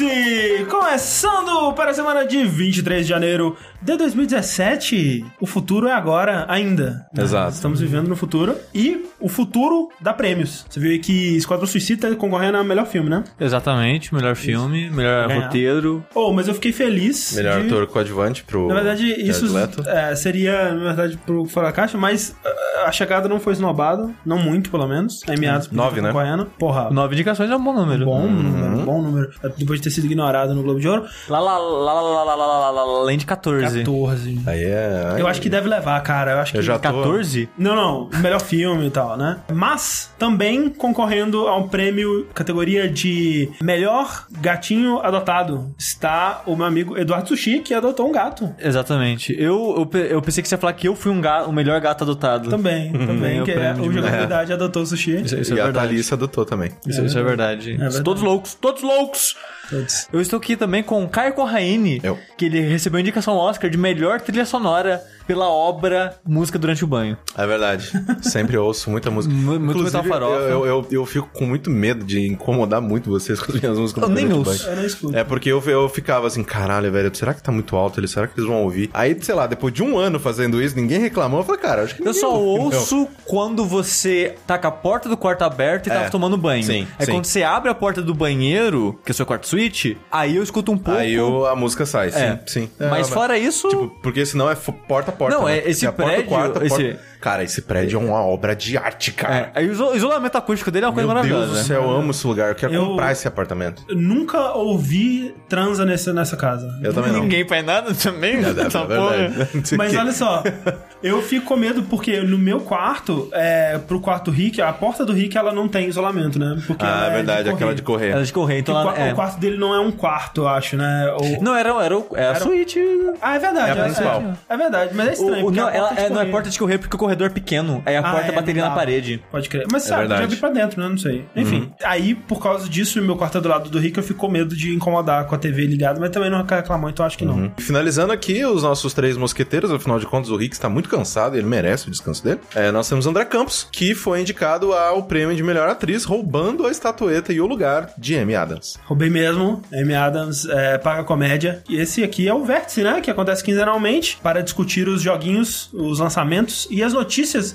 Vértice! Começando para a semana de 23 de janeiro de 2017. O futuro é agora ainda. né? Exato. Estamos vivendo no futuro. E o futuro dá prêmios. Você viu aí que Esquadrão Suicida tá concorrendo a melhor filme, né? Exatamente, melhor filme, melhor Ganhar. roteiro. Oh, mas eu fiquei feliz. Melhor de... ator coadjuvante pro. Na verdade, isso é, seria, na verdade, pro Fora da Caixa, mas uh, a chegada não foi esnobada. Não muito, pelo menos. A meados porque Nove, tá né? concorrendo. Porra. Nove indicações é um bom número. Bom número, bom número. Depois de ter sido ignorado no Globo de Ouro. Lá, lá, lá, lá, lá, lá, lá, lá, lá, além de 14. 14. Aí é. Eu acho que deve levar, cara. Eu acho que. Eu já tô- 14? Não, não. Melhor filme e tal, né? Mas também concorrendo a um prêmio categoria de melhor gatinho adotado está o meu amigo Eduardo Sushi, que adotou um gato. Exatamente. Eu, eu, eu pensei que você ia falar que eu fui um gato, o melhor gato adotado. Também, também. Ganhou que o é, o jogabilidade adotou o Sushi. Isso, isso e é a verdade. Thalissa adotou também. Isso, isso é verdade. verdade. Todos loucos, todos loucos! Todos. Eu estou aqui também com o Caio Corraine, Eu. que ele recebeu a indicação Oscar de melhor trilha sonora pela obra Música Durante o Banho. É verdade. Sempre ouço muita música. Mu- muito Inclusive, Metal Farofa. Eu, eu, eu, eu fico com muito medo de incomodar muito vocês com as minhas músicas. Eu nem durante o ouço. banho. Eu não escuto. É porque eu, eu ficava assim, caralho, velho, será que tá muito alto? Eles, será que eles vão ouvir? Aí, sei lá, depois de um ano fazendo isso, ninguém reclamou. Eu falei, cara, acho que Eu só ouve, ouço quando você tá com a porta do quarto aberta e É. tá tomando banho. Sim, É sim. quando você abre a porta do banheiro, que é o seu quarto suíte, aí eu escuto um pouco. Aí eu- a música sai, É. sim, sim. Mas É, fora isso. Tipo, porque senão é porta a porta. Não, né? é esse Porque a porta, prédio, quarta, esse- porta- Cara, esse prédio é uma obra de arte, cara. é, aí o iso- isolamento acústico dele é uma coisa Meu Deus maravilhosa. do céu, eu amo esse lugar. Eu quero Eu- comprar esse apartamento. Eu nunca ouvi transa nessa, nessa casa. Eu também não. Ninguém faz nada também? É, é Essa porra. sei Mas olha só, eu fico com medo porque no meu quarto, é, pro quarto Rick, a porta do Rick ela não tem isolamento, né? Porque Ah, ela é verdade, de aquela de correr. Ela de correr, então o, ela, qua- é. o quarto dele não é um quarto, eu acho, né? Ou- Não, era, era, o- é a suíte. Ah, é verdade. É a principal. É, é verdade, mas é O- estranho. o- não, ela, é, não é porta de correr porque o corredor é pequeno. Aí a Ah, porta é, bateria na parede. Pode crer. Mas sabe, eu já verdade. vi pra dentro, né? Não sei. Enfim. Aí, por causa disso, meu quarto é do lado do Rick, eu fico com medo de incomodar com a TV ligada, mas também não reclamou, então acho que não. Finalizando aqui os nossos três mosqueteiros, afinal de contas o Rick está muito cansado e ele merece o descanso dele. É, nós temos André Campos, que foi indicado ao prêmio de melhor atriz, roubando a estatueta e o lugar de Amy Adams. Roubei mesmo. Amy Adams é, paga comédia. E esse aqui é o Vértice, né? Que acontece quinzenalmente para discutir os joguinhos, os lançamentos e as notícias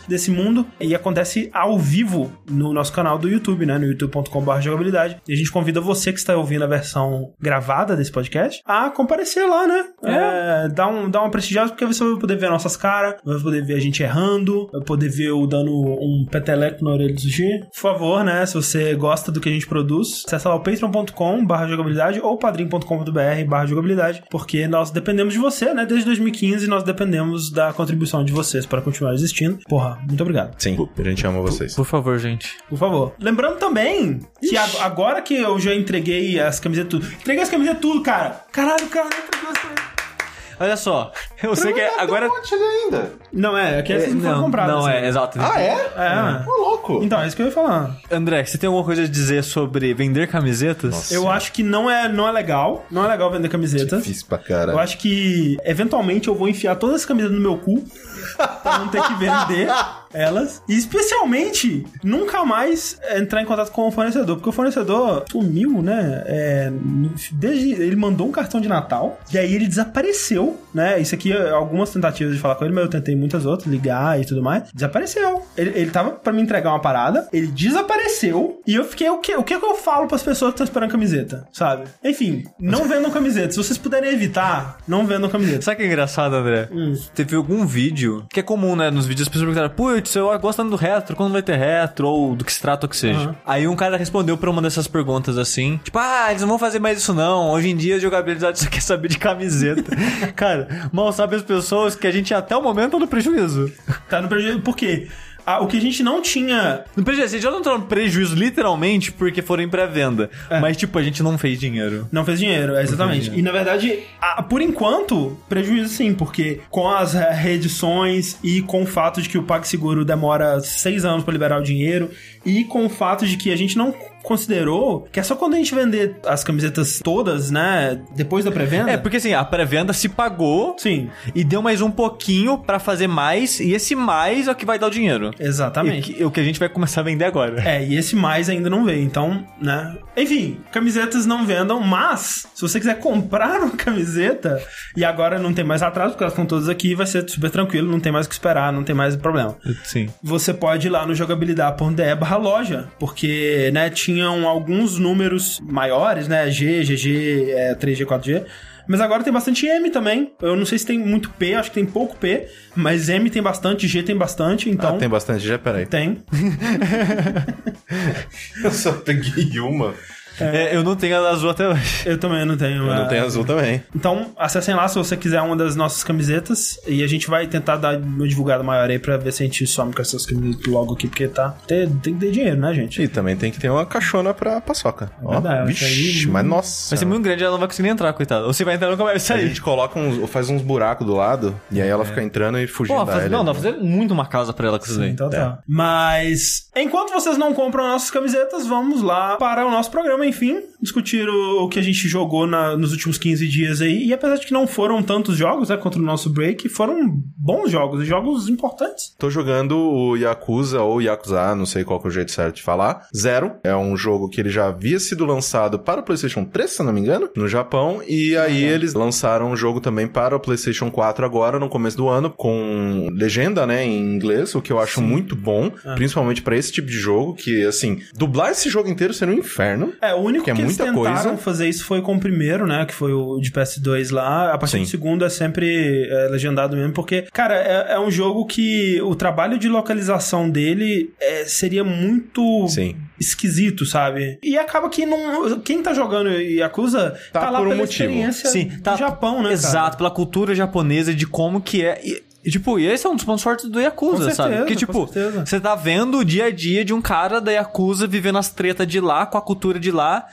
desse mundo. E acontece ao vivo no nosso canal do YouTube, né? No youtube.com.br jogabilidade. E a gente convida você que está ouvindo a versão gravada desse podcast a comparecer lá, né? É, dá, um, dá uma prestigiada, porque você vai poder ver nossas caras, vai poder ver a gente errando, vai poder ver eu dando um peteleco na orelha do sushi. Por favor, né? Se você gosta do que a gente produz, acessa lá o patreon.com barra jogabilidade ou padrim.com.br jogabilidade, porque nós dependemos de você, né? Desde 2015 nós dependemos da contribuição de vocês para continuar existindo. Porra, muito obrigado. Sim, a gente ama vocês. Por favor, gente. Por favor. Lembrando também que ag- agora que eu já entreguei as camisetas tudo. Entreguei as camisetas tudo, cara. Caralho, cara, não entregou as camisetas. Olha só, eu sei que é- agora. ainda. Não, é, é que essas não foram Não, compradas. não é, assim. exato. Ah, é? É. Ô, louco. Então, é isso que eu ia falar. André, você tem alguma coisa a dizer sobre vender camisetas? Nossa. Eu acho que não é, não é legal. Não é legal vender camisetas. Difícil pra cara. Eu acho que, eventualmente, eu vou enfiar todas as camisetas no meu cu pra não ter que vender elas. E, especialmente, nunca mais entrar em contato com o fornecedor. Porque o fornecedor sumiu, né? É, desde... Ele mandou um cartão de Natal e aí ele desapareceu, né? Isso aqui, algumas tentativas de falar com ele, mas eu tentei muitas outras, ligar e tudo mais. Desapareceu. Ele, ele tava pra me entregar uma parada, ele desapareceu e eu fiquei, o que, o que que eu falo pras pessoas que estão esperando camiseta, sabe? Enfim, não vendam camiseta. Se vocês puderem evitar, não vendam camiseta. Sabe que é engraçado, André? Hum. Teve algum vídeo, que é comum, né? Nos vídeos as pessoas perguntaram, putz, eu gosto tanto do retro, quando vai ter retro, ou do que se trata, ou que seja. Aham. Aí um cara respondeu pra uma dessas perguntas assim, tipo, ah, eles não vão fazer mais isso não, hoje em dia a jogabilidade só quer saber de camiseta. cara, mal sabe as pessoas que a gente até o momento tá no prejuízo. Tá no prejuízo. Por quê? Ah, o que a gente não tinha. No prejuízo, a gente já não tá no prejuízo literalmente porque foram em pré-venda. É. Mas, tipo, a gente não fez dinheiro. Não fez dinheiro, exatamente. E na verdade, a- por enquanto, prejuízo sim, porque com as reedições e com o fato de que o PagSeguro demora seis anos pra liberar o dinheiro e com o fato de que a gente não considerou que é só quando a gente vender as camisetas todas, né? Depois da pré-venda. É, porque assim, a pré-venda se pagou Sim, e deu mais um pouquinho pra fazer mais, e esse mais é o que vai dar o dinheiro. exatamente. E o que a gente vai começar a vender agora. É, e esse mais ainda não veio, então, né? Enfim, camisetas não vendam, mas se você quiser comprar uma camiseta e agora não tem mais atraso, porque elas estão todas aqui, vai ser super tranquilo, não tem mais o que esperar, não tem mais problema. Sim. Você pode ir lá no jogabilidade.de barra loja, porque, né, tinham alguns números maiores, né, G, GG, é, 3G, 4G, mas agora tem bastante M também. Eu não sei se tem muito P, acho que tem pouco P, mas M tem bastante, G tem bastante, então... Ah, tem bastante, já, peraí. Tem. Eu só peguei uma. É, eu não tenho a azul até hoje. Eu também não tenho. Eu não é, tenho azul também. Então, acessem lá se você quiser uma das nossas camisetas. E a gente vai tentar dar uma divulgada maior aí pra ver se a gente some com essas camisetas logo aqui, porque tá. Tem, tem que ter dinheiro, né, gente? E também tem que ter uma caixona pra paçoca. Ó, verdade, vixe, isso aí- mas nossa. Vai ser muito grande, ela não vai conseguir entrar, coitada. Ou você vai entrar nunca vai A sair. gente coloca uns, faz uns buracos do lado e aí ela fica entrando e fugindo Pô, da faz, não, dá pra fazer muito uma casa pra ela com isso daí. Então tá. Mas, enquanto vocês não compram nossas camisetas, vamos lá para o nosso programa, enfim, discutir o, o que a gente jogou na- nos últimos 15 dias aí. E apesar de que não foram tantos jogos, né, contra o nosso break, foram bons jogos, jogos importantes. Tô jogando o Yakuza ou Yakuza, não sei qual que é o jeito certo de falar. Zero. É um jogo que ele já havia sido lançado para o PlayStation 3, se não me engano, no Japão. E aí eles lançaram um jogo também para o PlayStation 4 agora, no começo do ano, com legenda, né, em inglês, o que eu acho muito bom, principalmente para esse tipo de jogo, que, assim, dublar esse jogo inteiro seria um inferno. É, o único Que que, é eles muita tentaram coisa. fazer isso foi com o primeiro, né? Que foi o de PS2 lá. A partir Sim. do segundo é sempre é, legendado mesmo, porque, cara, é, é um jogo que o trabalho de localização dele é, seria muito Sim. esquisito, sabe? E acaba que não. Quem tá jogando Yakuza tá, Tá lá por um pela motivo. experiência Sim, tá. do Japão, né? Exato, Cara? pela cultura japonesa de como que é. E, e, tipo, e esse é um dos pontos fortes do Yakuza, Com sabe? certeza, Porque, com tipo, você tá vendo o dia a dia de um cara da Yakuza vivendo as tretas de lá, com a cultura de lá.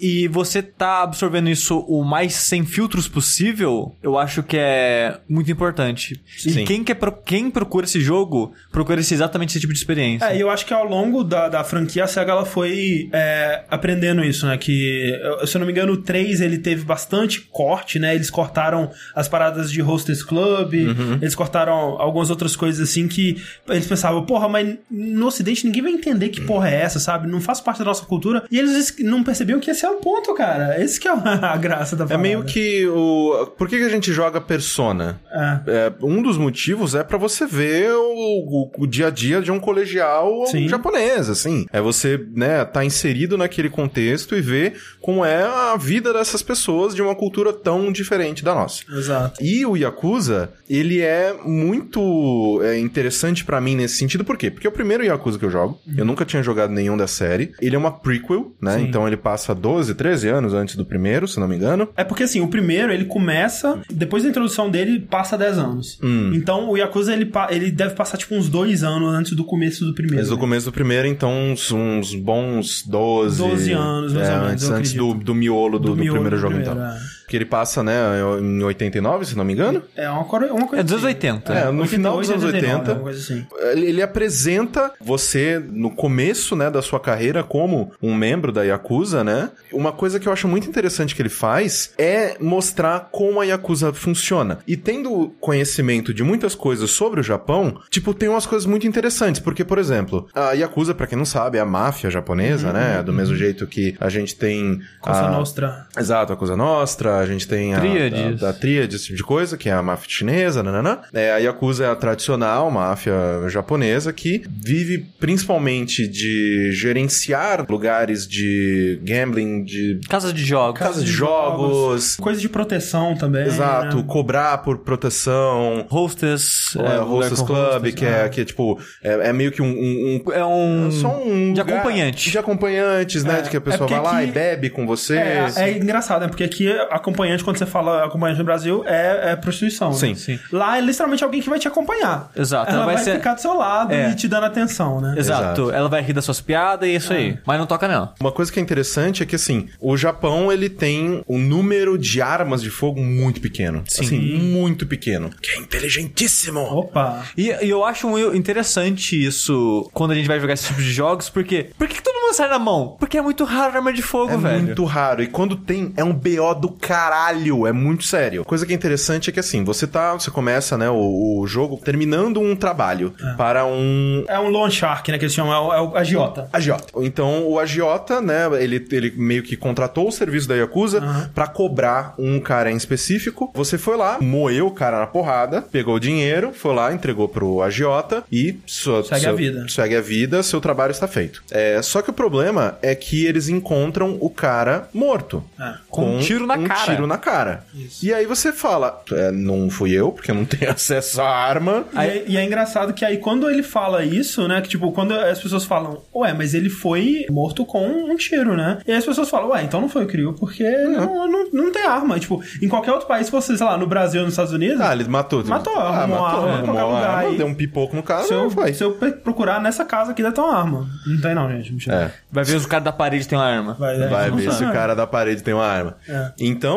E você tá absorvendo isso o mais sem filtros possível, eu acho que é muito importante. Sim. E quem, quer, pro- quem procura esse jogo, procura esse, exatamente esse tipo de experiência. É, e eu acho que ao longo da, da franquia a SEGA ela foi é, aprendendo isso, né? Que, se eu não me engano, o 3 ele teve bastante corte, né? Eles cortaram as paradas de Hostess Club, eles cortaram algumas outras coisas assim que eles pensavam, porra, mas no ocidente ninguém vai entender que porra é essa, sabe? Não faz parte da nossa cultura. E eles es- não percebiam que esse é o ponto, cara. Esse que é a graça da É parada. meio que o. Por que, que a gente joga Persona? É. É, um dos motivos é pra você ver o, o- o dia a dia de um colegial Sim. japonês, assim. É você, né, tá inserido naquele contexto e ver como é a vida dessas pessoas de uma cultura tão diferente da nossa. Exato. E o Yakuza, ele é muito é, interessante pra mim nesse sentido, por quê? Porque é o primeiro Yakuza que eu jogo, eu nunca tinha jogado nenhum da série. Ele é uma prequel, né? Sim. Então ele passa 12, 13 anos antes do primeiro, se não me engano. É porque assim, o primeiro ele começa, depois da introdução dele, passa 10 anos. Hum. Então o Yakuza ele, ele deve passar tipo uns dois anos antes do começo do primeiro. Desde o né? começo do primeiro, então, uns, uns bons 12. 12 anos, mais é, ou menos, Antes, antes do, do miolo do, do miolo primeiro do jogo, primeiro, então. é. Que ele passa, né, em 89, se não me engano. É uma, uma coisa É dos anos assim. 80. É, no final dos anos 89, 80. uma coisa assim. Ele, ele apresenta você no começo, né, da sua carreira como um membro da Yakuza, né? Uma coisa que eu acho muito interessante que ele faz é mostrar como a Yakuza funciona. E tendo conhecimento de muitas coisas sobre o Japão, tipo, tem umas coisas muito interessantes, porque, por exemplo, a Yakuza, pra quem não sabe, é a máfia japonesa, né? Do mesmo jeito que a gente tem Cosa a... Nostra. Exato, a Coisa Nostra, a gente tem a, Tríades. a, a tríade, esse tipo de coisa, que é a máfia chinesa, nananã. É, a Yakuza é a tradicional máfia japonesa que vive principalmente de gerenciar lugares de gambling, de Casa de jogos. casas de jogos. Coisa de proteção também. Exato, né? cobrar por proteção. Hostess. É, lugar Hostess Club, hostess, que, é, ah. que é tipo, é, é meio que um, um- um- É um. só um de acompanhante. De acompanhantes, né? É, de que a é pessoa vai lá aqui- e bebe com você. É, é engraçado, né? Porque aqui, acompanhante, quando você fala acompanhante no Brasil, é, é prostituição. né? Sim. Sim. Lá é literalmente alguém que vai te acompanhar. Exato, Ela, ela vai vai, ser- ficar do seu lado É. e te dando atenção, né? Exato. Exato. Ela vai rir das suas piadas e é isso aí. Mas não toca, não. Uma coisa que é interessante é que, assim, o Japão, ele tem um número de armas de fogo muito pequeno. Assim, muito pequeno. Que é inteligentíssimo. Opa! E, e eu acho muito interessante isso quando a gente vai jogar esse tipo de jogos, porque. Por que todo você sai na mão? Porque é muito raro arma de fogo, É velho. muito raro. E quando tem, é um BO do caralho. É muito sério. Coisa que é interessante é que assim, você tá. Você começa, né, o, o jogo terminando um trabalho para um. É um loan shark, né, que eles chamam, é o, é o agiota. Agiota. Então, o agiota, né, ele, ele meio que contratou o serviço da Yakuza pra cobrar um cara em específico. Você foi lá, moeu o cara na porrada, pegou o dinheiro, foi lá, entregou pro agiota e... sua- Segue seu- a vida. Segue a vida, seu trabalho está feito. É, só que o problema é que eles encontram o cara morto. É. Com um tiro na um cara. Tiro na cara. E aí você fala, é, não fui eu, porque eu não tenho acesso à arma. E, é, e é engraçado que aí quando ele fala isso, né? Que tipo, quando as pessoas falam, ué, mas ele foi morto com um tiro, né? E aí as pessoas falam, ué, então não foi o Crio, porque não, não, não tem arma. Tipo, em qualquer outro país, se você, sei lá, no Brasil ou nos Estados Unidos, Ah, ele matou. Matou, ah, arrumou matou, arma em arrumou qualquer uma lugar arma, aí. deu um pipoco no cara, se, eu, foi. se eu procurar nessa casa aqui, deve ter uma arma. Não tem não, gente. Mentira. É. Vai ver os caras da parede tem uma arma. Vai, é, Vai não ver se o cara da parede tem uma arma. É.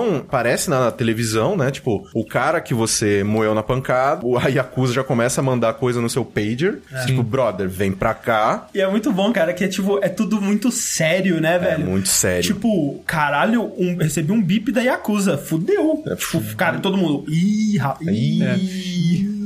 Então, parece na, na televisão, né? Tipo, o cara que você moeu na pancada, o a Yakuza já começa a mandar coisa no seu pager. É. Tipo, brother, vem pra cá. E é muito bom, cara, que é tipo, é tudo muito sério, né, velho? É muito sério. Tipo, caralho, um, recebi um bip da Yakuza. Fudeu. É, tipo, cara, todo mundo. Ih, ra- ih.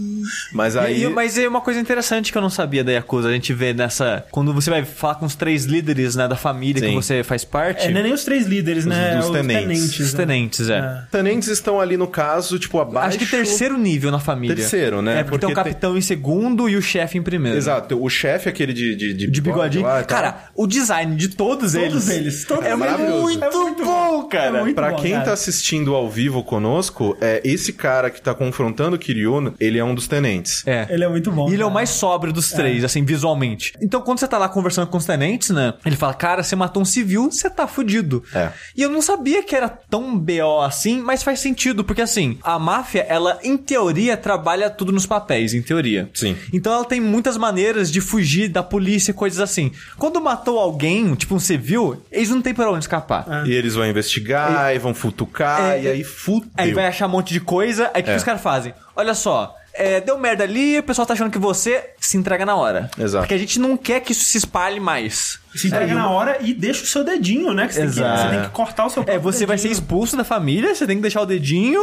Mas aí. E- mas é uma coisa interessante que eu não sabia da Yakuza. A gente vê nessa. Quando você vai falar com os três líderes, né, da família que Sim. você faz parte. É, não é nem os três líderes, né? dos Os tenentes. Os né? tenentes, é. É. Tenentes estão ali no caso, tipo, abaixo. Acho que terceiro nível na família. Terceiro, né? É, porque, tem o Porque tem- capitão em segundo e o chefe em primeiro. Exato, o chefe, aquele de, de, De bigodinho. lá tal. Cara, o design de todos, Todos eles. eles, todos é eles. maravilhoso. muito, É muito bom, cara. É muito Pra bom, quem cara. tá assistindo ao vivo conosco, é esse cara que tá confrontando o Kiryu, ele é um dos tenentes. É. Ele é muito bom. E ele é o mais sóbrio dos três, assim, visualmente. Então, quando você tá lá conversando com os tenentes, né? Ele fala, cara, você matou um civil, você tá fudido. É. E eu não sabia que era tão BO assim, mas faz sentido, porque assim, a máfia, ela, em teoria, trabalha tudo nos papéis, em teoria. Sim. Então ela tem muitas maneiras de fugir da polícia e coisas assim. Quando matou alguém, tipo um civil, eles não tem pra onde escapar. E eles vão investigar, e, vão futucar, É, e aí fudeu. Aí vai achar um monte de coisa, aí o que, É. que os caras fazem? Olha só, é, deu merda ali, o pessoal tá achando que você se entrega na hora. Exato. Porque a gente não quer que isso se espalhe mais. Se entrega na hora e deixa o seu dedinho, né? Que você, tem que, você tem que cortar o seu É, você vai ser dedinho. expulso da família, você tem que deixar o dedinho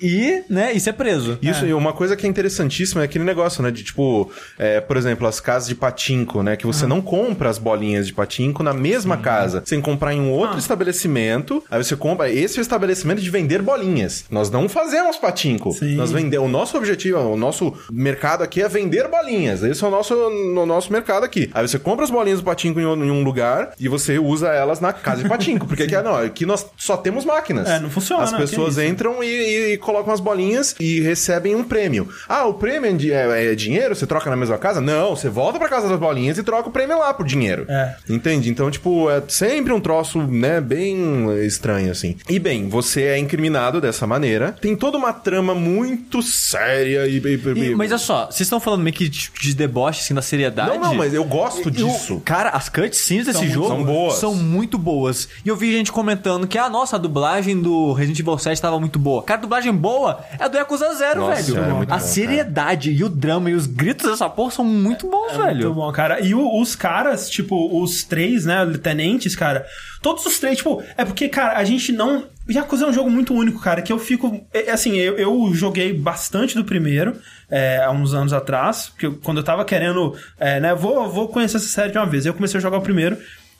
e, né, e ser preso. Isso, e uma coisa que é interessantíssima é aquele negócio, né? De tipo, é, por exemplo, as casas de patinco, né? Que você não compra as bolinhas de patinco na mesma casa. Você tem que comprar em um outro estabelecimento. Aí você compra. Esse é o estabelecimento de vender bolinhas. Nós não fazemos patinco. Sim. Nós vendemos. O nosso objetivo, o nosso mercado aqui é vender bolinhas. Esse é o nosso, o nosso mercado aqui. Aí você compra as bolinhas do patinco em, um- lugar e você usa elas na casa de patinco. Porque aqui, não, aqui nós só temos máquinas. É, não funciona, As pessoas isso. entram e, e- e colocam as bolinhas e recebem um prêmio. Ah, o prêmio é, é- dinheiro? Você troca na mesma casa? Não, você volta pra casa das bolinhas e troca o prêmio lá por dinheiro. É. Entende? Então, tipo, é sempre um troço, né, bem estranho, assim. E bem, você é incriminado dessa maneira. Tem toda uma trama muito séria e... e- E- mas olha só, vocês estão falando meio que de, de deboche, assim, da seriedade. Não, não, mas eu gosto Eu- disso. cara, as cutscenes desse jogo são boas. são muito boas. E eu vi gente comentando que, ah, nossa, a dublagem do Resident Evil 7 tava muito boa. Cara, a dublagem boa é a do Yakuza Zero, Nossa, velho. é a bom, seriedade e o drama e os gritos dessa porra são muito bons, velho. Muito bom, cara. E o- os caras, tipo, os três, né, tenentes, cara, todos os três, tipo, é porque, cara, a gente não. Yakuza é um jogo muito único, cara, que eu fico. é, Assim, eu, eu joguei bastante do primeiro, é, há uns anos atrás, porque eu- quando eu tava querendo, é, né, vou, vou conhecer essa série de uma vez. Eu comecei a jogar o primeiro.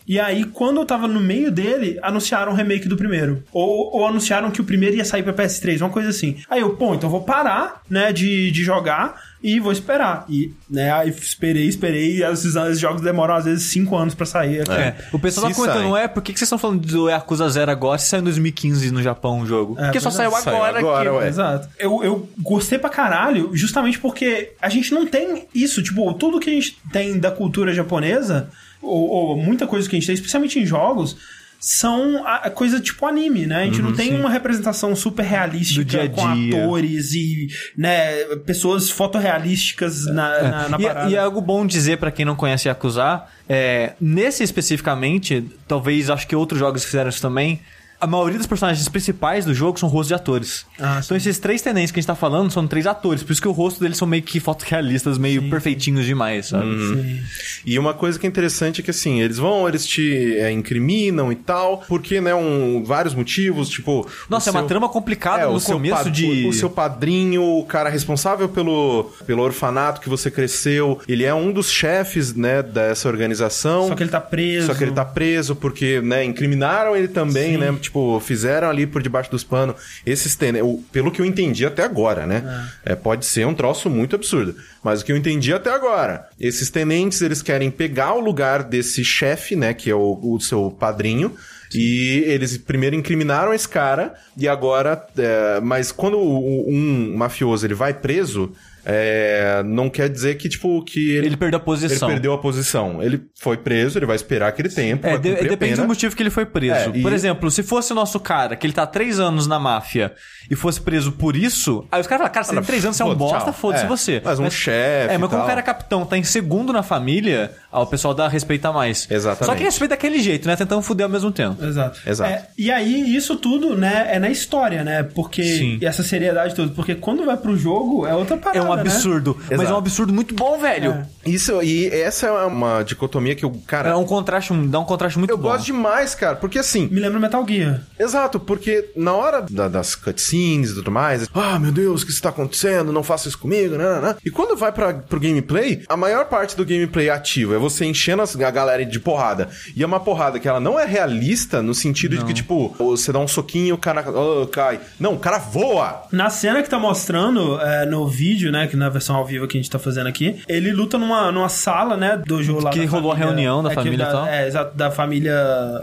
E aí, quando eu tava no meio dele, anunciaram o remake do primeiro. Ou, ou anunciaram que o primeiro ia sair pra PS3, uma coisa assim. Aí eu, pô, então eu vou parar, né, de, de jogar e vou esperar. E, né, aí esperei, esperei, e esses, esses jogos demoram às vezes 5 anos pra sair. aqui. É. O pessoal Se tá comentando, sai. não é? Por que que vocês estão falando do Yakuza Zero agora se saiu em 2015 no Japão o jogo? Porque só é. saiu Saiu agora, agora, aqui. ué. Exato. Eu, eu gostei pra caralho, justamente porque a gente não tem isso. Tipo, tudo que a gente tem da cultura japonesa, ou, ou muita coisa que a gente tem, especialmente em jogos, são a, a coisa tipo anime, né? A gente não tem uma representação super realística dia a com dia. atores e, né, pessoas fotorrealísticas na, na, na E, parada. e é algo bom dizer pra quem não conhece Yakuza, é, nesse especificamente, talvez acho que outros jogos fizeram isso também, a maioria dos personagens principais do jogo são rostos de atores. Ah, então esses três tenentes que a gente tá falando são três atores, por isso que o rosto deles são meio que fotorrealistas, meio perfeitinhos demais, sabe? Sim. E uma coisa que é interessante é que, assim, eles vão, eles te é, incriminam e tal, porque, né, um, vários motivos, tipo... Nossa, é uma trama complicada É, no o seu começo pa- de... O seu padrinho, o cara responsável pelo, pelo orfanato que você cresceu, ele é um dos chefes, né, dessa organização. Só que ele tá preso. Só que ele tá preso porque, né, incriminaram ele também, Sim. né? Tipo, fizeram ali por debaixo dos panos. Esses o- Pelo que eu entendi até agora, né? É, pode ser um troço muito absurdo. Mas o que eu entendi até agora, esses tenentes, eles querem pegar o lugar desse chefe, né? Que é o, o seu padrinho. E eles primeiro incriminaram esse cara, e agora. é, mas quando um mafioso ele vai preso, é, não quer dizer que, tipo, que ele, Ele perdeu a posição. ele perdeu a posição. Ele foi preso, ele vai esperar aquele tempo. É, de- depende pena. do motivo que ele foi preso. É, e- Por exemplo, se fosse o nosso cara, que ele tá há três anos na máfia e fosse preso por isso, aí os caras falam, cara, você tem três anos, você é um bosta, foda-se É, você. mas um chefe É, mas como o cara é capitão, tá em segundo na família, aí o pessoal dá respeita mais. Exatamente. Só que respeita daquele jeito, né? Tentando fuder ao mesmo tempo. Exato. Exato. É, e aí, isso tudo, né, é na história, né? Porque. Sim. E essa seriedade toda. Porque quando vai pro jogo, é outra parada. É um né? absurdo. Mas é um absurdo muito bom, velho. Isso, e essa é uma dicotomia que eu, cara. É, um contraste, dá um contraste muito eu bom. gosto demais, cara, porque assim. Me lembra Metal Gear. Exato, porque na hora da- das cutscenes e tudo mais, ah, meu Deus, o que está acontecendo? Não faça isso comigo, né, né, né. E quando vai pra, pro gameplay, a maior parte do gameplay ativo é você enchendo a galera de porrada. E é uma porrada que ela não é realista no sentido de que, tipo, você dá um soquinho, o cara ah, cai. Não, o cara voa! Na cena que tá mostrando é, no vídeo, né? Que na versão ao vivo que a gente tá fazendo aqui, ele luta numa, numa sala, né? Do jogo lá. Que rolou a família- reunião da é, que família e tal. É, exato, da família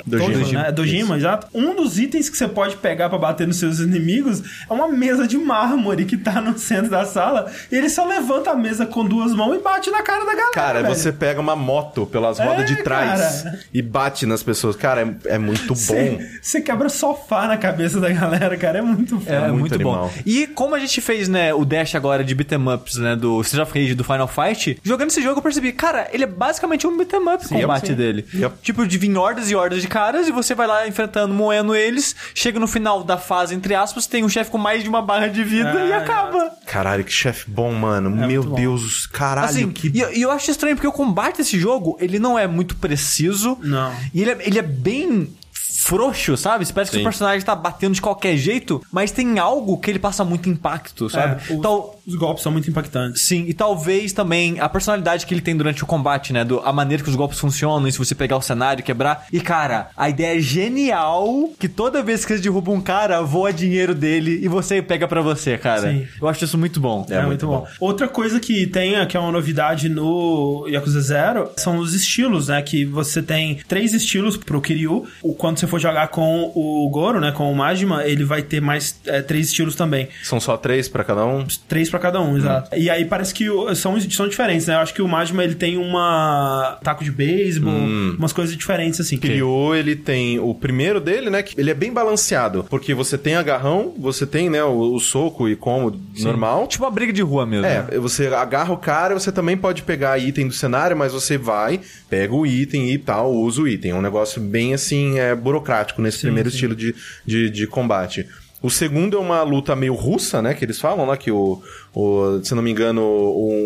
Dojima. Tojo, né? Dojima, exato. Um dos itens que você pode pegar pra bater nos seus inimigos é uma mesa de mármore que tá no centro da sala. E ele só levanta a mesa com duas mãos e bate na cara da galera. Cara, velho. você pega uma moto pelas rodas É, de trás cara. e bate nas pessoas. Cara, é, é muito bom. Você, você quebra sofá na cabeça da galera, cara. É muito foda. É, muito muito, bom. E como a gente fez, né, o dash agora de beat'em ups, né, do Street of Rage, do Final Fight, jogando esse jogo eu percebi, cara, ele é basicamente um beat'em up o combate sim. dele. Yep. Tipo, de vir hordas e hordas de caras e você vai lá enfrentando, moendo eles, chega no final da fase, entre aspas, tem um chefe com mais de uma barra de vida É, e acaba. Caralho, que chefe bom, mano. Meu muito bom. Deus, caralho, Assim, que e, eu- eu acho estranho porque o combate desse jogo, ele não é muito preciso. Não. E ele é, ele é bem frouxo, sabe? Você parece que Sim. o personagem tá batendo de qualquer jeito, mas tem algo que ele passa muito impacto, sabe? É, os, Tal- os golpes são muito impactantes. Sim, e talvez também a personalidade que ele tem durante o combate, né? Do, a maneira que os golpes funcionam, e se você pegar o cenário, quebrar. E, cara, a ideia é genial que toda vez que você derruba um cara, voa dinheiro dele e você pega pra você, cara. Sim. Eu acho isso muito bom. É, muito bom. Outra coisa que tem, que é uma novidade no Yakuza Zero, são os estilos, né? Que você tem três estilos pro Kiryu. O, quando você for jogar com o Goro, né? Com o Majima, ele vai ter mais é, três estilos também. São só três pra cada um? Três pra cada um, exato. E aí parece que são, são diferentes, né? Eu acho que o Majima, ele tem uma taco de beisebol, umas coisas diferentes, assim. Kiryu, ele tem o primeiro dele, né? Que ele é bem balanceado. Porque você tem agarrão, você tem, né, o, o soco e como normal. Tipo uma briga de rua mesmo. né? É, você agarra o cara, você também pode pegar item do cenário, mas você vai, pega o item e tal, usa o item. É um negócio bem assim, é, burocrático nesse primeiro estilo de, de, de combate. O segundo é uma luta meio russa, né? Que eles falam lá que o, o se não me engano,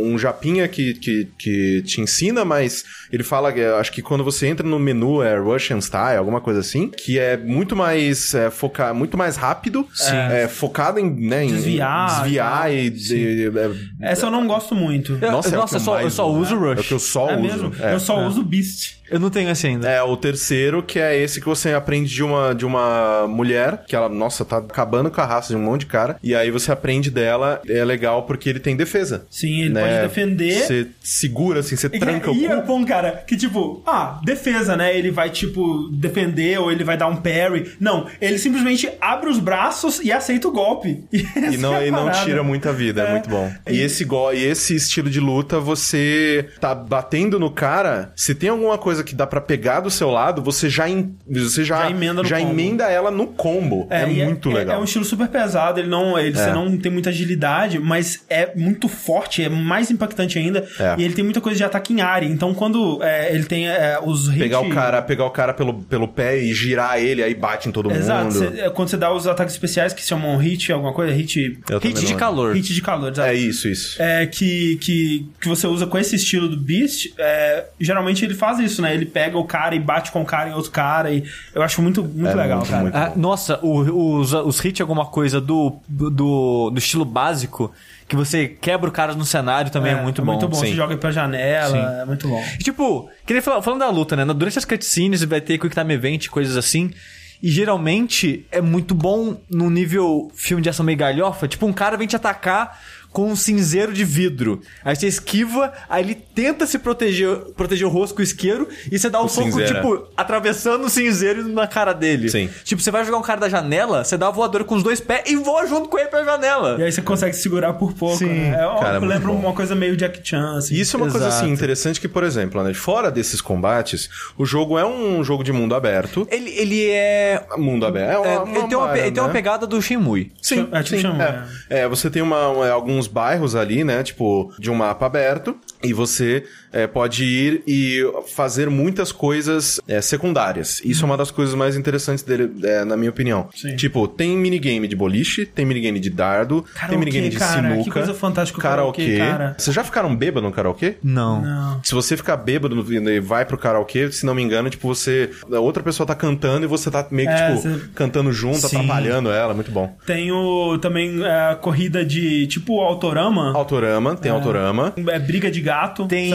um japinha que, que, que te ensina, mas ele fala, que, acho que quando você entra no menu é Russian Style, alguma coisa assim, que é muito mais é, foca, muito mais rápido, é, focado em, né, em Desviar desviar e e, de- é, Essa eu não gosto muito. Eu- nossa, é o nossa, que eu eu só, eu só uso o É o Rush. que eu só É uso. mesmo? É. Eu só uso o Beast. Eu não tenho esse ainda. É, o terceiro, que é esse que você aprende de uma, de uma mulher, que ela, nossa, tá acabando com a raça de um monte de cara. E aí você aprende dela, é legal porque ele tem defesa. Sim, ele né? pode defender. Você segura, assim, você E, tranca e o é cu. bom, cara, que tipo, ah, defesa, né? Ele vai, tipo, defender ou ele vai dar um parry. Não, ele simplesmente abre os braços e aceita o golpe. E não, Essa é e não tira muita vida, é, É. muito bom. E esse, go e esse estilo de luta, você tá batendo no cara, se tem alguma coisa que dá pra pegar do seu lado, você já, em- você já, Já emenda já emenda ela no combo. É, e muito é, legal. É um estilo super pesado, ele não, ele, você É. não tem muita agilidade, mas é muito forte, é mais impactante ainda. É. E ele tem muita coisa de ataque em área. Então, quando é, ele tem é, os hit... Pegar o cara, pegar o cara pelo, pelo pé e girar ele, aí bate em todo Exato. mundo. É, quando você dá os ataques especiais que se chamam hit, alguma coisa, hit... Eu Hit de calor. Hit de calor, exato. É isso, isso. É, que, que, que você usa com esse estilo do Beast, é, geralmente ele faz isso, né? Ele pega o cara e bate com o cara em outro cara. E eu acho muito, muito É legal, muito, cara. muito. Ah, nossa, o- os, os hits é alguma coisa do, do, do estilo básico que você quebra o cara no cenário também é, muito bom. Muito bom. Sim. Você joga pra janela, Sim. é muito bom. E, tipo, queria falar, falando da luta, né? Durante as cutscenes vai ter Quick Time Event, coisas assim. E geralmente é muito bom no nível filme de ação meio galhofa. Tipo, um cara vem te atacar com um cinzeiro de vidro. Aí você esquiva, aí ele tenta se proteger, proteger o rosto com o isqueiro e você dá um Com soco, cinzeira. tipo, atravessando o cinzeiro na cara dele. Sim. Tipo, você vai jogar um cara da janela, você dá a voadora com os dois pés e voa junto com ele pra janela. E aí você consegue segurar por pouco. Sim. né? É, Cara, é eu lembro uma coisa meio Jack Chan, assim. E isso é uma coisa Exato. assim interessante que, por exemplo, né, fora desses combates, o jogo é um jogo de mundo aberto. Ele, ele é. Mundo aberto. É uma, é, uma ele, tem uma, ele tem uma né? pegada do Shenmue. Sim, É, tipo sim, chama, é. É, você tem uma, um, é, alguns bairros ali, né? Tipo, de um mapa aberto. E você é, pode ir e fazer muitas coisas é, secundárias. Isso é uma das coisas mais interessantes dele, é, na minha opinião. Sim. Tipo, tem minigame de boliche, tem minigame de dardo, tem Karaokê, minigame de cara, que sinuca. coisa fantástica o karaokê. karaokê, cara. Vocês já ficaram bêbado no karaokê? Não. Não. Se você ficar bêbado no- e vai pro karaokê, se não me engano, tipo, você. A outra pessoa tá cantando e você tá meio que, É, tipo, você- cantando junto, Sim. atrapalhando ela, muito bom. Tem o, também é, a corrida de tipo Autorama. Autorama, tem Autorama. É briga de gato. Tem,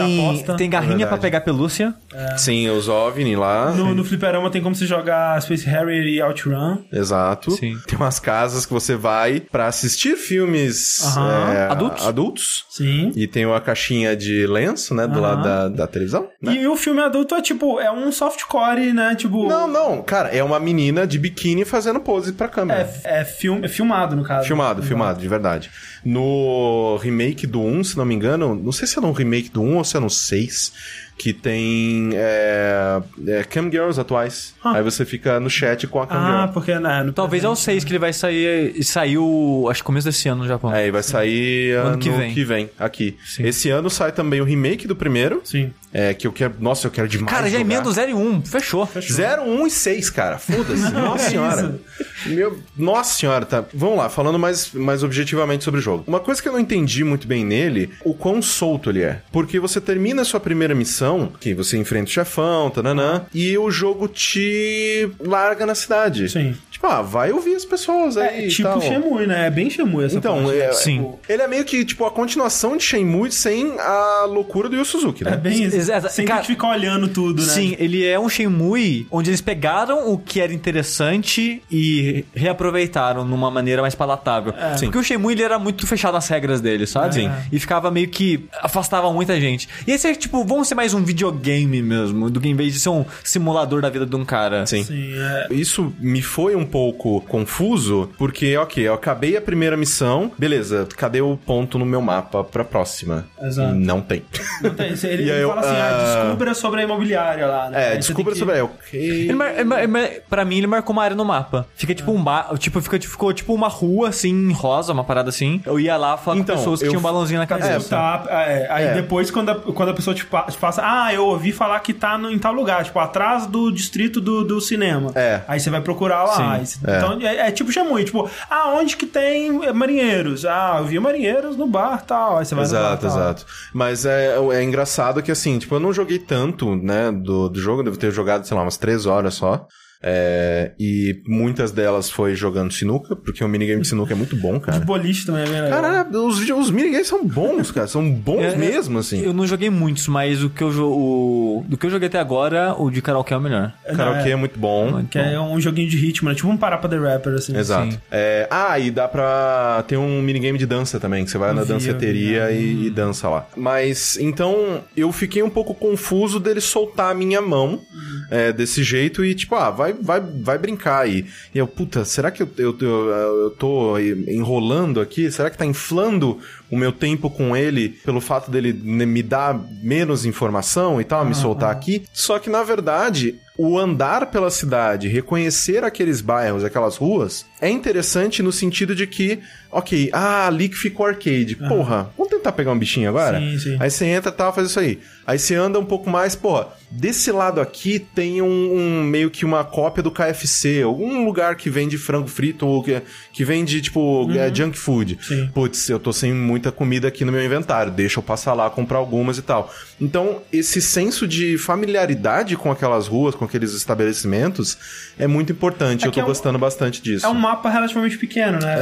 tem garrinha verdade. pra pegar pelúcia. Sim, os OVNI lá. No, no fliperama tem como você jogar Space Harrier e Outrun. Exato. Sim. Tem umas casas que você vai pra assistir filmes é, Adultos? adultos. Sim. E tem uma caixinha de lenço, né, do lado da, da televisão. Né? E o filme adulto é tipo, é um softcore, né? Tipo. Não, não, cara, é uma menina de biquíni fazendo pose pra câmera. É, é, film, é filmado, no caso. Filmado, filmado, de verdade. No remake do 1, se não me engano, não sei se é no remake do 1 ou se é no 6, que tem é, é, Cam Girls atuais. Ah. Aí você fica no chat com a Cam Ah, Girl. porque né, no Talvez é o 6 que ele vai sair. e Saiu, acho que começo desse ano no Japão. É, e vai sair Ano ano que que vem. vem, aqui. Sim. Esse ano sai também o remake do primeiro, Sim. é, que eu quero... Nossa, eu quero demais Cara, já jogar. emenda o 0 e 1. Fechou. 0, 1 e 6, cara. Foda-se. Nossa é senhora. Meu, nossa senhora, tá. Vamos lá, falando mais, mais objetivamente sobre o jogo. Uma coisa que eu não entendi muito bem nele, o quão solto ele é. Porque você termina a sua primeira missão, que você enfrenta o chefão, tananã, e o jogo te larga na cidade. Sim. Tipo, ah, vai ouvir as pessoas aí. É tipo tal. Shenmue, né? É bem Shenmue essa Então, parte, né? é, Sim. Tipo, ele é meio que, tipo, a continuação de Shenmue sem a loucura do Yu Suzuki, né? É bem isso. Exato. Sem Cara, ficar olhando tudo, né? Sim, ele é um Shenmue onde eles pegaram o que era interessante e reaproveitaram numa maneira mais palatável. Sim. Porque o Shenmue ele era muito fechado nas regras dele, sabe? Sim. E ficava meio que afastava muita gente. E esse é tipo, vamos ser mais um videogame mesmo, do que em vez de ser um simulador da vida de um cara. Sim. Sim, é. Isso me foi um pouco confuso, porque, ok, eu acabei a primeira missão, beleza, cadê o ponto no meu mapa pra próxima? Exato. Não tem. Não tem- Ele, E ele eu, fala assim, ah, ah, descubra sobre a imobiliária lá, né? É, Aí descubra que- sobre. É, ok. Ele mar, ele mar- ele mar- pra mim, ele marcou uma área no mapa. Fica tipo um bar, tipo, fica, ficou tipo uma rua assim, rosa, uma parada assim. Eu ia lá falar Então, com pessoas que eu- tinham um balãozinho na cabeça. tá, é, aí É. depois, quando a, quando a pessoa te passa, ah, eu ouvi falar que tá no, em tal lugar, tipo, atrás do distrito do, do cinema. É. Aí você vai procurar lá. Sim. É. Então é, é tipo Xamui, tipo, ah, onde que tem é, marinheiros? Ah, eu vi marinheiros no bar tal. Aí você vai no bar, Exato, tal. exato. Mas é, é engraçado que, assim, tipo, eu não joguei tanto, né, do, do jogo, devo ter jogado, sei lá, umas três horas só. É, e muitas delas foi jogando sinuca, porque o minigame de sinuca é muito bom, De cara. boliche também é legal. Cara, os, os minigames são bons, cara. São bons É, mesmo, assim. Eu não joguei muitos, mas o que eu o, do que eu joguei até agora, o de karaokê é o melhor. Não, Karaokê é- é muito bom. Que é um joguinho de ritmo, né? Tipo um Parapa the Rapper, assim. Exato. Sim. É, ah, e dá pra ter um minigame de dança também, que você vai Eu na vi, danceteria vi. e, e dança lá. Mas, então, eu fiquei um pouco confuso dele soltar a minha mão é, desse jeito e, tipo, ah, vai, vai, vai brincar aí. E eu, puta, será que eu, eu, eu, eu tô enrolando aqui? Será que tá inflando o meu tempo com ele pelo fato dele né, me dar menos informação e tal, me soltar aqui? Só que, na verdade, o andar pela cidade, reconhecer aqueles bairros, aquelas ruas, é interessante no sentido de que, ok, ah, ali que ficou o arcade. Porra, vamos tentar pegar um bichinho agora? Sim, sim. Aí você entra e tal, faz isso aí. Aí você anda um pouco mais, porra, desse lado aqui tem um, um meio que uma cópia do KFC, algum lugar que vende frango frito ou que, que vende, tipo, é, junk food. Sim. Putz, eu tô sem muita comida aqui no meu inventário, deixa eu passar lá, comprar algumas e tal. Então, esse senso de familiaridade com aquelas ruas, com aqueles estabelecimentos, é muito importante. É eu tô é um- gostando bastante disso. É um mapa relativamente pequeno, né?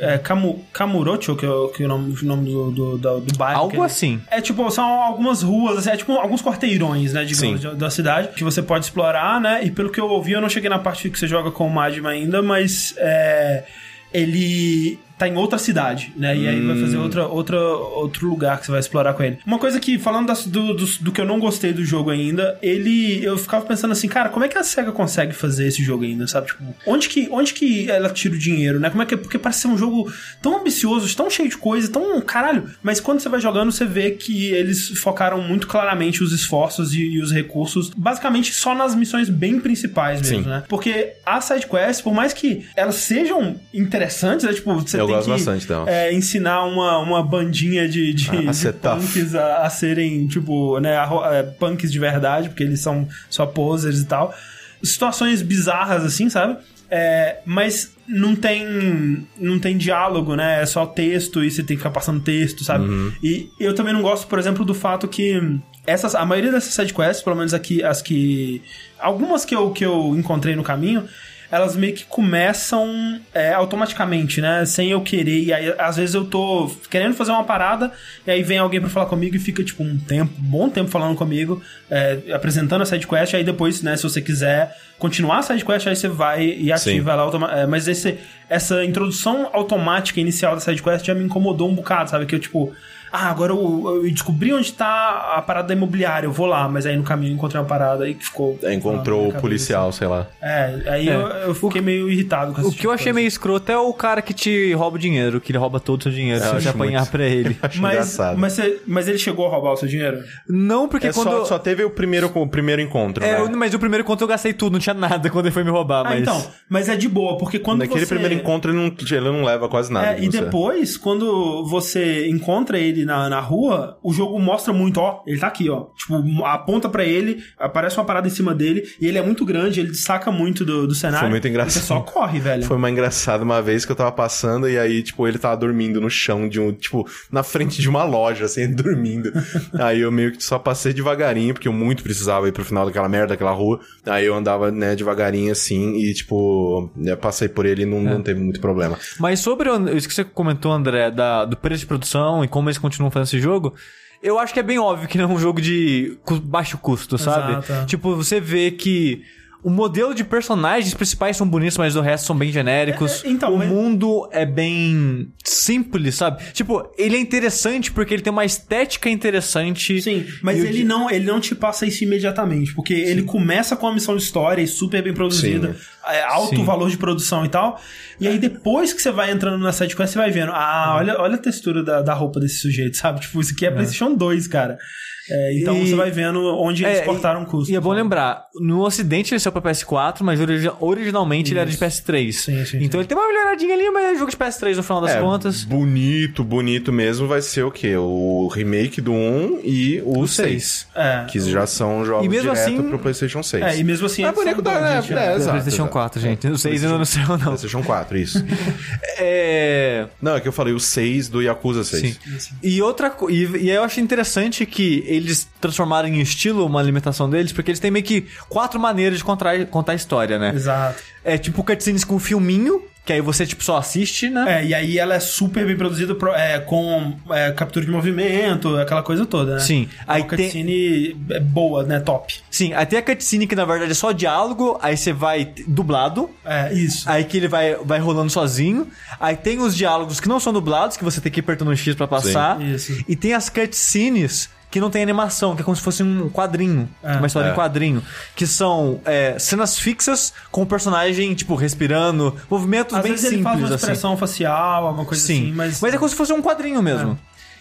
É. É, é Kamu, Kamurocho, que é o, que é o nome, o nome do, do, do, do bairro. Algo assim. É tipo, são algumas ruas, assim, é tipo alguns quarteirões, né, digamos, de- da cidade, que você pode explorar, né? E pelo que eu ouvi, eu não cheguei na parte que você joga com o Majima ainda, mas é, ele tá em outra cidade, né? E aí vai fazer Hum. outra, outra, outro lugar que você vai explorar com ele. Uma coisa que, falando das- do, do, do que eu não gostei do jogo ainda, ele. Eu ficava pensando assim, cara, como é que a SEGA consegue fazer esse jogo ainda, sabe? Tipo, onde que, onde que ela tira o dinheiro, né? Como é que. Porque parece ser um jogo tão ambicioso, tão cheio de coisa, tão. Caralho. Mas quando você vai jogando, você vê que eles focaram muito claramente os esforços e, e os recursos, basicamente só nas missões bem principais mesmo, Sim. né? Porque as sidequests, por mais que elas sejam interessantes, né? Tipo, você Eu tem gosto que bastante delas. é, ensinar uma, uma bandinha de, de, A- a de punks a, a serem, tipo, né, arro- é, punks de verdade, porque eles são só posers e tal. Situações bizarras, assim, sabe? É, mas não tem não tem diálogo, né? É só texto e você tem que ficar passando texto, sabe? Uhum. E eu também não gosto, por exemplo, do fato que essas, a maioria dessas sidequests, pelo menos aqui, as que. Algumas que eu, que eu encontrei no caminho, elas meio que começam é, automaticamente, né? Sem eu querer. E aí, às vezes, eu tô querendo fazer uma parada, e aí vem alguém pra falar comigo e fica, tipo, um tempo, um bom tempo falando comigo, é, apresentando a sidequest, aí depois, né, se você quiser continuar a sidequest, aí você vai e ativa ela automa é, Mas esse, essa introdução automática inicial da sidequest já me incomodou um bocado, sabe? Que eu, tipo. Ah, agora eu, eu descobri onde tá a parada da imobiliária, eu vou lá, mas aí no caminho eu encontrei uma parada aí que ficou. É, encontrou o policial, sei lá. É, aí É. Eu, eu fiquei meio irritado com esse O tipo que eu de achei coisa. meio escroto é o cara que te rouba o dinheiro, que ele rouba todo o seu dinheiro É, se você apanhar muito. pra ele. Acho Mas, engraçado. mas, você- mas ele chegou a roubar o seu dinheiro? Não, porque é quando. só, só teve o primeiro, o primeiro encontro, É, né? mas o primeiro conto eu gastei tudo, não tinha nada quando ele foi me roubar, Ah, mas. então. Mas é de boa, porque quando Naquele você... primeiro encontro ele não, ele não leva quase nada. É, de e você. depois, quando você encontra ele na, na rua, o jogo mostra muito, ó, ele tá aqui, ó. Tipo, aponta pra ele, aparece uma parada em cima dele, e ele é muito grande, ele destaca muito do, do cenário. Foi muito engraçado. Você só corre, velho. Foi uma engraçada uma vez que eu tava passando e aí, tipo, ele tava dormindo no chão de um, tipo, na frente de uma loja, assim, dormindo. aí eu meio que só passei devagarinho, porque eu muito precisava ir pro final daquela merda, daquela rua. Aí eu andava, né, devagarinho assim e, tipo, né, passei por ele e não, É. não teve muito problema. Mas sobre o- isso que você comentou, André, da, do preço de produção e como eles continuam fazendo esse jogo, eu acho que é bem óbvio que não é um jogo de cu- baixo custo, sabe? Exato, é. Tipo, você vê que o modelo de personagens principais são bonitos, mas o resto são bem genéricos. É, é, então, o mas- mundo é bem simples, sabe? Tipo, ele é interessante porque ele tem uma estética interessante. Sim, mas ele não, ele não te passa isso imediatamente, porque ele começa com uma missão de história e super bem produzida, é, alto Sim. valor de produção e tal. E aí depois que você vai entrando na sidequest, você vai vendo, ah, olha, olha a textura da, da roupa desse sujeito, sabe? Tipo, isso aqui é, PlayStation 2, cara. É, então E- você vai vendo onde eles É, cortaram o custo. E é bom lembrar, no ocidente ele saiu pra PS4, mas origi- originalmente ele era de PS3. Sim, sim, então sim. ele tem uma melhoradinha ali, mas é jogo de PS3 no final das É, contas. bonito, bonito mesmo vai ser o quê? O remake do 1 e o, 6. É. Que já são jogos E mesmo direto assim- pro PlayStation 6. É, e mesmo assim... É bonito da- é, gente, é, é. exato, PlayStation exato. 4, gente. O 6 ainda não saiu, não. PlayStation 4, isso. É. Não, é que eu falei o 6 do Yakuza 6. Sim. E outra e, e eu acho interessante que eles transformaram em estilo uma limitação deles, porque eles têm meio que quatro maneiras de contar, contar a história, né? Exato. É tipo cutscenes com filminho, que aí você tipo só assiste, né? É, e aí ela é super bem produzida pro- é, com é, captura de movimento, aquela coisa toda, né? Sim. É Aí uma tem- cutscene é boa, né? Top. Sim, aí tem a cutscene que na verdade é só diálogo, aí você vai dublado, É, isso. aí que ele vai, vai rolando sozinho. Aí tem os diálogos que não são dublados, que você tem que ir apertando um X pra passar. Sim, isso. E tem as cutscenes que não tem animação, que é como se fosse um quadrinho. É, uma história é. em quadrinho. Que são é, cenas fixas com o personagem, tipo, respirando. Movimentos Às bem vezes ele faz simples, uma assim. expressão facial, alguma coisa Sim. assim, mas... é como se fosse um quadrinho mesmo.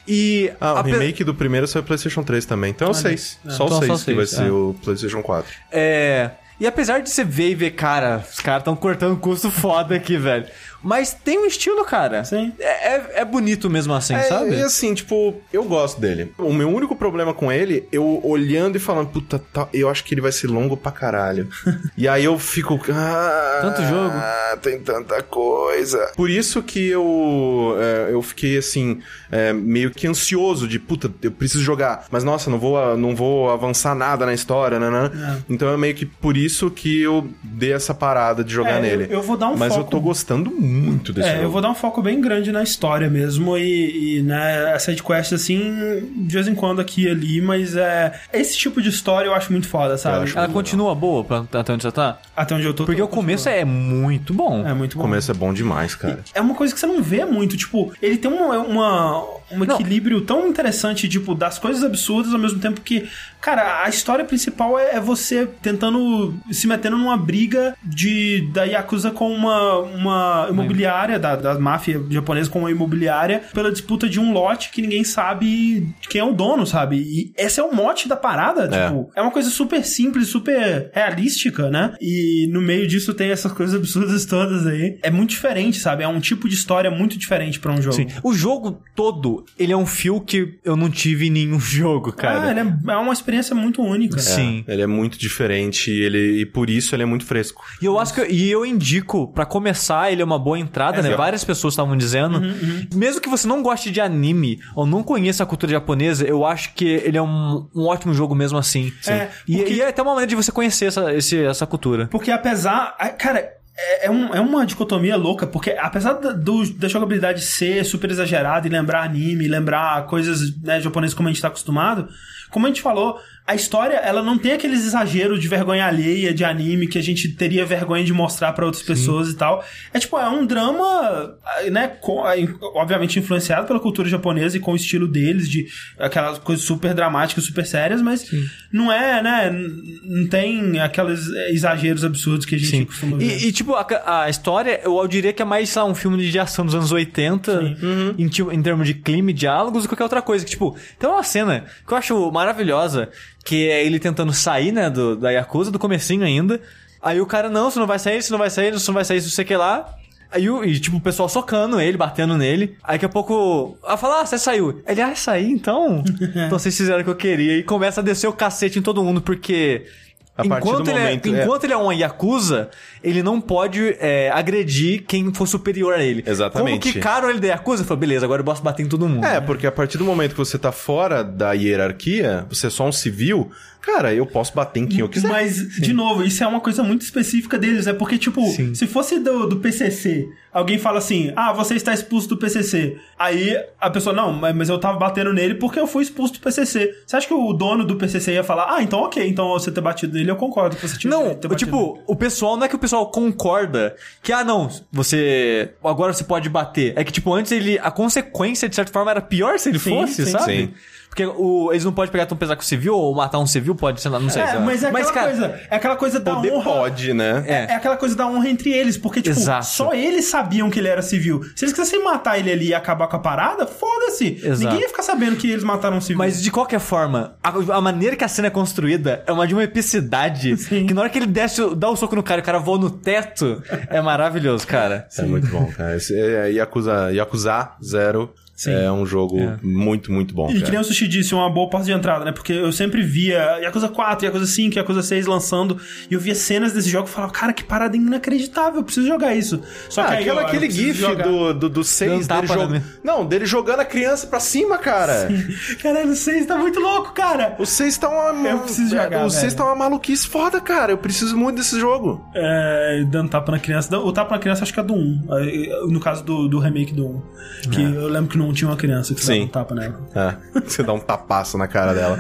E. Ah, o remake do primeiro saiu PlayStation 3 também. Então é o 6. Só Então o só 6 que vai ser é. o PlayStation 4. É. E apesar de você ver e ver, cara, os caras estão cortando custo foda aqui, velho. Mas tem um estilo, cara. Sim. É, é, é bonito mesmo assim, É, sabe? E assim, tipo, eu gosto dele. O meu único problema com ele, eu olhando e falando, puta, tá- eu acho que ele vai ser longo pra caralho. e aí eu fico. Ah, Tanto jogo. Tem tanta coisa. Por isso que eu, é, eu fiquei assim, é, meio que ansioso de, puta, eu preciso jogar. Mas nossa, não vou, não vou avançar nada na história, né? né? Então é meio que por isso que eu dei essa parada de jogar É, nele. eu- eu vou dar um Mas eu foco- tô gostando muito desse É, jogo. eu vou dar um foco bem grande na história mesmo e, e né, a sidequest, assim, de vez em quando aqui e ali, mas é, esse tipo de história eu acho muito foda, sabe? Ela continua boa pra, até onde você tá? Até onde eu tô. Porque tô- o começo é muito bom. É muito O bom. começo é bom demais, cara. É uma coisa que você não vê muito, tipo, ele tem uma, uma- um Não. equilíbrio tão interessante, tipo, das coisas absurdas ao mesmo tempo que, cara, a história principal é, é você tentando se metendo numa briga de da Yakuza com uma, uma imobiliária, da, da máfia japonesa com uma imobiliária, pela disputa de um lote que ninguém sabe quem é o dono, sabe? E esse é o mote da parada, É. tipo, é uma coisa super simples, super realística, né? E no meio disso tem essas coisas absurdas todas aí. É muito diferente, sabe? É um tipo de história muito diferente pra um jogo. Sim. O jogo todo, ele é um fio que eu não tive em nenhum jogo, cara. Ah, ele é, é uma experiência muito única. Sim. Ele é muito diferente e, ele, e por isso ele é muito fresco. E eu acho que e eu indico, pra começar, ele é uma boa entrada, né? sim. Várias pessoas estavam dizendo. Mesmo que você não goste de anime ou não conheça a cultura japonesa, eu acho que ele é um, um ótimo jogo mesmo assim. É, E, porque- e é até uma maneira de você conhecer essa, esse- essa cultura. Porque apesar. Cara, é, é um- é uma dicotomia louca, porque apesar do- da jogabilidade ser super exagerada e lembrar anime, lembrar coisas né, japonesas como a gente tá acostumado, como a gente falou, a história ela não tem aqueles exageros de vergonha alheia de anime que a gente teria vergonha de mostrar pra outras pessoas e tal. É tipo, é um drama, né, com- obviamente influenciado pela cultura japonesa e com o estilo deles, de aquelas coisas super dramáticas, super sérias, mas não é, né, não tem aqueles exageros absurdos que a gente Sim. costuma ver. E, e, tipo, a, a história, eu diria que é mais, sei lá, um filme de ação dos anos 80, em, ti- em termos de clima e diálogos, ou qualquer outra coisa. Que, tipo, tem uma cena que eu acho maravilhosa, que é ele tentando sair, né, do, da Yakuza, do comecinho ainda. Aí o cara, não, você não vai sair, você não vai sair, você não vai sair, não sei o que lá. Aí, o- e, tipo, o pessoal socando ele, batendo nele. Aí, daqui a pouco, ela fala, ah, você saiu. Ele, ah, saí, então? então vocês fizeram o que eu queria. E começa a descer o cacete em todo mundo, porque... A do ele é- momento, é. enquanto ele é um Yakuza, ele não pode é, agredir quem for superior a ele. Exatamente. Como que caro ele da Yakuza? Falou, beleza, agora eu posso bater em todo mundo. É, porque a partir do momento que você tá fora da hierarquia, você é só um civil, cara, eu posso bater em quem eu quiser. Mas, de novo, isso é uma coisa muito específica deles. É porque, tipo, Sim. se fosse do, do PCC, alguém fala assim: ah, você está expulso do PCC. Aí a pessoa, não, mas eu tava batendo nele porque eu fui expulso do PCC. Você acha que o dono do PCC ia falar: ah, então ok, então você ter batido nele, eu concordo que você tinha Não, ter batido nele." tipo, o pessoal, não é que o pessoal concorda que, ah, não, você. Agora você pode bater. É que, tipo, antes ele. A consequência, de certa forma, era pior se ele Sim, fosse, sim, sabe? sim. Porque o, eles não podem pegar tão pesado com o civil ou matar um civil, pode, sei lá, não sei. É, mas é aquela coisa, é aquela coisa da Poder honra. pode, né? É. É aquela coisa da honra entre eles, porque, tipo, Exato. só eles sabiam que ele era civil. Se eles quisessem matar ele ali e acabar com a parada, foda-se. Ninguém ia ficar sabendo que eles mataram um civil. Mas de qualquer forma, a, a maneira que a cena é construída é uma de uma epicidade Sim. que na hora que ele desce, dá o soco no cara e o cara voa no teto, é maravilhoso, cara. É muito bom, cara. Esse é Yakuza, Yakuza Zero Sim. é um jogo muito, muito bom. E que cara. nem o Sushi disse, uma boa porta de entrada, né? Porque eu sempre via Yakuza 4, Yakuza 5, Yakuza 6 lançando, e eu via cenas desse jogo e falava, cara, que parada inacreditável, eu preciso jogar isso. Só que Ah, aí aquela, eu- eu aquele preciso gif jogar. do, do, do seis Dando dele tapa na jog... minha- Não, dele jogando a criança pra cima, cara. Caralho, o 6 tá muito louco, cara! O 6 tá uma. Eu preciso jogar, O 6 velho. tá uma maluquice foda, cara. Eu preciso muito desse jogo. É, dando tapa na criança. O tapa na criança acho que é do 1. No caso do, do remake do 1. Que eu lembro que não tinha uma criança que É. Sim. dava um tapa nela. É, você dá um tapaço na cara dela.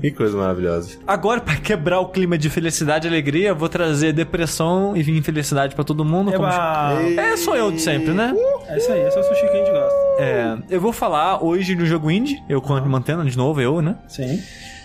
Que coisa maravilhosa. Agora, pra quebrar o clima de felicidade e alegria, eu vou trazer depressão e infelicidade pra todo mundo. como- Eba! É, sou eu de sempre, né? É isso aí, esse é o sushi que a gente gosta. É, eu vou falar hoje de um jogo indie, eu mantendo de novo, eu, né? Sim.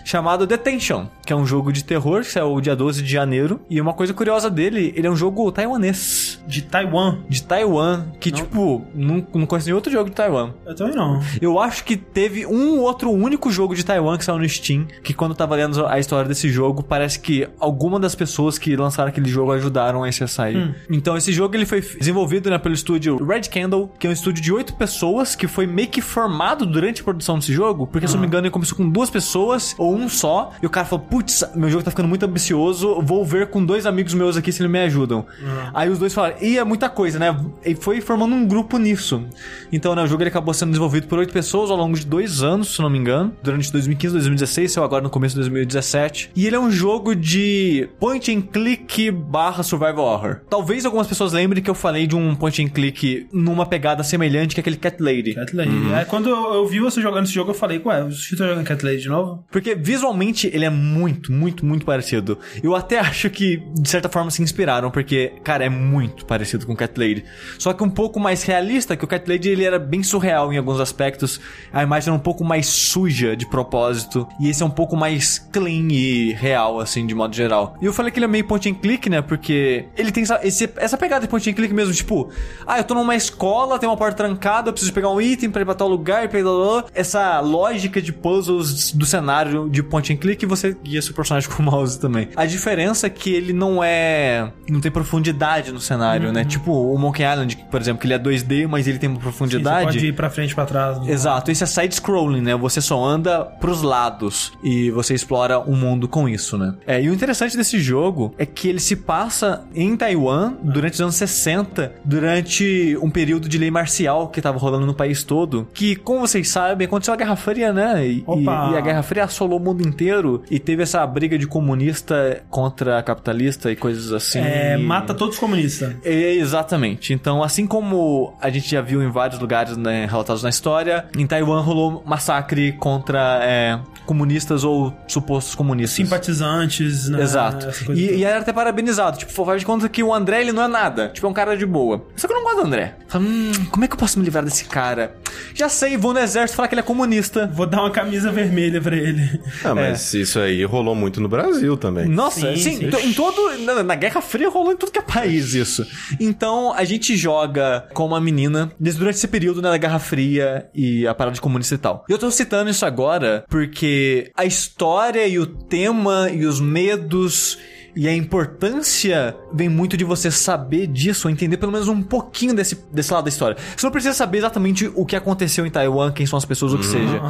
Chamado Detention, que é um jogo de terror que saiu dia 12 de janeiro. E uma coisa curiosa dele, ele é um jogo taiwanês. De Taiwan. De Taiwan, que Não. tipo, não, não conheço nenhum outro jogo de Taiwan. Eu também não. Eu acho que teve um outro único jogo de Taiwan que saiu no Steam, que quando eu tava lendo a história desse jogo, parece que alguma das pessoas que lançaram aquele jogo ajudaram a esse a sair. Então esse jogo ele foi desenvolvido né, pelo estúdio Red Candle, que é um estúdio de oito pessoas que foi meio que formado durante a produção desse jogo, porque se eu não me engano ele começou com duas pessoas ou um só, e o cara falou, putz, meu jogo tá ficando muito ambicioso, vou ver com dois amigos meus aqui se eles me ajudam. Aí os dois falaram, e é muita coisa, né? E foi formando um grupo nisso. Então, né, o jogo ele acabou sendo desenvolvido por oito pessoas ao longo de dois anos, se não me engano, durante 2015 2016, saiu agora no começo de 2017. E ele é um jogo de point and click barra survival horror. Talvez algumas pessoas lembrem que eu falei de um point and click numa pegada semelhante que aquele Cat Lady. Cat Lady. É, quando eu, vi você jogando esse jogo, eu falei, ué, Sushi tá jogando Cat Lady de novo? Porque visualmente ele é muito, muito, muito parecido. Eu até acho que, de certa forma, se inspiraram, porque, cara, é muito parecido com o Cat Lady. Só que um pouco mais realista, que o Cat Lady ele era bem surreal em alguns aspectos. A imagem era um pouco mais suja de propósito. E esse é um pouco mais clean e real, assim, de modo geral. E eu falei que ele é meio point and click, né? Porque ele tem essa, esse- essa pegada de point and click mesmo, tipo, ah, eu tô numa escola, tem uma porta trancada, eu preciso pegar um item pra ir pra tal lugar, pra ir lá, lá, essa lógica de puzzles do cenário de point and click e você guia seu personagem com o mouse também. A diferença é que ele não é. não tem profundidade no cenário, né? Tipo o Monkey Island, por exemplo, que ele é 2D, mas ele tem uma Sim, você profundidade. pode ir pra frente e pra trás. né? Exato, esse é side-scrolling, né? Você só anda pros lados e você explora o mundo com isso, né? É, e o interessante desse jogo é que ele se passa em Taiwan durante os anos 60, durante um período de lei marcial que tava rolando no país todo, que, como vocês sabem, aconteceu a Guerra Fria, né? E, e- a Guerra Fria assolou mundo inteiro e teve essa briga de comunista contra capitalista e coisas assim. É, mata todos os comunistas. é, exatamente. Então, assim como a gente já viu em vários lugares né, relatados na história, em Taiwan rolou massacre contra é, comunistas ou supostos comunistas. Simpatizantes, né? Exato. E, e era até parabenizado. Tipo, faz de conta que o André, ele não é nada. Tipo, é um cara de boa. Só que eu não gosto do André. Fala, hum, como é que eu posso me livrar desse cara? Já sei, vou no exército falar que ele é comunista. Vou dar uma camisa vermelha pra ele. Ah, mas isso aí rolou muito no Brasil também. Nossa, Sim, sim, sim. to- em todo. Na, na Guerra Fria rolou em tudo que é país isso. Então a gente joga com uma menina desde durante esse período né, da Guerra Fria e a parada de comunista e tal. E eu tô citando isso agora porque a história e o tema e os medos. E a importância vem muito de você saber disso, entender pelo menos um pouquinho desse, desse lado da história. Você não precisa saber exatamente o que aconteceu em Taiwan, quem são as pessoas, o que seja.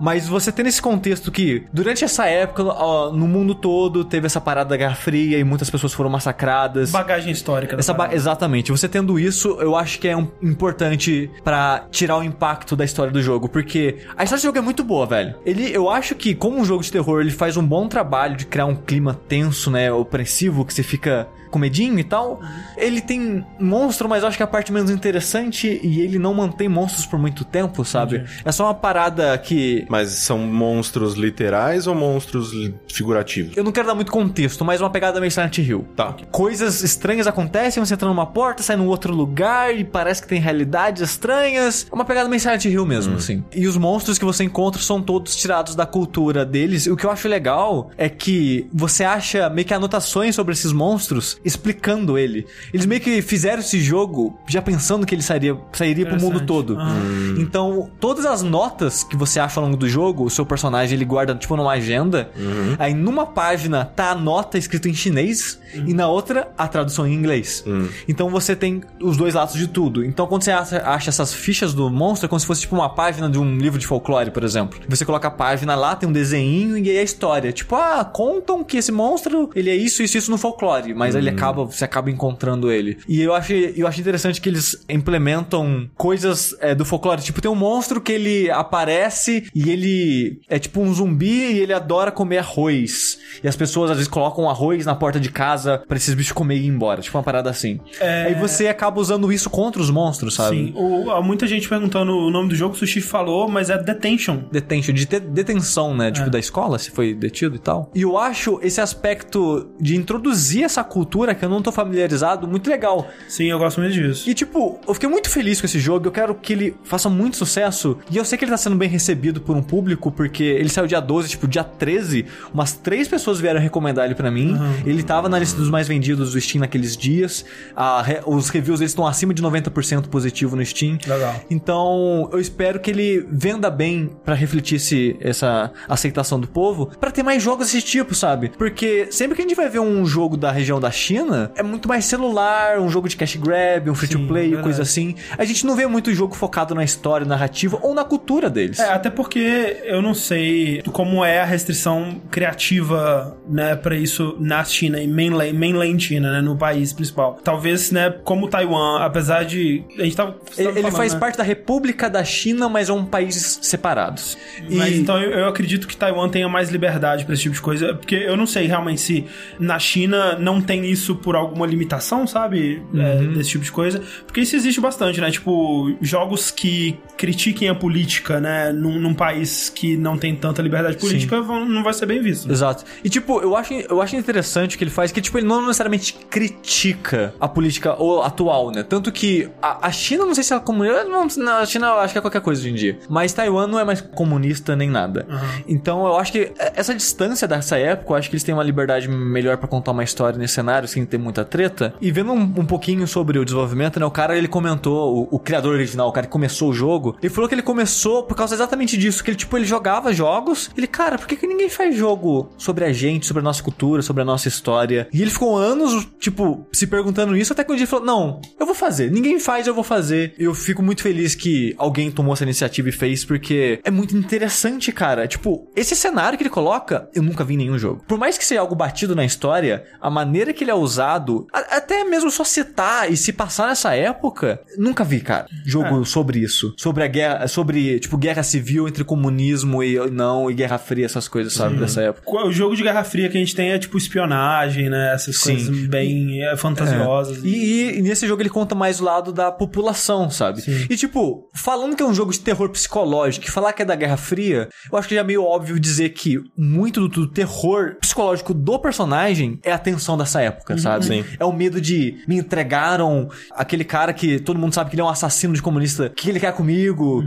Mas você tem nesse contexto que, durante essa época, ó, no mundo todo, teve essa parada da Guerra Fria e muitas pessoas foram massacradas. Bagagem histórica. da Essa ba- exatamente. Você tendo isso, eu acho que é um- importante pra tirar o impacto da história do jogo, porque a história do jogo é muito boa, velho. Ele, eu acho que como um jogo de terror, ele faz um bom trabalho de criar um clima tenso, né, opressivo, que você fica com medinho e tal. Ele tem monstro, mas eu acho que é a parte menos interessante e ele não mantém monstros por muito tempo, sabe? É só uma parada que Mas são monstros literais ou monstros figurativos? eu não quero dar muito contexto, mas uma pegada meio Silent Hill. Tá. Coisas estranhas acontecem, você entra numa porta, sai num outro lugar e parece que tem realidades estranhas. É uma pegada meio Silent Hill mesmo, assim. E os monstros que você encontra são todos tirados da cultura deles. O que eu acho legal é que você acha meio que anotações sobre esses monstros explicando ele. Eles meio que fizeram esse jogo já pensando que ele sairia, sairia pro mundo todo. Ah. Então, todas as notas que você acha ao longo do jogo, o seu personagem ele guarda tipo numa agenda. Aí numa página tá a nota escrita em chinês e na outra a tradução em inglês. Então você tem os dois lados de tudo. Então quando você acha, acha essas fichas do monstro, é como se fosse tipo uma página de um livro de folclore, por exemplo. Você coloca a página lá, tem um desenho e aí a história. Tipo, ah, contam que esse monstro, ele é isso, isso, isso no folclore, mas ele acaba, você acaba encontrando ele. E eu acho, eu acho interessante que eles implementam coisas é, do folclore. Tipo, tem um monstro que ele aparece e ele é tipo um zumbi e ele adora comer arroz. E as pessoas às vezes colocam arroz na porta de casa pra esses bichos comer e ir embora. Tipo uma parada assim. É. Aí você acaba usando isso contra os monstros, sabe? Sim. O, há muita gente perguntando o nome do jogo, o Sushi falou, mas é Detention. Detention, de te- detenção, né? Tipo, da escola, se foi detido e tal. E eu acho esse aspecto de introduzir essa cultura que eu não tô familiarizado muito legal. Sim, eu gosto muito disso. E tipo, eu fiquei muito feliz com esse jogo, eu quero que ele faça muito sucesso. E eu sei que ele tá sendo bem recebido por um público, porque ele saiu dia 12, tipo, dia 13, umas três pessoas vieram recomendar ele pra mim. Ele tava na lista dos mais vendidos do Steam naqueles dias. A os reviews eles estão acima de 90% positivo no Steam. Legal. Então, eu espero que ele venda bem pra refletir esse, essa aceitação do povo, pra ter mais jogos desse tipo, sabe? Porque sempre que a gente vai ver um jogo da região da China, é muito mais celular, um jogo de cash grab, um free to play, verdade. coisa assim. A gente não vê muito jogo focado na história, narrativa ou na cultura deles. É, até porque eu não sei como é a restrição criativa, né, pra isso na China, em mainland, mainland China, né, no país principal. Talvez, né, como Taiwan, apesar de... A gente tava... Ele, falando, faz né? parte da República da China, mas é um país separados. Mas E- então eu, eu acredito que Taiwan tenha mais liberdade pra esse tipo de coisa, porque eu não sei realmente se na China não tem isso por alguma limitação, sabe? É, Uhum. desse tipo de coisa. Porque isso existe bastante, né? Tipo, jogos que critiquem a política, né? Num, num país que não tem tanta liberdade política, vão- não vai ser bem visto. Exato. E tipo, eu acho, eu acho interessante o que ele faz, que tipo, ele não necessariamente critica a política atual, né? Tanto que a, a China, não sei se ela é comunista, não, a China eu acho que é qualquer coisa hoje em dia. Mas Taiwan não é mais comunista nem nada. Então eu acho que essa distância dessa época, eu acho que eles têm uma liberdade melhor pra contar uma história nesse cenário, sem ter muita treta. E vendo um, um pouquinho sobre o desenvolvimento, né? O cara, ele comentou, o, o criador original, o cara que começou o jogo, ele falou que ele começou por causa exatamente disso, que ele, tipo, ele jogava jogos, ele, cara, por que, que ninguém faz jogo sobre a gente, sobre a nossa cultura, sobre a nossa história? E ele ficou anos, tipo, se perguntando isso, até que um dia ele falou, não, eu vou fazer, ninguém faz, eu vou fazer. Eu fico muito feliz que alguém tomou essa iniciativa e fez, porque é muito interessante, cara. Tipo, esse cenário que ele coloca, eu nunca vi em nenhum jogo. Por mais que seja algo batido na história, a maneira que ele usado, até mesmo só citar e se passar nessa época, nunca vi, cara, jogo sobre isso. Sobre a guerra, sobre, tipo, guerra civil entre comunismo e não, e guerra fria, essas coisas, sabe, dessa época. O jogo de Guerra Fria que a gente tem é tipo espionagem, né? Essas Sim. coisas bem é, fantasiosas. E, e- e nesse jogo ele conta mais o lado da população, sabe? E tipo, falando que é um jogo de terror psicológico, e falar que é da Guerra Fria, eu acho que já é meio óbvio dizer que muito do, do terror psicológico do personagem é a tensão dessa época, sabe? Sim. É o medo de me entregaram aquele cara que todo mundo sabe que ele é um assassino de comunista, o que ele quer comigo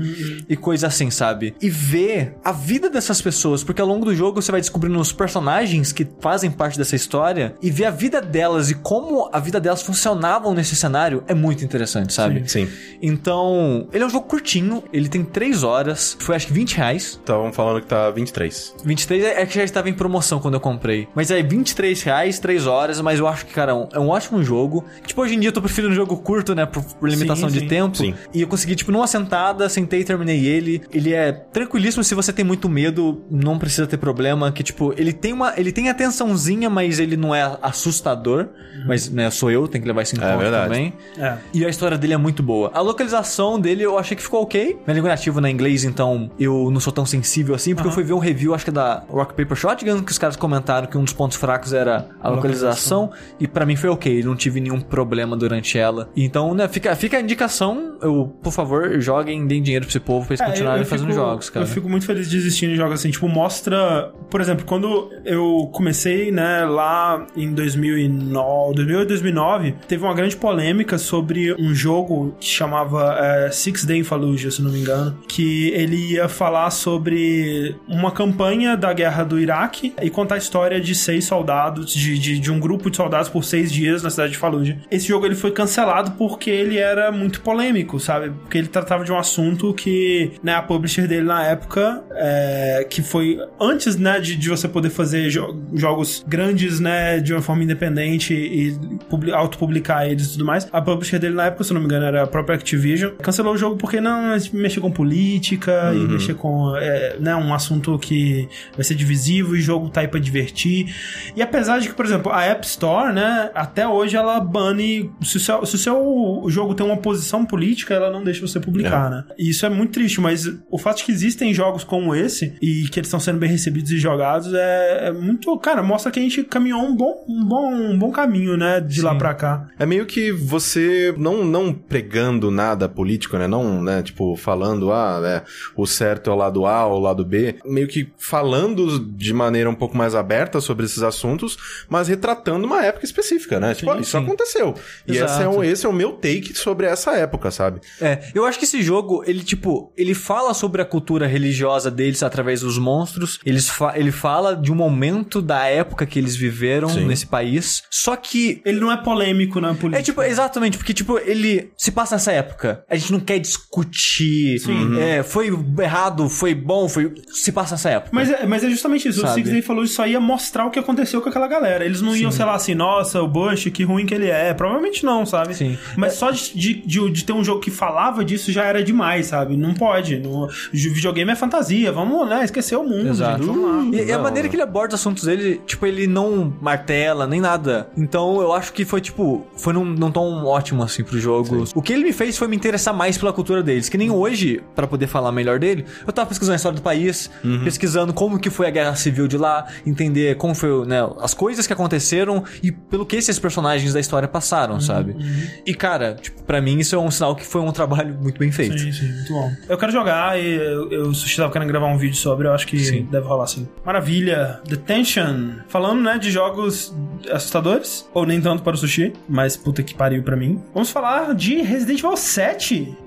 e coisa assim, sabe? E ver a vida dessas pessoas, porque ao longo do jogo você vai descobrindo os personagens que fazem parte dessa história e ver a vida delas e como a vida delas funcionavam nesse cenário é muito interessante, sabe? Sim. Então, ele é um jogo curtinho, ele tem 3 horas, foi acho que 20 reais. Estavam falando que tá 23. 23 é é que já estava em promoção quando eu comprei. Mas é 23 reais, 3 horas, mas eu acho que, cara, é um- é um ótimo jogo. Tipo, hoje em dia eu tô preferindo um jogo curto, né? Por, por limitação Sim, de sim. tempo. Sim. E eu consegui, tipo, numa sentada, sentei e terminei ele. Ele é tranquilíssimo se você tem muito medo, não precisa ter problema. Que, tipo, ele tem uma. Ele tem atençãozinha, mas ele não é assustador. Mas, né, sou eu, tem que levar isso em É conta verdade. também. É. E a história dele é muito boa. A localização dele eu achei que ficou ok. Minha língua nativa na inglês, então eu não sou tão sensível assim, porque eu fui ver um review, acho que é da Rock Paper Shotgun, que os caras comentaram que um dos pontos fracos era a localização. E pra mim foi ok, não tive nenhum problema durante ela. Então, né, fica, fica a indicação. Eu, por favor, joguem, deem dinheiro pra esse povo pra eles É, continuarem eu fazendo fico- jogos, cara. Eu fico muito feliz de existir em jogos assim. Tipo, mostra. Por exemplo, quando eu comecei, né, lá em 2009, 2008, 2009, teve uma grande polêmica sobre um jogo que chamava é, Six Day in Fallujah, se não me engano. Que ele ia falar sobre uma campanha da guerra do Iraque e contar a história de seis soldados, de, de, de um grupo de soldados por seis dias na cidade de Fallujah. Esse jogo ele foi cancelado porque ele era muito polêmico, sabe? Porque ele tratava de um assunto que, né, a publisher dele na época, é, que foi antes, né, de, de você poder fazer jo- jogos grandes, né, de uma forma independente e publi- autopublicar eles e tudo mais, a publisher dele na época, se não me engano, era a própria Activision, cancelou o jogo porque não mexer com política e mexer com, é, né, um assunto que vai ser divisivo e o jogo tá aí pra divertir. E apesar de que, por exemplo, a App Store, né, até hoje ela bane. Se o seu, se o seu jogo tem uma posição política, ela não deixa você publicar, né? E isso é muito triste, mas o fato de que existem jogos como esse e que eles estão sendo bem recebidos e jogados é, é muito. Cara, mostra que a gente caminhou um bom, um bom, um bom caminho, né, de lá pra cá. É meio que você não, não pregando nada político, né? Não, né? Tipo, falando, ah, né? O certo é o lado A ou o lado B. Meio que falando de maneira um pouco mais aberta sobre esses assuntos assuntos, mas retratando uma época específica, né? tipo, ó, isso sim. aconteceu. E esse é, o, esse é o meu take sobre essa época, sabe? É, eu acho que esse jogo, ele, tipo, ele fala sobre a cultura religiosa deles através dos monstros. Eles fa ele fala de um momento da época que eles viveram Sim. nesse país. Só que. Ele não é polêmico na política. É tipo, exatamente, porque, tipo, ele se passa nessa época. A gente não quer discutir. É, foi errado, foi bom, foi. Se passa nessa época. Mas é, mas é justamente isso. Sabe? O Six Day falou isso só ia mostrar o que aconteceu com aquela galera. Eles não iam, sei lá, assim, nossa, o Bush, que ruim que ele é. Provavelmente não, sabe? Sim. Mas só de, de, de- ter um jogo que falava disso já era demais, sabe? Não pode. No, o videogame é fantasia. Vamos, né? Esquecer o mundo, Exato. gente. Vamos lá. E, e a maneira não. que ele aborda os assuntos dele, tipo, ele não martela nem nada. Então eu acho que foi, tipo, foi num, num tom ótimo, assim, pro jogo. O que ele me fez foi me interessar mais pela cultura deles. Que nem hoje, pra poder falar melhor dele, eu tava pesquisando a história do país, pesquisando como que foi a guerra civil de lá, entender como foi, né, as coisas que aconteceram e pelo que esses personagens da história passaram, sabe? E, cara, tipo, pra mim isso é um sinal que foi um trabalho muito bem feito. Sim, sim, muito bom. Eu quero jogar e eu, eu, o Sushi tava querendo gravar um vídeo sobre, eu acho que Sim. deve rolar sim. Maravilha. Detention. Falando, né, de jogos assustadores, ou nem tanto para o Sushi, mas puta que pariu pra mim. Vamos falar de Resident Evil 7.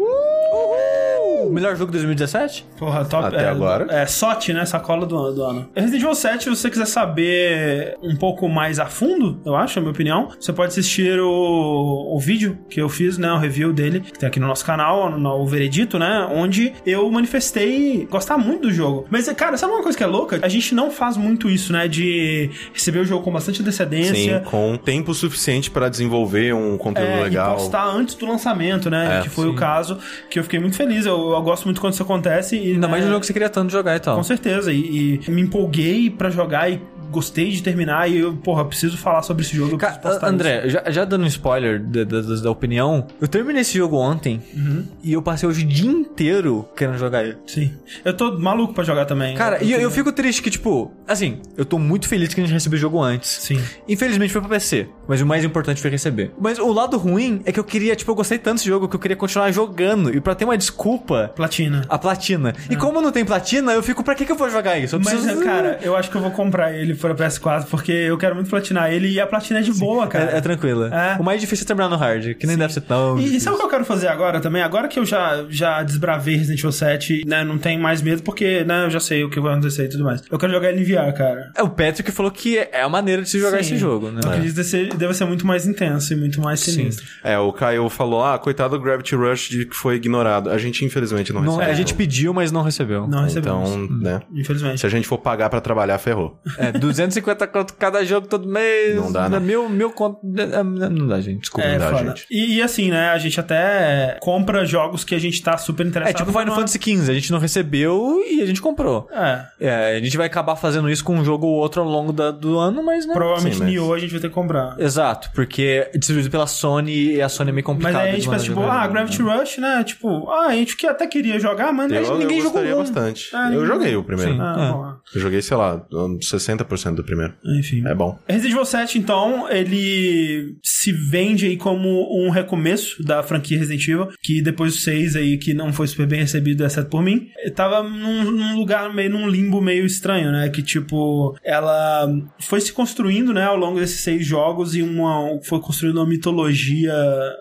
O melhor jogo de 2017? Porra, top. Até é, agora. É, SOT, né? Sacola do, do ano. Resident Evil 7, se você quiser saber um pouco mais a fundo, eu acho, na minha opinião, você pode assistir o, o vídeo que eu fiz, né? O review dele, que tem aqui no nosso canal, no, o Veredito, né? Onde eu manifestei gostar muito do jogo. Mas, cara, sabe uma coisa que é louca? A gente não faz muito isso, né? De receber o jogo com bastante Sim, antecedência. com tempo suficiente pra desenvolver um conteúdo É, legal. e postar antes do lançamento, né? É, que foi o caso que eu fiquei muito feliz. Eu, eu gosto muito quando isso acontece. E, Ainda né, mais um jogo que você queria tanto jogar e tal. Com certeza. E, e me empolguei pra jogar e gostei de terminar. E eu, porra, preciso falar sobre esse jogo. eu Ca- preciso postar André, já, já dando um spoiler da, da- da- opinião, eu terminei esse jogo ontem Uhum. e eu passei hoje o dia inteiro querendo jogar ele. Sim. Eu tô maluco pra jogar também. Cara, e eu, eu fico. triste que, tipo, assim, eu tô muito feliz que a gente recebeu o jogo antes. Sim. Infelizmente foi pra PC, mas o mais importante foi receber. Mas o lado ruim é que eu queria, tipo, eu gostei tanto desse jogo que eu queria continuar jogando. E pra ter uma desculpa, Platina. a platina. E como não tem platina, eu fico, pra que, que eu vou jogar isso? Eu Mas, preciso. cara, eu acho que eu vou comprar ele pra PS4 porque eu quero muito platinar ele e a platina é de boa, cara. É, é tranquila. É. O mais difícil é terminar no hard, que nem deve ser tão. E, e sabe o que eu quero fazer agora também? Agora que eu já, já desbravei Resident Evil 7, né? Não tenho mais medo porque, né? Eu já sei o que vai acontecer e tudo mais. Eu quero jogar ele em VR, cara. É, o Patrick falou que é a maneira de se jogar Sim. esse jogo, né? Eu acredito que deve ser, deve ser muito mais intenso e muito mais sinistro. É, o Caio falou, ah, coitado do Gravity Rush de que foi ignorado. A gente, infelizmente, não, Não, recebeu. a gente pediu, mas não recebeu. Não recebemos. Então, né? Infelizmente. Se a gente for pagar pra trabalhar, ferrou. É, 250 conto cada jogo todo mês. Não dá, né? Mil, mil conto. Não dá, gente. Desculpa, é, não dá, foda. gente. E, e, assim, né? A gente até compra jogos que a gente tá super interessado. É tipo Final. Fantasy XV. A gente não recebeu e a gente comprou. É. é. A gente vai acabar fazendo isso com um jogo ou outro ao longo da, do ano, mas não. Provavelmente Sim, mas... Nioh a gente vai ter que comprar. Exato, porque é distribuído pela Sony e a Sony é meio complicada. Mas aí a gente pensa, tipo, ah, né? Gravity né? Rush, né? Tipo, ah, a gente que até queria jogar, mas eu, ninguém eu jogou. Eu gostaria bastante. É, eu joguei o primeiro. Ah, é. eu joguei, sei lá, 60% 40% do primeiro. Ah, enfim. É bom. Resident Evil 7, então, ele se vende aí como um recomeço da franquia Resident Evil, que depois do 6 aí, que não foi super bem recebido, exceto por mim, tava num, num lugar meio, num limbo meio estranho, né? Que, tipo, ela foi se construindo, né, ao longo desses seis jogos e uma, foi construindo uma mitologia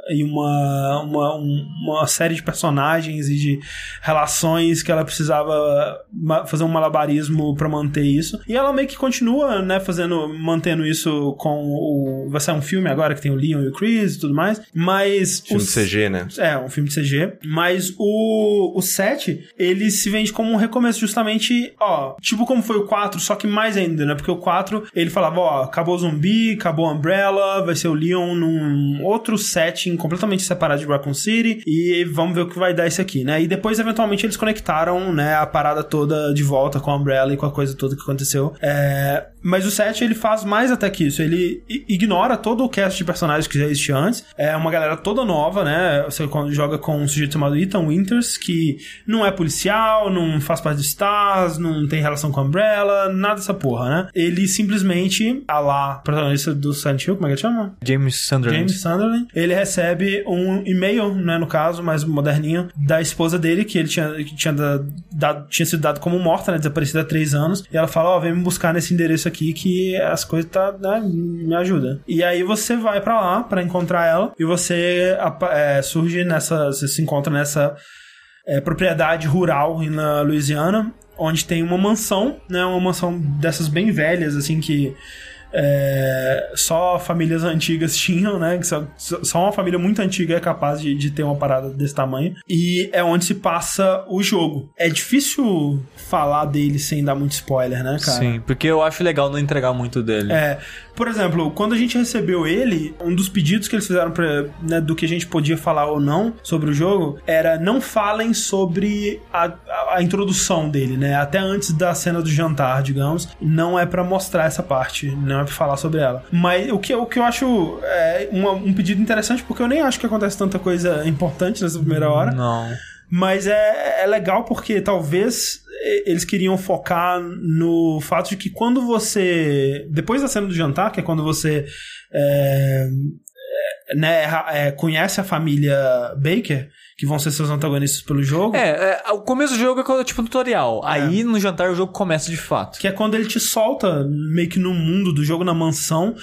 e uma, uma, uma série de personagens e de relações que ela precisava fazer um malabarismo para manter isso. E ela meio que continua né, fazendo, mantendo isso com o. Vai sair um filme agora que tem o Leon e o Chris e tudo mais. Mas. Filme os- de CG, né? é, um filme de CG. Mas o, o 7, ele se vende como um recomeço, justamente, ó, tipo como foi o 4, só que mais ainda, né? Porque o 4, ele falava, ó, acabou o zumbi, acabou a Umbrella, vai ser o Leon num outro setting completamente separado de Raccoon City, e vamos ver o que vai dar isso aqui, né? E depois, eventualmente, eles conectaram, né, a parada toda de volta com a Umbrella e com a coisa toda que aconteceu. É, mas o 7, ele faz mais até que isso, ele ignora todo o cast de personagens que já existiam antes. É uma galera toda nova, né? Você joga com um sujeito chamado Ethan Winters, que não é policial, não faz parte de Stars, não tem relação com a Umbrella, nada dessa porra, né? Ele simplesmente, a lá, protagonista do Silent Hill, como é que ele chama? James Sunderland. James Sunderland. Ele recebe um e-mail, né, no caso, mais moderninho, da esposa dele, que ele tinha, que tinha, dado, tinha sido dado como morta, né, desaparecida há três anos. E ela fala, ó, oh, vem me buscar nesse endereço aqui que as coisas tá, né, me ajuda. E aí você vai para lá para encontrar ela e você é, surge nessa, você se encontra nessa é, propriedade rural na Louisiana, onde tem uma mansão, né, uma mansão dessas bem velhas, assim, que é, só famílias antigas tinham, né? Só, só uma família muito antiga é capaz de, de ter uma parada desse tamanho. E é onde se passa o jogo. É difícil falar dele sem dar muito spoiler, né, cara? Sim, porque eu acho legal não entregar muito dele. É. Por exemplo, quando a gente recebeu ele, um dos pedidos que eles fizeram pra, né, do que a gente podia falar ou não sobre o jogo era não falem sobre a, a, a introdução dele, né? Até antes da cena do jantar, digamos. Não é para mostrar essa parte, não é pra falar sobre ela. mas o que, o que eu acho é uma, um pedido interessante, porque eu nem acho que acontece tanta coisa importante nessa primeira hora. Não. Mas é, é legal porque talvez eles queriam focar no fato de que quando você. Depois da cena do jantar, que é quando você. É, é né, é, conhece a família Baker, que vão ser seus antagonistas pelo jogo. É, é o começo do jogo é tipo um tutorial. É. Aí no jantar o jogo começa de fato. Que é quando ele te solta meio que no mundo do jogo, na mansão.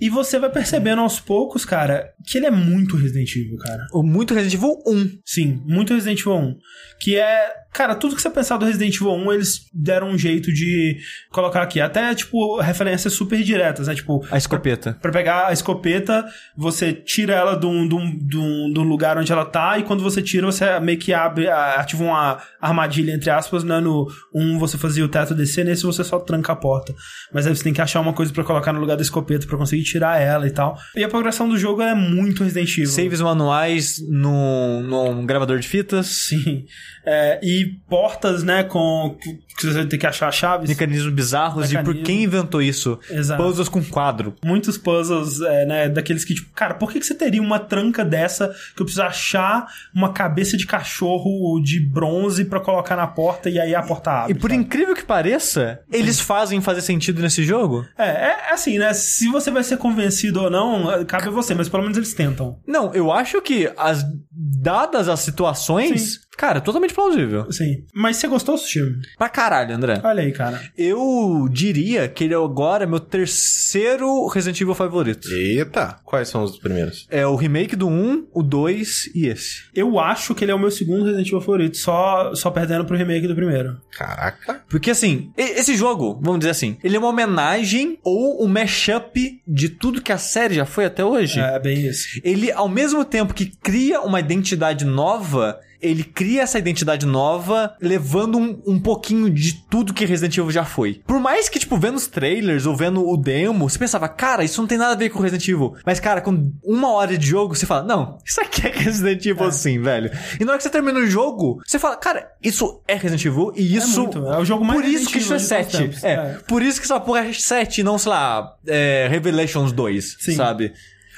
E você vai percebendo aos poucos, cara, que ele é muito Resident Evil, cara. Muito Resident Evil 1. Sim, muito Resident Evil 1. Que é, cara, tudo que você pensar do Resident Evil 1, eles deram um jeito de colocar aqui. Até, tipo, referências super diretas, né? Tipo. A escopeta. Pra, pra pegar a escopeta, você tira ela de um, de, um, de, um, de um lugar onde ela tá, e quando você tira, você meio que abre, ativa uma armadilha, entre aspas, né? No um você fazia o teto descer, nesse você só tranca a porta. Mas aí você tem que achar uma coisa para colocar no lugar da escopeta para conseguir tirar ela e tal. E a progressão do jogo é muito Resident Evil. Saves manuais no, no gravador de fitas. Sim. É, e portas, né, com que você ter que achar chaves. Mecanismos bizarros Mecanismo. de por quem inventou isso. Exato. Puzzles com quadro. Muitos puzzles, é, né, daqueles que, tipo, cara, por que, que você teria uma tranca dessa que eu preciso achar uma cabeça de cachorro de bronze para colocar na porta e aí a porta abre? E por sabe? incrível que pareça, eles fazem fazer sentido nesse jogo? É, é, é assim, né, se você vai ser convencido ou não, cabe a você, mas pelo menos eles tentam. Não, eu acho que as dadas as situações, Sim. Cara, totalmente plausível. Sim. Mas você gostou do filme? Pra caralho, André. Olha aí, cara. Eu diria que ele é agora meu terceiro Resident Evil favorito. Eita! Quais são os primeiros? É o remake do 1, o 2 e esse. Eu acho que ele é o meu segundo Resident Evil favorito, só, só perdendo pro remake do primeiro. Caraca. Porque assim, esse jogo, vamos dizer assim, ele é uma homenagem ou um mashup de tudo que a série já foi até hoje. É, bem isso. Ele, ao mesmo tempo que cria uma identidade nova, ele cria essa identidade nova, levando um, um pouquinho de tudo que Resident Evil já foi. Por mais que, tipo, vendo os trailers ou vendo o demo, você pensava, cara, isso não tem nada a ver com Resident Evil. Mas, cara, com uma hora de jogo, você fala, não, isso aqui é Resident Evil é. sim, velho. E na hora que você termina o jogo, você fala, cara, isso é Resident Evil e isso. É, muito. é o jogo mais Por isso que isso é 7. É, é, por isso que essa porra é 7 e não, sei lá, é, Revelations 2, sim. sabe?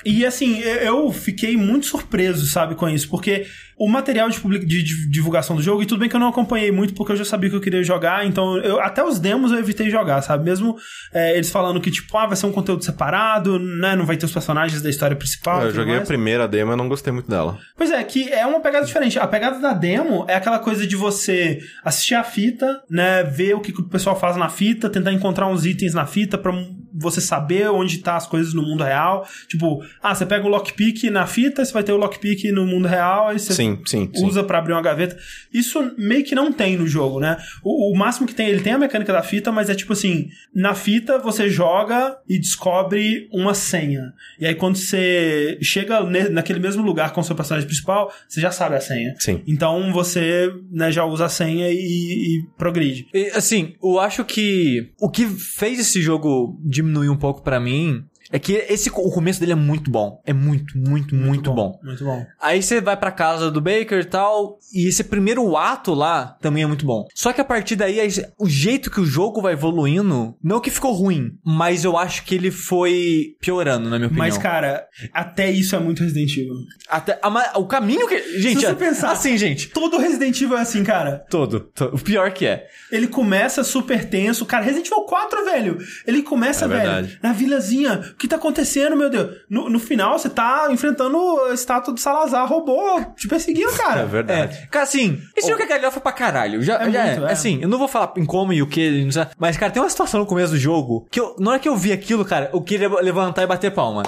E assim, eu fiquei muito surpreso, sabe, com isso, porque o material de, public, de, divulgação do jogo, e tudo bem que eu não acompanhei muito porque eu já sabia que eu queria jogar, então eu, até os demos eu evitei jogar, sabe? Mesmo é, eles falando que, tipo, ah, vai ser um conteúdo separado, né? Não vai ter os personagens da história principal. Eu joguei mais. a primeira demo e não gostei muito dela. Pois é, que é uma pegada diferente. A pegada da demo é aquela coisa de você assistir a fita, né? Ver o que, que o pessoal faz na fita, tentar encontrar uns itens na fita pra você saber onde tá as coisas no mundo real. Tipo, ah, você pega o lockpick na fita, você vai ter o lockpick no mundo real, aí você sim, sim, usa sim. para abrir uma gaveta. Isso meio que não tem no jogo, né? O, o, máximo que tem, ele tem a mecânica da fita, mas é tipo assim, na fita você joga e descobre uma senha. E aí quando você chega naquele mesmo lugar com o seu personagem principal, você já sabe a senha. Sim. Então você né, já usa a senha e, e progride. E, assim, eu acho que o que fez esse jogo diminuir um pouco para mim É que esse, o começo dele é muito bom. É muito, muito, muito, bom. Muito bom. Aí você vai pra casa do Baker e tal, e esse primeiro ato lá também é muito bom. Só que a partir daí, aí, o jeito que o jogo vai evoluindo, não que ficou ruim, mas eu acho que ele foi piorando, na minha opinião. Mas, cara, até isso é muito Resident Evil. Até, a o caminho que... Gente, você é- pensar- assim, gente... Todo Resident Evil é assim, cara. Todo, to- O pior que é. Ele começa super tenso. Cara, Resident Evil 4, velho. Ele começa, É velho, na vilazinha. O que tá acontecendo, meu Deus? No, no final, você tá enfrentando a estátua do Salazar, robô, te perseguindo, cara. É verdade. É, cara, assim, esse jogo é galhofa pra caralho. Já, É já muito, é. é. Assim, eu não vou falar em como e o que, mas, cara, tem uma situação no começo do jogo que eu, na hora que eu vi aquilo, cara, eu queria levantar e bater palma.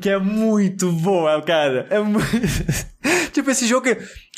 que é muito boa, cara. É muito. tipo, esse jogo.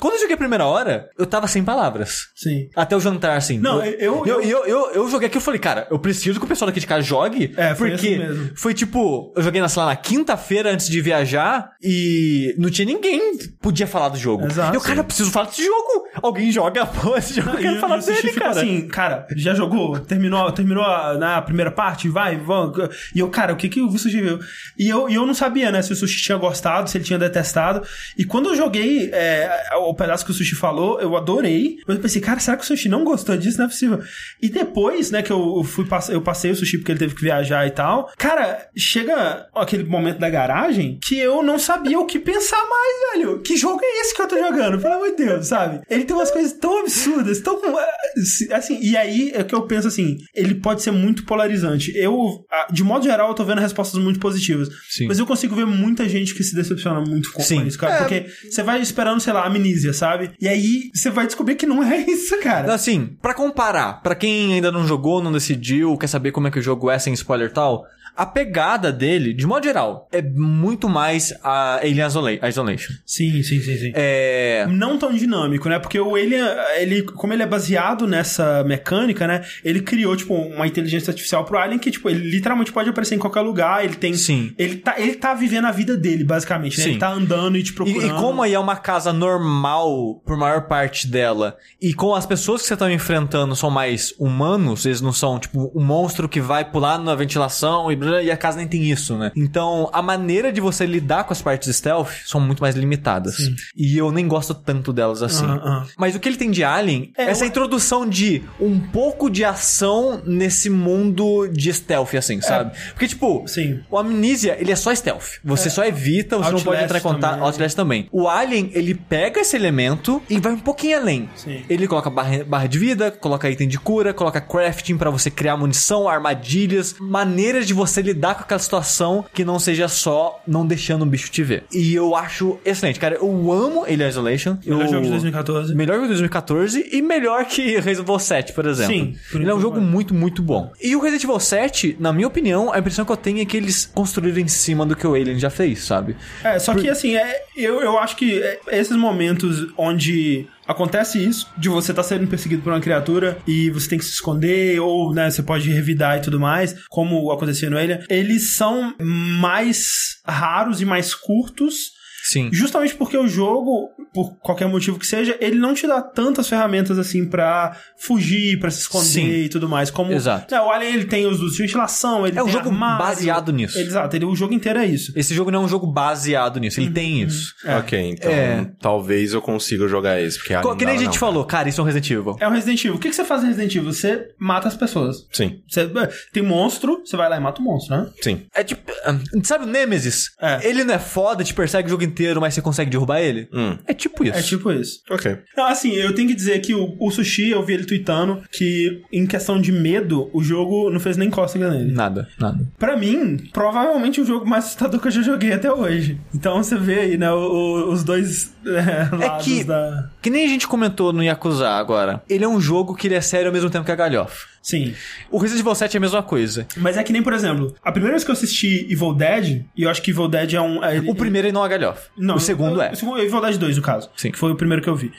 Quando eu joguei a primeira hora, eu tava sem palavras. Sim. Até o jantar, assim. Não, eu- Eu, eu- eu, eu, eu joguei aquilo e falei, cara, eu preciso que o pessoal daqui de casa jogue. É, foi porque assim mesmo. foi tipo, eu joguei na, lá, na quinta-feira antes de viajar e não tinha ninguém que podia falar do jogo. Exato, eu, cara, eu preciso falar desse jogo. Alguém joga porra desse jogo, eu quero e falar dele, ficou cara. assim, cara, já jogou? Terminou, terminou a, na primeira parte? Vai, vamos. E eu, cara, o que que o Sushi viu? E eu, e eu não sabia, né, se o Sushi tinha gostado, se ele tinha detestado. E quando eu joguei é, o pedaço que o Sushi falou, eu adorei. Mas eu pensei, cara, será que o Sushi não gostou disso? Não é possível. E depois, né, que eu fui eu passei o Sushi porque ele teve que viajar e tal. Cara, chega aquele momento da garagem que eu não sabia o que pensar mais, velho. Que jogo é esse que eu tô jogando? Pelo amor de Deus, sabe? Ele tem umas coisas tão absurdas, tão. eh, Assim, e aí é que eu penso assim: ele pode ser muito polarizante. Eu, de modo geral, eu tô vendo respostas muito positivas. Sim. Mas eu consigo ver muita gente que se decepciona muito com, Sim. com isso, cara. Porque você vai esperando, sei lá, amnísia, sabe? E aí você vai descobrir que não é isso, cara. Assim, pra comparar, pra quem ainda não jogou, não decidiu, quer saber como é que o jogo é sem spoiler tal, a pegada dele, de modo geral, é muito mais a Alien Isola- Isolation. Sim, sim, sim, sim. É. não tão dinâmico, né? Porque o Alien, ele, como ele é baseado nessa mecânica, né? Ele criou, tipo, uma inteligência artificial pro Alien que, tipo, ele literalmente pode aparecer em qualquer lugar, ele tem... Sim. Ele tá, ele tá vivendo a vida dele, basicamente, né? Sim. Ele tá andando e te E, procurando. e como aí é uma casa normal por maior parte dela, e com as pessoas que você tá enfrentando são mais humanos, eles não são tipo um monstro que vai pular na ventilação e, e a casa nem tem isso, né? Então a maneira de você lidar com as partes stealth são muito mais limitadas. E eu nem gosto tanto delas assim. Ah, ah. Mas o que ele tem de Alien É, essa eu- introdução de um pouco de ação nesse mundo de stealth, assim, sabe? Porque, tipo, É. Sim. o Amnesia, ele é só stealth. Você só evita, você não pode Outlast entrar em contato. também. Outlast também. O Alien, ele pega esse elemento e vai um pouquinho além. Sim. Ele coloca barra, barra de vida, coloca item de cura, coloca crafting pra você criar munição, armadilhas, maneiras de você lidar com aquela situação que não seja só não deixando um bicho te ver. E eu acho excelente, cara. Eu amo Alien Isolation. Melhor eu... jogo de 2014. Melhor jogo de 2014 e melhor que Resident Evil 7, por exemplo. Sim, por Ele é um jogo pareça. muito, muito bom. E o Resident Evil 7, na minha opinião, a impressão que eu tenho é que eles construíram em cima do que o Alien já fez, sabe? É, só que assim, é, eu, eu acho que é, esses momentos onde acontece isso, de você estar sendo perseguido por uma criatura e você tem que se esconder, ou né, você pode revidar e tudo mais, como acontecia no Alien, eles são mais raros e mais curtos. Sim. Justamente porque o jogo, por qualquer motivo que seja, ele não te dá tantas ferramentas assim pra fugir, pra se esconder Sim. e tudo mais. Como Exato. É, o Alien ele tem os dos de ventilação, ele É um tem jogo armário. baseado nisso. Exato, ele, o jogo inteiro é isso. Esse jogo não é um jogo baseado nisso, ele tem isso. É. Ok, então É. talvez eu consiga jogar esse, porque Co- Que nem a não, gente não. falou, cara, isso é um Resident Evil. É o Resident Evil. O que, que você faz no Resident Evil? Você mata as pessoas. Sim, Você, tem monstro, você vai lá e mata o monstro, né? sim. É tipo. Sabe o Nemesis? É. Ele não é foda, te persegue o jogo inteiro, mas você consegue derrubar ele? Hum, É tipo isso. É tipo isso. ok. Não, assim, eu tenho que dizer que o, o Sushi, eu vi ele tweetando que, em questão de medo, o jogo não fez nem cócega nele. Nada, nada. Pra mim, provavelmente o jogo mais assustador que eu já joguei até hoje. Então você vê aí, né, o- o- os dois é, lados que- da... Que nem a gente comentou no Yakuza agora. Ele é um jogo que ele é sério ao mesmo tempo que a galhofa. Sim. O Resident Evil 7 é a mesma coisa. Mas é que nem, por exemplo, a primeira vez que eu assisti Evil Dead, e eu acho que Evil Dead é um... é- O primeiro é não a galhofa. Não, o segundo é. O segundo é Evil Dead 2, no caso. Sim. Que foi o primeiro que eu vi.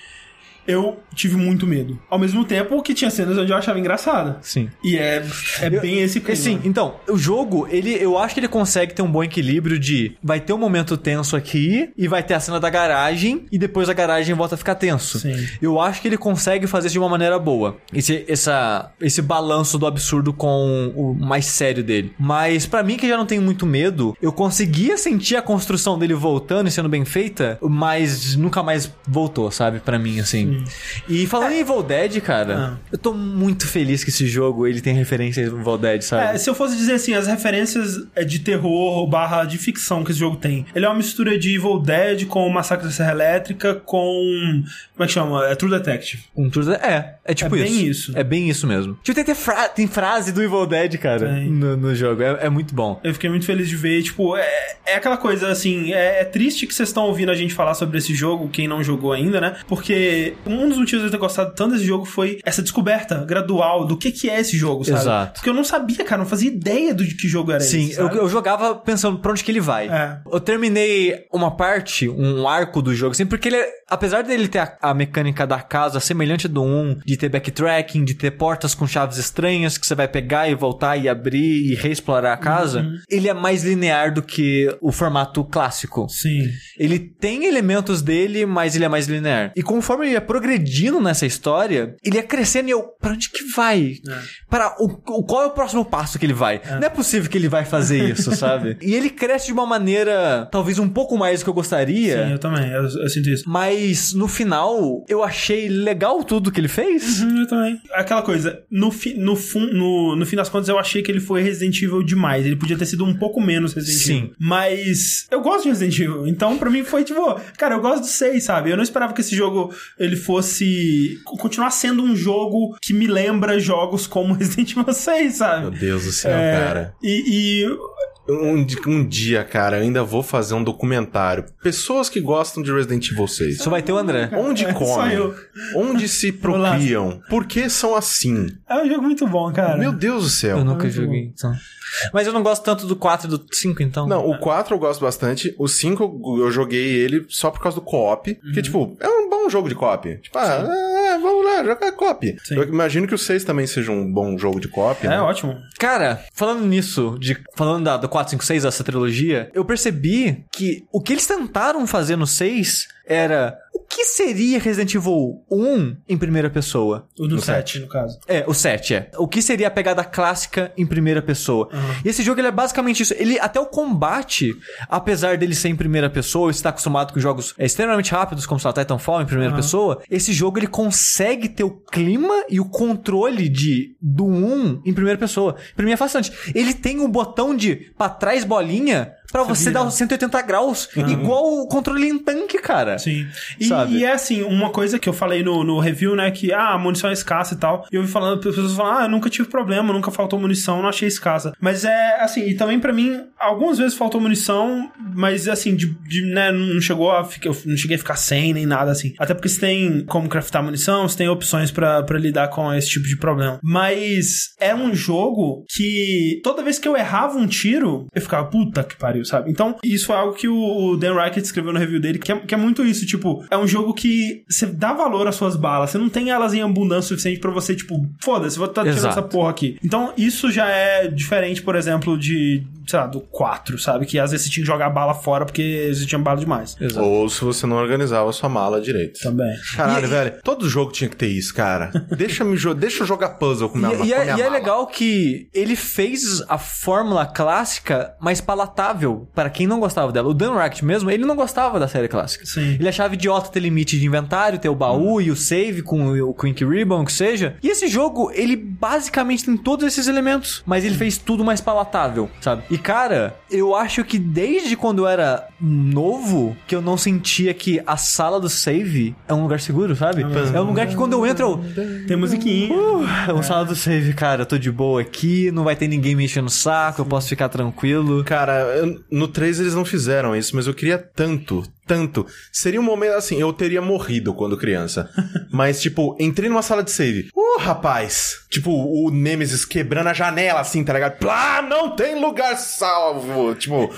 Eu tive muito medo. Ao mesmo tempo que tinha cenas onde eu achava engraçada. Sim. E é, é bem esse clima. Sim, então, o jogo, ele, eu acho que ele consegue ter um bom equilíbrio de vai ter um momento tenso aqui e vai ter a cena da garagem e depois a garagem volta a ficar tenso. Sim. Eu acho que ele consegue fazer isso de uma maneira boa. Esse, essa, esse balanço do absurdo com o mais sério dele. Mas pra mim que já não tenho muito medo, eu conseguia sentir a construção dele voltando e sendo bem feita, mas nunca mais voltou, sabe? Pra mim, assim. E falando em Evil Dead, cara, Ah. eu tô muito feliz que esse jogo ele tem referência a Evil Dead, sabe? É, se eu fosse dizer assim, as referências é de terror barra de ficção que esse jogo tem. Ele é uma mistura de Evil Dead com Massacre da Serra Elétrica com... Como é que chama? É True Detective. Um tour de- É, é tipo É isso. bem isso. É bem isso mesmo. Tipo, tem, tem, fra- tem frase do Evil Dead, cara, no, no jogo. É, é muito bom. Eu fiquei muito feliz de ver, tipo, é, é aquela coisa assim, é, é triste que vocês estão ouvindo a gente falar sobre esse jogo, quem não jogou ainda, né? Porque um dos motivos de eu ter gostado tanto desse jogo foi essa descoberta gradual do que que é esse jogo, sabe? Exato. Porque eu não sabia, cara, não fazia ideia do de que jogo era Sim, esse, eu, sabe? eu jogava pensando pra onde que ele vai. É. Eu terminei uma parte, um arco do jogo, assim, porque ele, é- apesar dele ter a, a mecânica da casa semelhante do 1, de ter backtracking, de ter portas com chaves estranhas que você vai pegar e voltar e abrir e reexplorar a casa, Uhum. ele é mais linear do que o formato clássico. Sim. Ele tem elementos dele, mas ele é mais linear. E conforme ele ia progredindo nessa história, ele ia crescendo e eu, pra onde que vai? Para o, o- qual é o próximo passo que ele vai? Não é possível que ele vai fazer isso, sabe? E ele cresce de uma maneira, talvez um pouco mais do que eu gostaria. Sim, eu também, eu, eu sinto isso. Mas no final, eu achei legal tudo que ele fez. Hum, Eu também. Aquela coisa, no, fi, no, fun, no, no fim das contas, eu achei que ele foi Resident Evil demais. Ele podia ter sido um pouco menos Resident Sim. Evil. Mas eu gosto de Resident Evil. Então, pra mim, foi tipo, cara, eu gosto do 6, sabe? Eu não esperava que esse jogo ele fosse. continuar sendo um jogo que me lembra jogos como Resident Evil 6, sabe? Meu Deus do céu, É, cara. E, e Um, um dia, cara, eu ainda vou fazer um documentário. Pessoas que gostam de Resident Evil 6. Só vai ter o André. Onde É, comem? Onde se procriam? Por que são assim? é um jogo muito bom, cara. Meu Deus do céu. Eu nunca muito joguei. então. Mas eu não gosto tanto do 4 e do 5, então. Não, o 4 eu gosto bastante. O 5 eu- joguei ele só por causa do co-op. Que, tipo, é um jogo de co-op. Tipo, ah, é, vamos lá, jogar co-op. Sim. Eu imagino que o 6 também seja um bom jogo de co-op. É né? ótimo. Cara, falando nisso, de, falando da, do 4, 5, 6, essa trilogia, eu percebi que o que eles tentaram fazer no 6 era o que seria Resident Evil 1 em primeira pessoa? O do No 7, no caso. É, o 7, é. O que seria a pegada clássica em primeira pessoa? E esse jogo ele é basicamente isso. Ele até o combate, apesar dele ser em primeira pessoa, você está acostumado com jogos é, extremamente rápidos, como lá, Titanfall em primeira pessoa, esse jogo ele consegue ter o clima e o controle de do 1 em primeira pessoa. Pra mim é fascinante. Ele tem um botão de pra trás bolinha pra você vira. dar os 180 graus, igual o controle em tanque, cara. Sim. E, e é assim, uma coisa que eu falei no, no review, né? Que ah, a munição é escassa e tal. E eu vi falando, as pessoas falam, ah, eu nunca tive problema, nunca faltou munição, não achei escassa. Mas é assim, e também pra mim, algumas vezes faltou munição, mas assim, de, de, né, não chegou a ficar, eu não cheguei a ficar sem nem nada assim. Até porque você tem como craftar munição, você tem opções pra lidar com esse tipo de problema. Mas é um jogo que toda vez que eu errava um tiro, eu ficava, puta que pariu, sabe? Então, isso é algo que o Dan Rackett escreveu no review dele, que é, que é muito isso, tipo, é um jogo que você dá valor às suas balas, você não tem elas em abundância suficiente pra você, tipo, foda-se, vou estar tirando Exato. essa porra aqui. Então, isso já é diferente, por exemplo, de, sei lá, do 4, sabe? Que às vezes você tinha que jogar bala fora porque você tinha bala demais. Exato. Ou se você não organizava a sua mala direito. Também. Caralho, E- velho. Todo jogo tinha que ter isso, cara. deixa, me jo- deixa eu jogar puzzle com minha, E, com e é, minha e é legal que ele fez a fórmula clássica mais palatável para quem não gostava dela. O Dan Rackett mesmo, ele não gostava da série clássica. Sim. Ele achava idiota ter limite de inventário, ter o baú e o save com o Quick Ribbon, o que seja. E esse jogo, ele basicamente tem todos esses elementos, mas ele fez tudo mais palatável, sabe? E cara, eu acho que desde quando eu era novo, que eu não sentia que a sala do save é um lugar seguro, sabe? É um lugar que quando eu entro, eu, Tem musiquinha. Uh, é um sala do save, cara. Eu tô de boa aqui, não vai ter ninguém me enchendo o saco, eu posso ficar tranquilo. Cara, eu- no 3 eles não fizeram isso, mas eu queria tanto tanto. Seria um momento assim, eu teria morrido quando criança. Mas, tipo, entrei numa sala de save. Uh, rapaz! Tipo, o Nemesis quebrando a janela, assim, tá ligado? Plá, não tem lugar salvo! Tipo,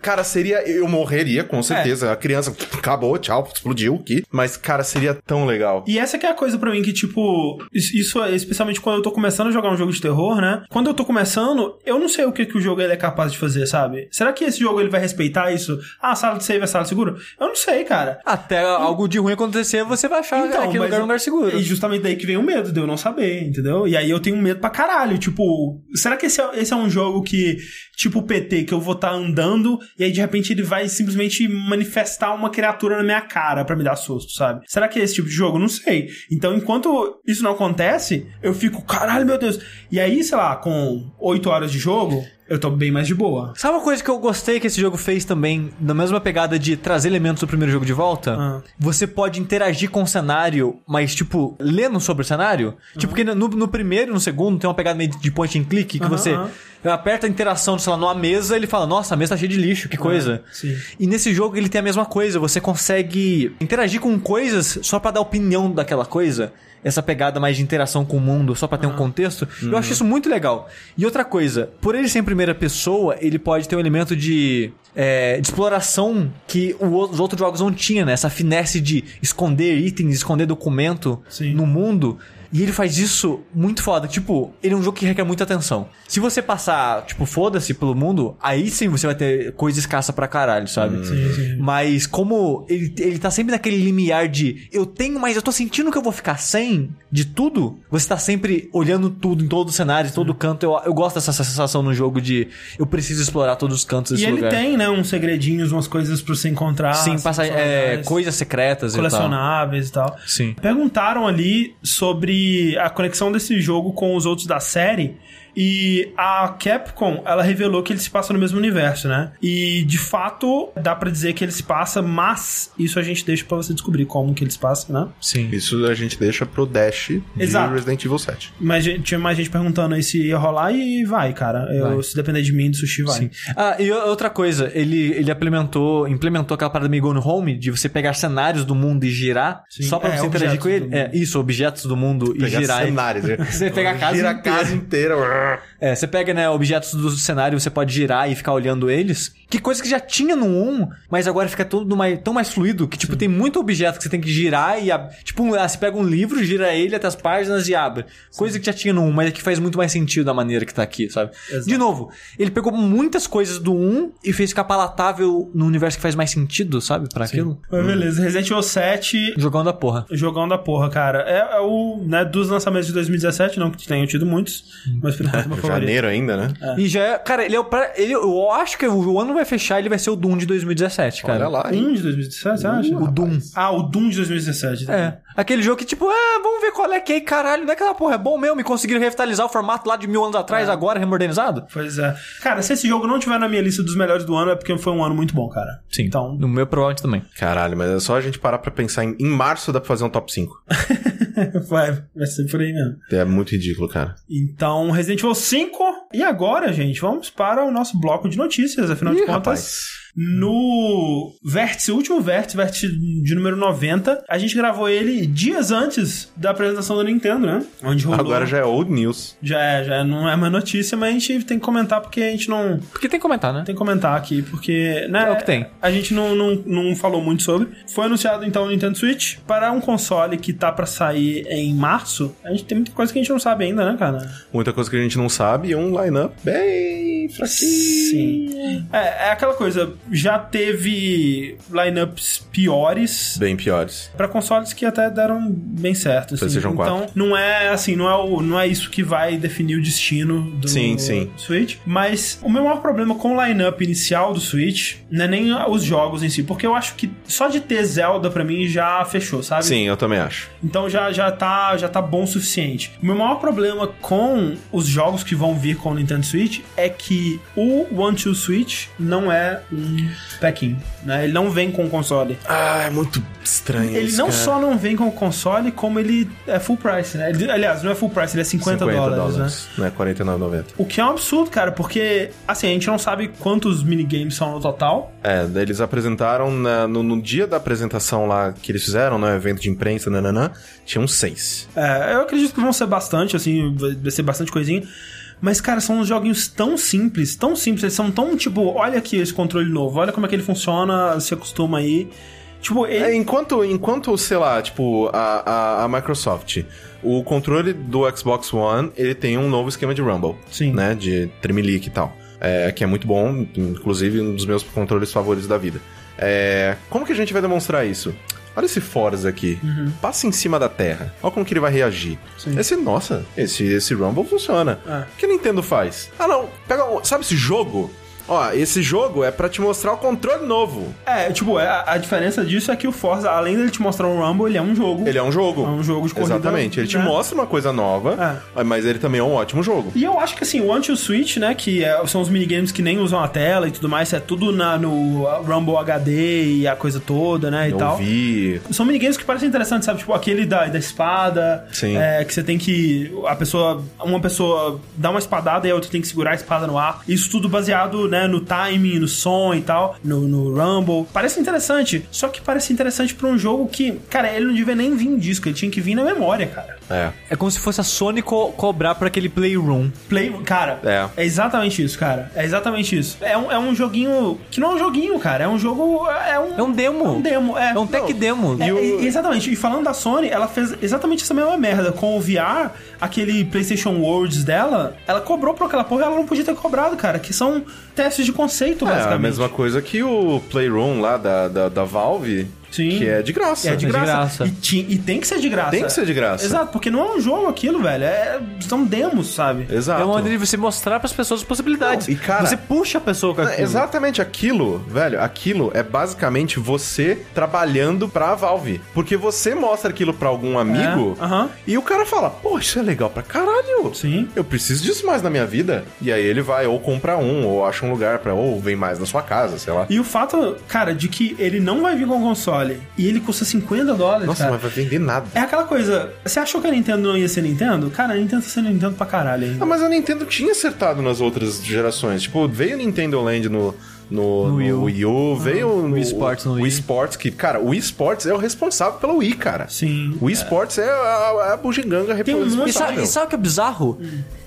cara, seria. Eu morreria, com certeza. A criança acabou, tchau, explodiu aqui. Mas, cara, seria tão legal. E essa que é a coisa pra mim que, tipo, isso é especialmente quando eu tô começando a jogar um jogo de terror, né? Quando eu tô começando, eu não sei o que, que o jogo ele é capaz de fazer, sabe? Será que esse jogo ele vai respeitar isso? Ah, a sala de save é sala segura? Eu não sei, cara. Até algo de ruim acontecer, você vai achar que aquele lugar é um lugar seguro. E justamente daí que vem o medo de eu não saber, entendeu? E aí eu tenho medo pra caralho. Tipo, será que esse é, esse é um jogo que, tipo o PT, que eu vou estar andando e aí de repente ele vai simplesmente manifestar uma criatura na minha cara pra me dar susto, sabe? Será que é esse tipo de jogo? Não sei. Então, enquanto isso não acontece, eu fico, caralho, meu Deus. E aí, sei lá, com 8 horas de jogo, eu tô bem mais de boa. Sabe uma coisa que eu gostei que esse jogo fez também, na mesma pegada de trazer elementos do primeiro jogo de volta? Ah. Você pode interagir com o cenário, mas, tipo, lendo sobre o cenário. Tipo, porque no, no primeiro e no segundo tem uma pegada meio de point and click, que Aham, você. Aperta a interação, sei lá, numa mesa, ele fala, nossa, a mesa tá cheia de lixo, que coisa. sim. E nesse jogo ele tem a mesma coisa, você consegue interagir com coisas só pra dar opinião daquela coisa. Essa pegada mais de interação com o mundo, só pra ter um contexto. Eu acho isso muito legal. E outra coisa, por ele ser em primeira pessoa, ele pode ter um elemento de, é, de exploração que o- os outros jogos não tinham, né? Essa finesse de esconder itens, esconder documento Sim. no mundo. E ele faz isso muito foda. Tipo, ele é um jogo que requer muita atenção. Se você passar, tipo, foda-se pelo mundo, aí sim você vai ter coisa escassa pra caralho, sabe? Sim, sim. Mas como ele, ele tá sempre naquele limiar de eu tenho, mas eu tô sentindo que eu vou ficar sem de tudo, você tá sempre olhando tudo em todo o cenário, em todo canto. Eu, eu gosto dessa sensação no jogo de eu preciso explorar todos os cantos desse E ele lugar. tem, né, uns segredinhos, umas coisas pra você encontrar. Sim, passa, são é, coisas secretas e tal. colecionáveis e tal. Sim. Perguntaram ali sobre a conexão desse jogo com os outros da série. E a Capcom, ela revelou que ele se passa no mesmo universo, né? E de fato, dá pra dizer que ele se passa, mas isso a gente deixa pra você descobrir como que ele se passa, né? Sim. Isso a gente deixa pro Dash de Exato. Resident Evil 7. Mas tinha mais gente perguntando aí se ia rolar e vai, cara. Eu, Vai. Se depender de mim, do sushi, vai. Sim. Ah, e outra coisa, ele, ele implementou, implementou aquela parada meio Gone Home de você pegar cenários do mundo e girar Sim, só pra é, você interagir com ele. É, isso, objetos do mundo e Pegar girar. cenários. né? Você pega a casa Gira a casa inteira. É, você pega, né, objetos do cenário, você pode girar e ficar olhando eles. Que coisa que já tinha no 1, mas agora fica tudo mais, tão mais fluido que, tipo, tem muito objeto que você tem que girar e. Tipo, ah, você pega um livro, gira ele até as páginas e abre. Coisa que já tinha no 1, mas que faz muito mais sentido da maneira que tá aqui, sabe? Exato. De novo, ele pegou muitas coisas do 1 e fez ficar palatável no universo que faz mais sentido, sabe? Pra aquilo. Mas beleza, Resident Evil 7, Jogando a porra. jogão da porra, cara. É, é o, né, dos lançamentos de 2017, não que tenham tido muitos, mas é favorito. Janeiro ainda, né? E já é. Cara, ele é o. pra- Ele, eu acho que o ano vai fechar, ele vai ser o Doom de 2017, cara. Olha lá, hein? Um de 2017, você acha? O Doom. Ah, o Doom de 2017. É. Aquele jogo que, tipo, ah, vamos ver qual é que é, e caralho, não é aquela porra, é bom mesmo, e conseguiram revitalizar o formato lá de mil anos atrás, agora remodernizado? Pois é. Cara, se esse jogo não tiver na minha lista dos melhores do ano, é porque foi um ano muito bom, cara. Então, No meu provavelmente também. Caralho, mas é só a gente parar pra pensar em, em março dá pra fazer um top 5. vai, vai ser por aí mesmo. É muito ridículo, cara. Então, Resident Evil 5. E agora, gente, vamos para o nosso bloco de notícias, afinal de Ih, contas. rapaz. No vértice, último vértice, vértice de número 90, a gente gravou ele dias antes da apresentação da Nintendo, né? Onde rolou. Agora já é old news. Já é, já não é mais notícia, mas a gente tem que comentar porque a gente não. Porque tem que comentar, né? Tem que comentar aqui, porque. Né, É o que tem. A gente não, não, não falou muito sobre. Foi anunciado então o Nintendo Switch para um console que tá pra sair em março. A gente tem muita coisa que a gente não sabe ainda, né, cara? Muita coisa que a gente não sabe e um line-up bem fraquinho. Sim. É, é aquela coisa, já teve lineups piores. Bem piores. Pra consoles que até deram bem certo. Assim. Então, 4. não é assim, não é, o, não é isso que vai definir o destino do Sim, sim. Switch. Mas o meu maior problema com o lineup inicial do Switch não é nem os jogos em si, porque eu acho que só de ter Zelda pra mim já fechou, sabe? Sim, eu também acho. Então já, já, tá, já tá bom o suficiente. O meu maior problema com os jogos que vão vir com o Nintendo Switch é que o One Two Switch não é um Packing, né? Ele não vem com o console. Ah, é muito estranho Ele isso, não cara. só não vem com o console, como ele é full price, né? Ele- aliás, não é full price, ele é 50, dólares, né? né? 49,90. O que é um absurdo, cara, porque, assim, a gente não sabe quantos minigames são no total. É, eles apresentaram na- no, no dia da apresentação lá que eles fizeram, né? Evento de imprensa, nananã, tinham seis. É, eu acredito que vão ser bastante, assim, vai ser bastante coisinha. Mas, cara, são uns joguinhos tão simples, tão simples, eles são tão, tipo, olha aqui esse controle novo, olha como é que ele funciona, se acostuma aí. Tipo, ele... É, enquanto, enquanto, sei lá, tipo, a, a, a Microsoft, o controle do Xbox One, ele tem um novo esquema de Rumble. Sim. Né? De tremelique e tal. É, que é muito bom, inclusive um dos meus controles favoritos da vida. É, como que a gente vai demonstrar isso? Olha esse Forza aqui. Passa em cima da terra. Olha como que ele vai reagir. Sim. Esse, nossa, esse, esse Rumble funciona. É. O que a Nintendo faz? Ah, não. Pega, o- sabe esse jogo? Ó, esse jogo é pra te mostrar o controle novo. É, tipo, é, a, a diferença disso é que o Forza, além dele te mostrar um Rumble, ele é um jogo. Ele é um jogo. É um jogo de corrida, Exatamente. Ele te né? mostra uma coisa nova, mas ele também é um ótimo jogo. E eu acho que assim, o Anti-Switch, né, que é- são os minigames que nem usam a tela e tudo mais, é tudo na, no Rumble HD e a coisa toda, né, e Eu tal. vi. São minigames que parecem interessantes, sabe? Tipo aquele da, da espada. Sim. É, que você tem que. A pessoa. Uma pessoa dá uma espadada e a outra tem que segurar a espada no ar. Isso tudo baseado, né, no timing, no som e tal, no, no Rumble. Parece interessante. Só que parece interessante pra um jogo que, cara, ele não devia nem vir em disco, ele tinha que vir na memória, cara. É. É como se fosse a Sony co- cobrar por aquele Playroom. Play, cara, É. exatamente isso, cara. É exatamente isso. É um, é um joguinho que não é um joguinho, cara. É um jogo. É um, É um demo. É um demo, é. É um tech Não. demo. É, o- Exatamente. E falando da Sony, ela fez exatamente essa mesma merda. Com o VR, aquele PlayStation Worlds dela, ela cobrou por aquela porra e ela não podia ter cobrado, cara. Que são testes de conceito, É a basicamente. mesma coisa que o Playroom lá da, da, da Valve, Sim. que é de graça. É de de graça. graça. E, ti- e tem que ser de graça. Tem que ser de graça. Exato, porque não é um jogo aquilo, velho. É, são demos, sabe? Exato. É uma maneira de você mostrar pras pessoas as possibilidades. Não, e, cara- você puxa a pessoa com É, aquilo. Exatamente aquilo, velho. Aquilo é basicamente você trabalhando pra Valve. Porque você mostra aquilo pra algum amigo É, e o cara fala: Pô, isso é legal pra caralho. Sim. Eu preciso disso mais na minha vida. E aí ele vai ou compra um, ou acha um lugar pra. Ou vem mais na sua casa, sei lá. E o fato, cara, de que ele não vai vir com o console e ele custa 50 dólares, Nossa, cara. mas vai vender nada. É aquela coisa, você achou que a Nintendo não ia ser Nintendo? Cara, a Nintendo tá sendo Nintendo pra caralho ainda. Ah, mas a Nintendo tinha acertado nas outras gerações. Tipo, veio Nintendo Land no. No, no Wii U. Wii U, veio no Wii Sports no Wii Wii. Sports, que, cara, o Wii Sports é o responsável pelo Wii, cara. Sim. O Wii Sports é a, a bugiganga um monte- E responsável. sabe, e sabe o que é bizarro?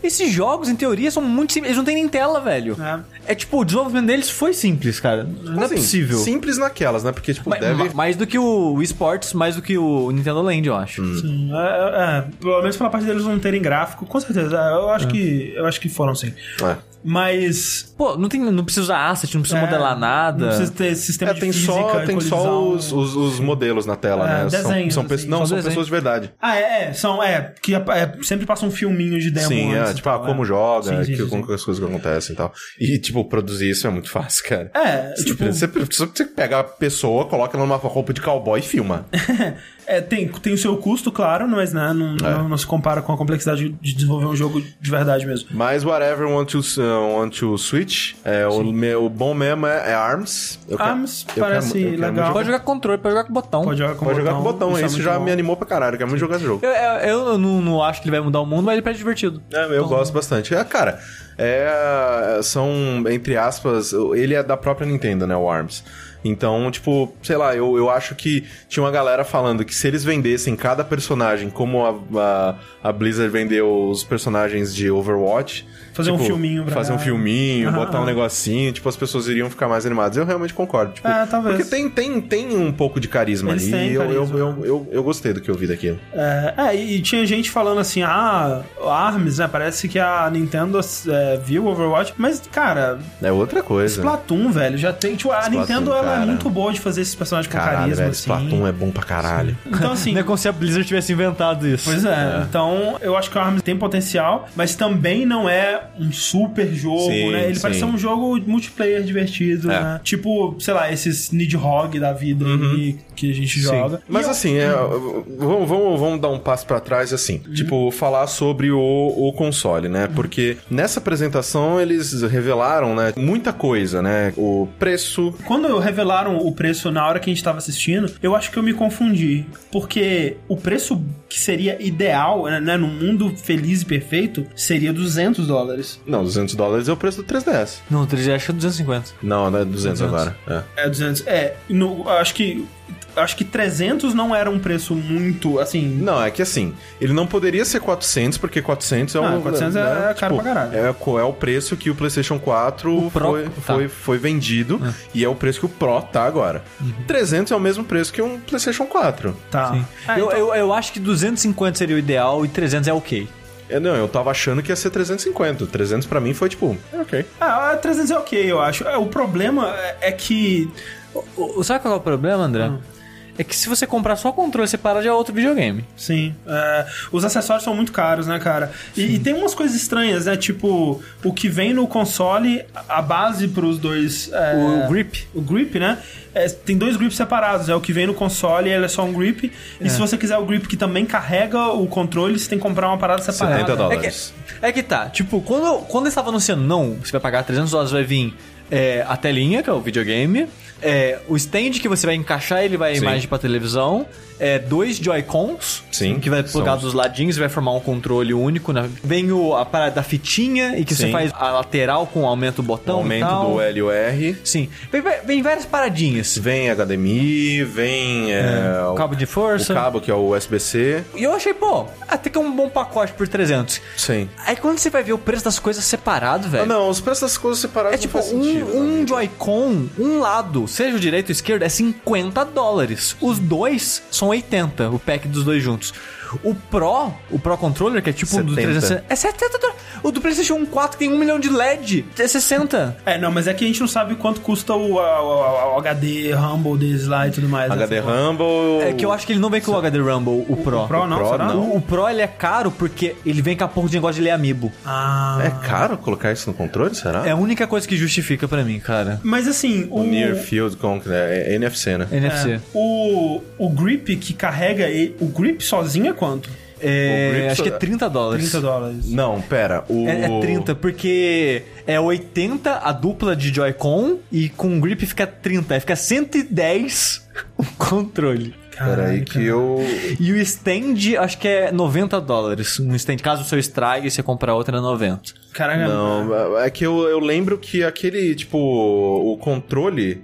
Esses jogos, em teoria, são muito simples. Eles não têm nem tela, velho. É, tipo, o desenvolvimento deles foi simples, cara. Não Assim, é possível. Simples naquelas, né? Porque, tipo, Ma- deve... ma- Mais do que o Wii Sports, mais do que o Nintendo Land, eu acho. Sim, é, é, é, pelo menos pela parte deles não terem gráfico, com certeza. é, Eu acho que eu acho que foram sim. É. Mas Pô, não, tem, não precisa usar asset, não precisa é, modelar nada. Não precisa ter sistema É, de tem física, só, tem só os, os, os modelos na tela, É, né? São, desenhos, são, assim. pessoas, não, são desenho. pessoas de verdade. Ah, é, é, são, é, que é, sempre passa um filminho de demo Sim, antes é, e tipo, ah, como é. joga, Sim, sim, que, sim, como as coisas que acontecem e tal. E, tipo, produzir isso é muito fácil, cara. É, tipo, Você, você, você pega a pessoa, coloca ela numa roupa de cowboy e filma. é, tem, tem o seu custo, claro, mas né, não, É. não, não se compara com a complexidade de desenvolver um jogo de verdade mesmo. Mas whatever want to, uh, want to switch, é, o, me- o bom mesmo é, é ARMS. Eu ARMS eu quero parece eu quero muito legal. jogar- Pode jogar com controle, pode jogar com botão. Pode jogar com Pode jogar com botão, botão, é isso muito já bom. me animou pra caralho, eu quero muito jogar esse jogo. Eu, eu, eu não, não acho que ele vai mudar o mundo, mas ele parece divertido. É, eu gosto bastante. É, cara, é, são, entre aspas, ele é da própria Nintendo, né, o ARMS. Então, tipo, sei lá, eu, eu acho que tinha uma galera falando que se eles vendessem cada personagem como a, a, a Blizzard vendeu os personagens de Overwatch... Fazer um tipo, filminho pra- Fazer um filminho, Aham, botar um negocinho, tipo, as pessoas iriam ficar mais animadas. Eu realmente concordo. Tipo, É, talvez. Porque tem, tem, tem um pouco de carisma Eles ali têm e eu, eu, carisma. eu, eu, eu gostei do que eu vi daquilo. É, é, e tinha gente falando assim, ah, ARMS, né? Parece que a Nintendo é, viu o Overwatch, mas, cara, É outra coisa. Splatoon, velho, já tem. Tipo, a Splatoon, Nintendo ela é cara. muito boa de fazer esses personagens com Caralho, carisma, velho, assim. Splatoon é bom pra caralho. Então, assim. Não é como se a Blizzard tivesse inventado isso. Pois é, então eu acho que o ARMS tem potencial, mas também não é um super jogo, Sim, né? Ele sim. parecia um jogo multiplayer divertido, É. né? Tipo, sei lá, esses Nidhogg da vida aí que a gente joga. Mas E eu- assim, é, vamos, vamos, vamos dar um passo pra trás, assim. Uhum. Tipo, falar sobre o, o console, né? Porque nessa apresentação eles revelaram, né? Muita coisa, né? O preço. Quando revelaram o preço na hora que a gente tava assistindo, eu acho que eu me confundi. Porque o preço que seria ideal, né, no mundo feliz e perfeito, seria 200 dólares. Não, 200 dólares é o preço do 3DS. Não, o 3D acho que é 250. Não, não é 200, 200. agora. É. É, 200. É, no, acho que. Acho que 300 não era um preço muito, assim... Não, é que assim, ele não poderia ser 400, porque 400 é Ah, um. 400 é caro pra caralho. É, qual é o preço que o PlayStation 4 O Pro- foi, tá. foi, foi vendido e é o preço que o Pro tá agora. 300 é o mesmo preço que um PlayStation 4. Tá. Sim. Ah, eu, então- eu, eu acho que 250 seria o ideal e 300 é ok. É, não, eu tava achando que ia ser 350. 300 pra mim foi tipo, é ok. Ah, 300 é ok, eu acho. É, O problema é- é que... O, o- sabe qual é o problema, André? É que se você comprar só controle separado já é outro videogame. Sim. é, os acessórios são muito caros, né, cara? E, e tem umas coisas estranhas, né? Tipo, o que vem no console, a base pros dois. é, O grip. O grip, né? É, tem dois grips separados. É o que vem no console, ele é só um grip. E se você quiser o grip que também carrega o controle, você tem que comprar uma parada separada. 70 É dólares. que, é que tá, tipo, quando, quando eles estavam anunciando, não, você vai pagar 300 dólares, vai vir é, a telinha, que é o videogame, é, o stand que você vai encaixar, ele vai a Sim. imagem pra televisão, é, dois Joy-Cons, Sim, que vai plugar são- dos ladinhos e vai formar um controle único. Né? Vem o, a parada da fitinha, e que você Sim. faz a lateral com aumento do O botão e aumento do L e o R. Sim, vem, vem várias paradinhas. Vem HDMI, vem é, o cabo de força. o cabo que é o USB-C. E eu achei, pô, até que é um bom pacote por 300. Sim. Aí quando você vai ver o preço das coisas separado, velho. Ah, não, os preços das coisas separadas É tipo, não um, um Joy-Con, um lado, seja o direito ou o esquerdo, é 50 dólares. Os dois são 80, o pack dos dois juntos. O Pro, o Pro Controller, que é tipo um do 70. 360, é 70 dólares. O do PlayStation 4 que tem um milhão de LED, é 60. É, não, mas é que a gente não sabe quanto custa o, a- a- o HD Rumble deles lá e tudo mais. né? HD Rumble. É que eu acho que ele não vem com o HD Rumble, o Pro. O Pro não, Pro, será? não. O, o Pro ele é caro porque ele vem com a porra de negócio de ler amiibo. Ah. É caro colocar isso no controle, será? É a única coisa que justifica pra mim, cara. Mas assim, o. O Near Field Con, é, é NFC, né? NFC. é, o, o grip que carrega. ele- O grip sozinho é quanto? É, O acho que é só- 30 dólares. 30 dólares. Não, pera. O... É, é 30, porque é 80 a dupla de Joy-Con e com grip fica 30. Aí fica 110 o controle. Pera aí que eu... E o stand, acho que é 90 dólares. Um stand, caso o seu estrague e você comprar outro, é 90. Caraca, Não, é que eu, eu lembro que aquele, tipo, o controle...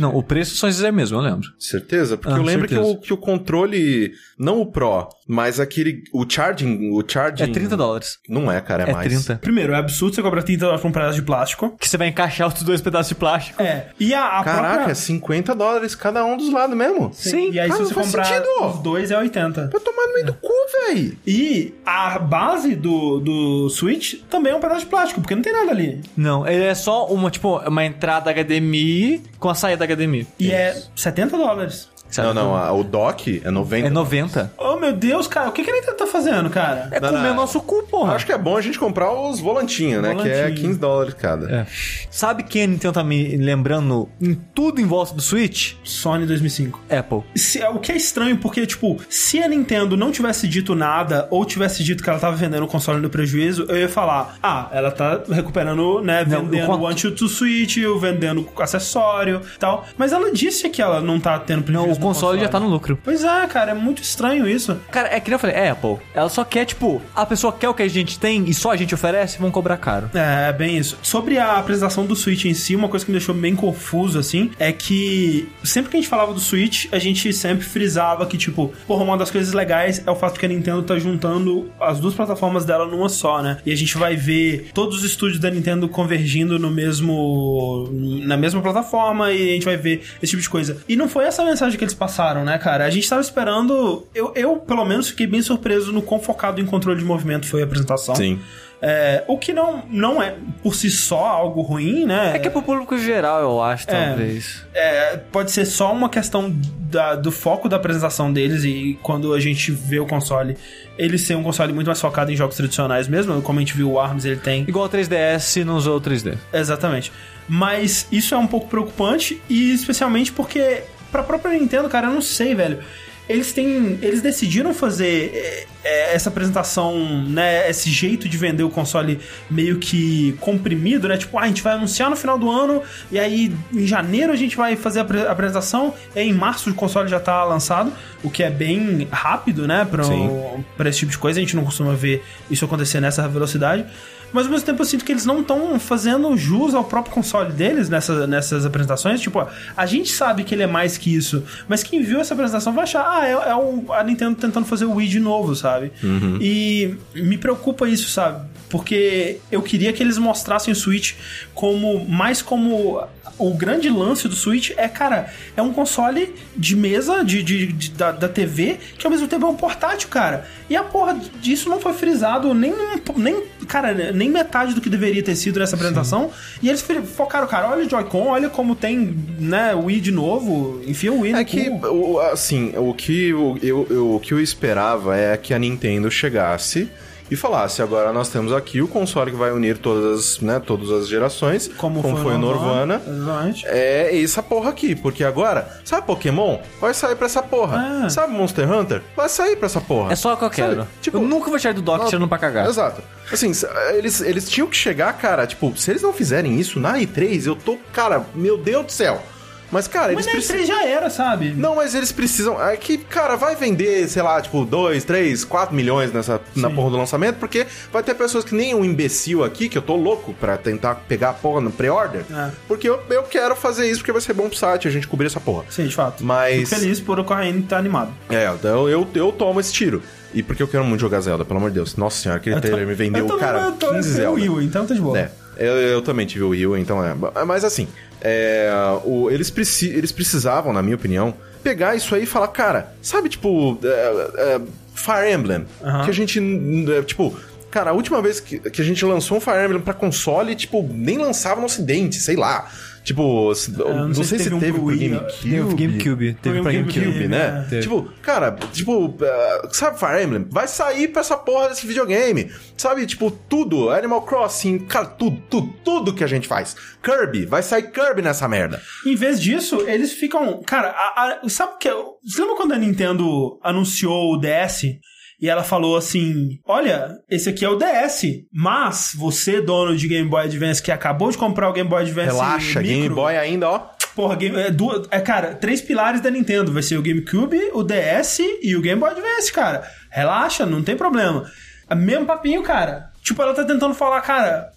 Não, o preço só esses é mesmo, eu lembro. Certeza? Porque Ah, eu lembro que o, que o controle, não o Pro, mas aquele, o charging, o charging... É 30 dólares. Não é, cara, é, É mais. 30. Primeiro, é absurdo você cobrar 30 dólares por um pedaço de plástico. Que você vai encaixar os dois pedaços de plástico. É. E a, a Caraca, própria... é 50 dólares cada um dos lados mesmo. Sim, E aí, cara, se você faz comprar sentido. os dois, é 80. Vai tomar no meio do cu, véi. E a base do, do Switch também é um pedaço de plástico, porque não tem nada ali. Não, ele é só uma, tipo, uma entrada HDMI com a saída HDMI. E é 70 dólares. Sabe? Não, não, a- o dock é 90. É 90. Oh, meu Deus, cara, o que, que a Nintendo tá fazendo, cara? É Não, comer não. nosso cu, porra. Acho que é bom a gente comprar os volantinhos, né? Que é Volantinho. 15 dólares cada. É. Sabe quem a Nintendo tá me lembrando em tudo em volta do Switch? Sony 2005. Apple. Se- o que é estranho, porque, tipo, se a Nintendo não tivesse dito nada, ou tivesse dito que ela tava vendendo o console no prejuízo, eu ia falar, ah, ela tá recuperando, né, Não, vendendo o o quanto- One to Switch, vendendo acessório e tal. Mas ela disse que ela não tá tendo prejuízo o no console já tá no lucro. Pois é, cara, é muito estranho isso. Cara, é que nem eu falei, é Apple. Ela só quer, tipo, a pessoa quer o que a gente tem e só a gente oferece, vão cobrar caro. É, é bem isso. Sobre a apresentação do Switch em si, uma coisa que me deixou bem confuso, assim, é que sempre que a gente falava do Switch, a gente sempre frisava que, tipo, porra, uma das coisas legais é o fato que a Nintendo tá juntando as duas plataformas dela numa só, né? E a gente vai ver todos os estúdios da Nintendo convergindo no mesmo. na mesma plataforma e a gente vai ver esse tipo de coisa. E não foi essa mensagem que eles passaram, né, cara? A gente tava esperando. Eu, eu pelo menos, fiquei bem surpreso no quão focado em controle de movimento foi a apresentação. Sim. É, o que não, não é por si só algo ruim, né? É que é pro público geral, eu acho, talvez. É, pode ser só uma questão da- do foco da apresentação deles e quando a gente vê o console, ele ser um console muito mais focado em jogos tradicionais mesmo, como a gente viu o ARMS, ele tem Igual o 3DS não usou o 3D. Exatamente. Mas isso é um pouco preocupante e especialmente porque pra própria Nintendo, cara, eu não sei, velho. Eles têm, eles decidiram fazer é, é, essa apresentação, né, esse jeito de vender o console meio que comprimido, né? Tipo, ah, a gente vai anunciar no final do ano e aí em janeiro a gente vai fazer a apre- a apresentação e em março o console já tá lançado, o que é bem rápido, né, pra, pra esse tipo de coisa. A gente não costuma ver isso acontecer nessa velocidade. Mas ao mesmo tempo eu sinto que eles não estão fazendo jus ao próprio console deles nessa, nessas apresentações. Tipo, a gente sabe que ele é mais que isso, mas quem viu essa apresentação vai achar, ah, é, é a Nintendo tentando fazer o Wii de novo, sabe? E me preocupa isso, sabe? Porque eu queria que eles mostrassem o Switch como mais como o grande lance do Switch é, cara, é um console de mesa de, de- de- da, da TV que ao mesmo tempo é um portátil, cara. E a porra disso não foi frisado nem, nem cara, nem metade do que deveria ter sido nessa apresentação. E eles focaram, cara, olha o Joy-Con, olha como tem, né, o Wii de novo, enfia o Wii É no que, o- assim, o que eu, eu, eu- o que eu esperava é que a Nintendo chegasse e falasse, agora nós temos aqui o console que vai unir todas, né, todas as gerações, Como, foi, o Norvana. Exatamente. É essa porra aqui, porque agora, sabe Pokémon? Vai sair pra essa porra. Ah. Sabe Monster Hunter? Vai sair pra essa porra. É só o que eu Sabe? quero. Tipo, eu nunca vou tirar do dock tirando pra cagar. Exato. Assim, eles, eles tinham que chegar, cara, tipo, se eles não fizerem isso na E3, eu tô, cara, meu Deus do céu. Mas, cara, Mas eles precisam. E3 já era, sabe? Não, mas eles precisam. É que, cara, vai vender, sei lá, tipo, 2, 3, 4 milhões nessa, na porra do lançamento, porque vai ter pessoas que nem um imbecil aqui, que eu tô louco pra tentar pegar a porra no pre-order. É. Porque eu, eu quero fazer isso porque vai ser bom pro site a gente cobrir essa porra. Sim, de fato. Mas- Fico feliz por o Corraine estar animado. É, então eu, eu tomo esse tiro. E porque eu quero muito jogar Zelda, pelo amor de Deus. Nossa senhora, aquele Eu trailer me vendeu, eu tô- cara, eu tô- 15 eu Zelda. Wii, então tá de boa. É, eu, eu também tive o Wii, então é. Mas assim, é, o- eles, preci- eles precisavam, na minha opinião, pegar isso aí e falar, cara, sabe, tipo, é, é, Fire Emblem, que a gente, é, tipo... Cara, a última vez que, que a gente lançou um Fire Emblem pra console, tipo, nem lançava no ocidente, sei lá. Tipo, se- não, sei, se teve, um pro Wii, GameCube. Teve o GameCube. Teve Foi pra GameCube. GameCube, né? Teve. Tipo, cara, tipo, eh, sabe Fire Emblem? Vai sair pra essa porra desse videogame. Sabe, tipo, tudo. Animal Crossing, cara, tudo, tudo, tudo que a gente faz. Kirby, vai sair Kirby nessa merda. Em vez disso, eles ficam. Cara, a- a- sabe o que. Você lembra quando a Nintendo anunciou o DS? E ela falou assim: Olha, esse aqui é o DS, mas você, dono de Game Boy Advance, que acabou de comprar o Game Boy Advance. Relaxa, micro, Game Boy ainda, ó. Porra, game, é, duas, é, cara, três pilares da Nintendo. Vai ser o GameCube, o DS e o Game Boy Advance, cara. Relaxa, não tem problema. É mesmo papinho, cara. Tipo, ela tá tentando falar, cara,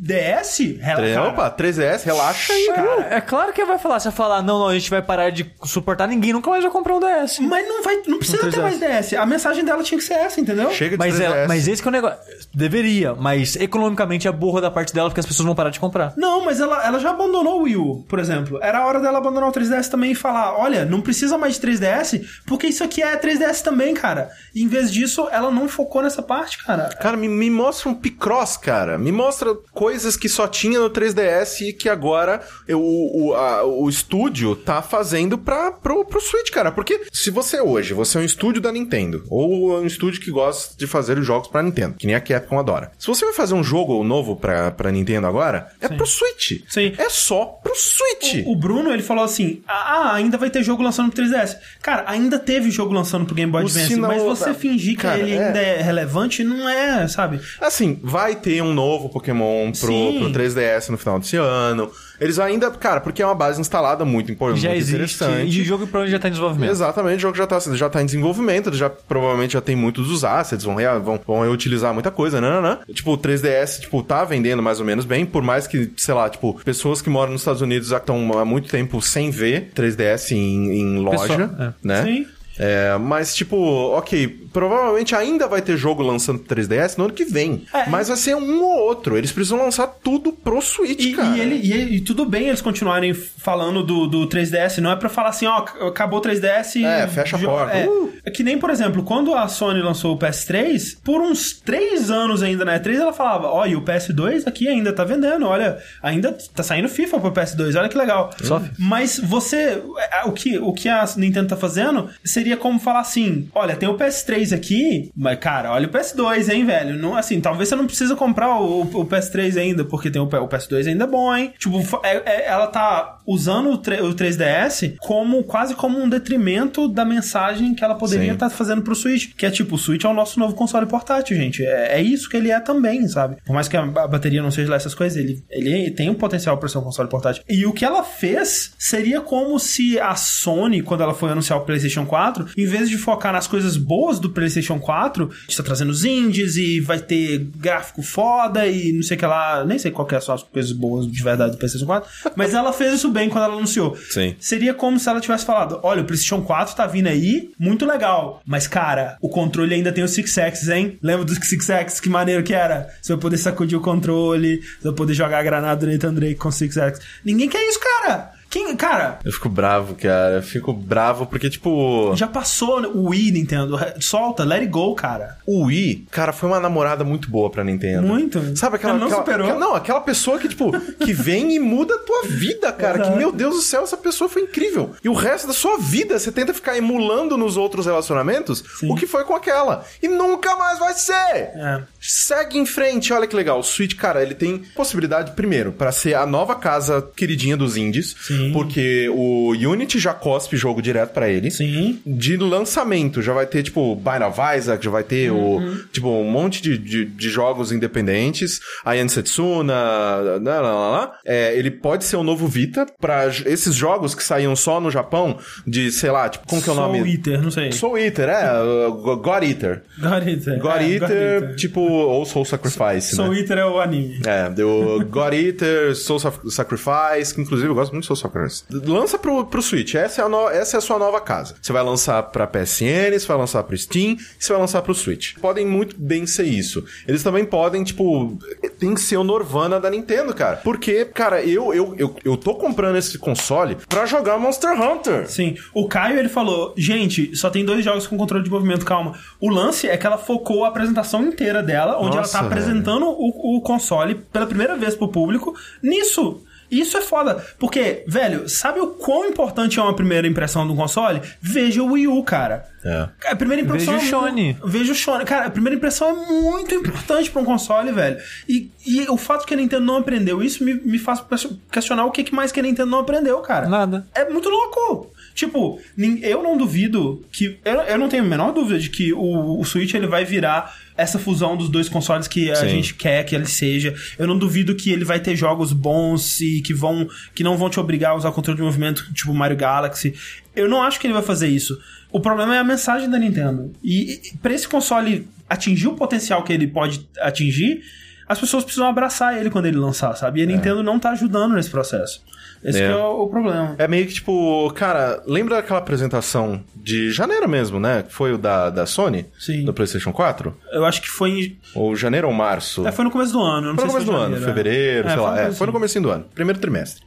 DS? Relaxa. Opa, 3DS, relaxa aí. Cara, é claro que vai falar. Você vai falar, não, não, a gente vai parar de suportar ninguém, nunca mais vai comprar um DS. Mas não vai, não precisa ter mais DS. A mensagem dela tinha que ser essa, entendeu? Chega de Mas, 3DS. ela, mas esse que é o negócio. Deveria, mas economicamente é burra da parte dela porque as pessoas vão parar de comprar. Não, mas ela, ela já abandonou o Wii U, por exemplo. Era a hora dela abandonar o 3DS também e falar: olha, não precisa mais de 3DS, porque isso aqui é 3DS também, cara. E em vez disso, ela não focou nessa parte, cara. Cara, me, me mostra um Picross, cara. Me mostra coisas que só tinha no 3DS e que agora eu- o, o, a- o estúdio tá fazendo pra, pro, pro Switch, cara. Porque se você hoje, você é um estúdio da Nintendo, ou um estúdio que gosta de fazer os jogos pra Nintendo, que nem a Capcom adora. Se você vai fazer um jogo novo pra, pra Nintendo agora, é pro Switch. Sim. É só pro Switch. O Bruno, ele falou assim: Ah, ainda vai ter jogo lançando pro 3DS. Cara, ainda teve jogo lançando pro Game Boy O Advance, mas você da- fingir que Cara, ele é. ainda é relevante não é, sabe? Assim, vai ter um novo Pokémon pro, pro 3DS no final desse ano. Eles ainda, cara, porque é uma base instalada muito importante, Já muito existe. interessante. E o jogo provavelmente já tá em desenvolvimento. Exatamente, o jogo já tá, já tá em desenvolvimento, já provavelmente já tem muitos dos assets, vão, rea- vão, vão reutilizar muita coisa, né, né, né? Tipo, o 3DS, tipo, tá vendendo mais ou menos bem, por mais que, sei lá, tipo, pessoas que moram nos Estados Unidos já estão há muito tempo sem ver 3DS em, em loja, Pessoal, é. né? Sim. É, mas, tipo, ok, provavelmente ainda vai ter jogo lançando pro 3DS no ano que vem. É. mas vai ser um ou outro. Eles precisam lançar tudo pro Switch, E, cara. e ele, e ele- e tudo bem eles continuarem falando do, do 3DS, não é pra falar assim, ó, ac- acabou o 3DS e... É, fecha a porta. É, Uh. É que nem, por exemplo, quando a Sony lançou o PS3, por uns 3 anos ainda na E3, ela falava, ó, e o PS2 aqui ainda tá vendendo, olha, ainda tá saindo FIFA pro PS2, olha que legal. Só- Mas você, é, o que, o que a Nintendo tá fazendo seria como falar assim, olha, tem o PS3 aqui, mas cara, olha o PS2, hein, velho. Não, assim, talvez você não precisa comprar o, o PS3 ainda, porque tem o, o PS2 ainda é bom, hein. Tipo, é- é- ela tá usando o, tre- o 3DS como quase como um detrimento da mensagem que ela poderia estar fazendo pro Switch, que é tipo, o Switch é o nosso novo console portátil, gente. É, é isso que ele é também, sabe? Por mais que a, bateria não seja lá essas coisas, ele, ele tem um potencial para ser um console portátil. E o que ela fez seria como se a Sony, quando ela foi anunciar o PlayStation 4, em vez de focar nas coisas boas do PlayStation 4, está trazendo os indies e vai ter gráfico foda e não sei o que lá, nem sei qual que são as coisas boas de verdade do PlayStation 4, mas ela fez isso bem quando ela anunciou. Sim. Seria como se ela tivesse falado: olha, o PlayStation 4 tá vindo aí, muito legal. Mas, cara, o controle ainda tem o Six Axis, hein? Lembra do Six Axis? Que maneiro que era? Você vai poder sacudir o controle, você vai poder jogar a granada do Nathan Drake com Six Axis. Ninguém quer isso, cara! Quem, cara, Eu fico bravo, cara. Eu fico bravo porque, tipo. já passou o Wii, Nintendo. Solta, let it go, cara. O Wii, cara, foi uma namorada muito boa pra Nintendo. Muito. Sabe aquela. Ela não aquela- superou. aquela- não, aquela pessoa que, tipo, que vem e muda a tua vida, cara. Exato. Que, meu Deus do céu, essa pessoa foi incrível. E o resto da sua vida, você tenta ficar emulando nos outros relacionamentos o que foi com aquela. E nunca mais vai ser! É. Segue em frente, olha que legal. O Switch, cara, ele tem possibilidade, primeiro, pra ser a nova casa queridinha dos indies. Sim. Porque o Unity já cospe jogo direto pra ele. Sim. De lançamento, já vai ter, tipo, Bind of Isaac, já vai ter o, tipo, um monte de, de, de jogos independentes. A Setsuna, lá, lá, lá. É, ele pode ser o novo Vita pra j- esses jogos que saíam só no Japão, de, sei lá, tipo, como que é o Soul nome? Eater, não sei. Soul Eater, é, Go- God Eater. God Eater. God é, Eater, tipo, ou Soul Sacrifice, Soul né? Eater é o anime. É, deu God Eater, Soul Sa- Sacrifice, que inclusive eu gosto muito de Soul Sacrifice. Lança pro, pro Switch, essa é, a no- essa é a sua nova casa. Você vai lançar pra PSN, você vai lançar pro Steam, você vai lançar pro Switch. Podem muito bem ser isso. Eles também podem, tipo, tem que ser o Norvana da Nintendo, cara. Porque, cara, eu, eu, eu, eu tô comprando esse console pra jogar Monster Hunter. Sim. O Caio, ele falou, gente, só tem dois jogos com controle de movimento, calma. O lance é que ela focou a apresentação inteira dela, onde Nossa, ela tá apresentando o, o console pela primeira vez pro público, nisso. Isso é foda, porque, velho, sabe o quão importante é uma primeira impressão de um console? Veja o Wii U, cara. É. A primeira impressão. Veja o é Shone. Veja o Shone. Cara, a primeira impressão é muito importante pra um console, velho. E, e o fato que a Nintendo não aprendeu isso me, me faz questionar o que que mais que a Nintendo não aprendeu, cara. Nada. É muito louco. Tipo, eu não duvido que. Eu, eu não tenho a menor dúvida de que o, o Switch ele vai virar essa fusão dos dois consoles que a Sim. gente quer que ele seja. Eu não duvido que ele vai ter jogos bons e que vão. que não vão te obrigar a usar controle de movimento, tipo Mario Galaxy. Eu não acho que ele vai fazer isso. O problema é a mensagem da Nintendo. E, e para esse console atingir o potencial que ele pode atingir, as pessoas precisam abraçar ele quando ele lançar, sabe? E a Nintendo não tá ajudando nesse processo. Esse É. que é o, problema. É meio que tipo, cara, lembra aquela apresentação de janeiro mesmo, né? Que foi o da, da Sony? Sim. Do PlayStation 4? Eu acho que foi em, Ou janeiro ou março? É, foi no começo do ano. Não Foi no começo do ano, janeiro, é. fevereiro, É, sei foi lá. É, foi no assim. começo do ano, primeiro trimestre.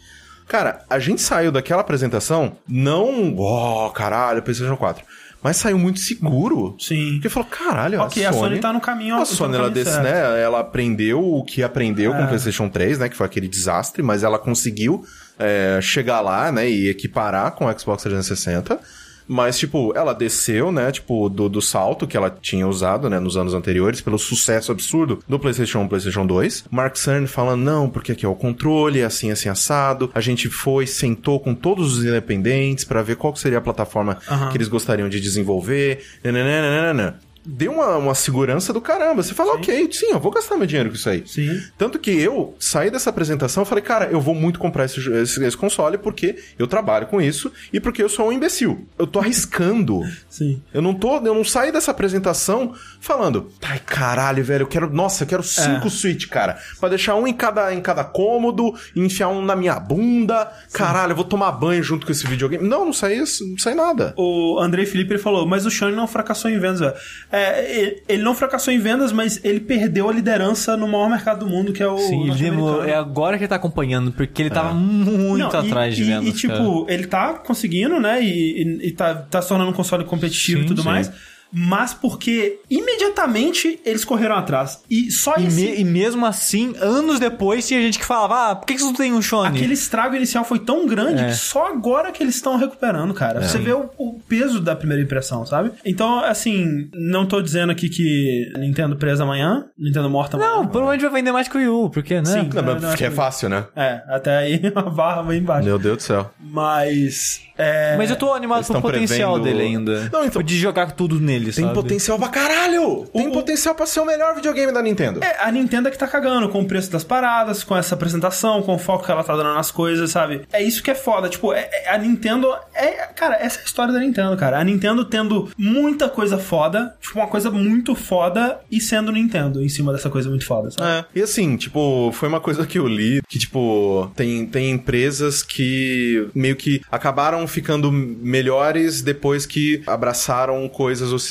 Cara, a gente saiu daquela apresentação não, oh, caralho, PlayStation 4. Mas saiu muito seguro. Sim. Porque falou, caralho, Ok, a Sony tá no caminho- A Sony, ela, desse, certo. né, ela aprendeu o que aprendeu com É. o PlayStation 3, né? Que foi aquele desastre, mas ela conseguiu é, chegar lá, né? E equiparar com o Xbox 360. Mas, tipo, ela desceu, né, tipo, do, do salto que ela tinha usado, né, nos anos anteriores, pelo sucesso absurdo do PlayStation 1 e PlayStation 2. Mark Cerny falando, não, porque aqui é o controle, é assim, assim, assado. A gente foi, sentou com todos os independentes pra ver qual seria a plataforma Aham. que eles gostariam de desenvolver. Nananana. Deu uma, uma segurança do caramba. Você fala, ok, sim, eu vou gastar meu dinheiro com isso aí. Sim. Tanto que eu saí dessa apresentação e falei, cara, eu vou muito comprar esse, esse, esse console porque eu trabalho com isso e porque eu sou um imbecil. Eu tô arriscando. Sim. Eu não tô, eu não saí dessa apresentação falando, ai caralho, velho, eu quero, nossa, eu quero cinco Switch, cara, Pra deixar um em cada em cada cômodo, enfiar um na minha bunda. Caralho, eu vou tomar banho junto com esse videogame. Não, não saí, não saí nada. O Andrei Felipe ele falou, mas o Sony não fracassou em vendas, velho. É, ele- ele não fracassou em vendas, mas ele perdeu a liderança no maior mercado do mundo, que é o. Sim, demorou. É agora que ele tá acompanhando, porque ele tava muito Não, e- atrás de e, vendas. E, tipo, ele tá conseguindo, né? E, e, e tá, tá se tornando um console competitivo Sim, e tudo sim. mais. Mas porque imediatamente eles correram atrás. E só E, esse. me- e mesmo assim, anos depois, tinha gente que falava: Ah, por que que vocês não tem um Sony? Aquele estrago inicial foi tão grande É. que só agora que eles estão recuperando, cara. Você vê o, o peso da primeira impressão, sabe? Então, assim, não tô dizendo aqui que Nintendo presa amanhã, Nintendo morta amanhã. Não, provavelmente vai vender mais que o Wii U, porque, né? Sim. Não, porque é fácil, né? É, até aí a barra vai embaixo. Meu Deus do céu. Mas. É... Mas eu tô animado pro potencial prevendo- dele ainda. Não, então- De jogar tudo nele, Tem sabe? potencial pra caralho! Tem O- potencial pra ser o melhor videogame da Nintendo. É, a Nintendo é que tá cagando com o preço das paradas, com essa apresentação, com o foco que ela tá dando nas coisas, sabe? É isso que é foda. Tipo, é- é- a Nintendo. É, cara, essa é a história da Nintendo, cara. A Nintendo tendo muita coisa foda, tipo, uma coisa muito foda e sendo Nintendo em cima dessa coisa muito foda, sabe? É. E assim, tipo, foi uma coisa que eu li que, tipo, tem, tem empresas que meio que acabaram ficando melhores depois que abraçaram coisas ocidentais,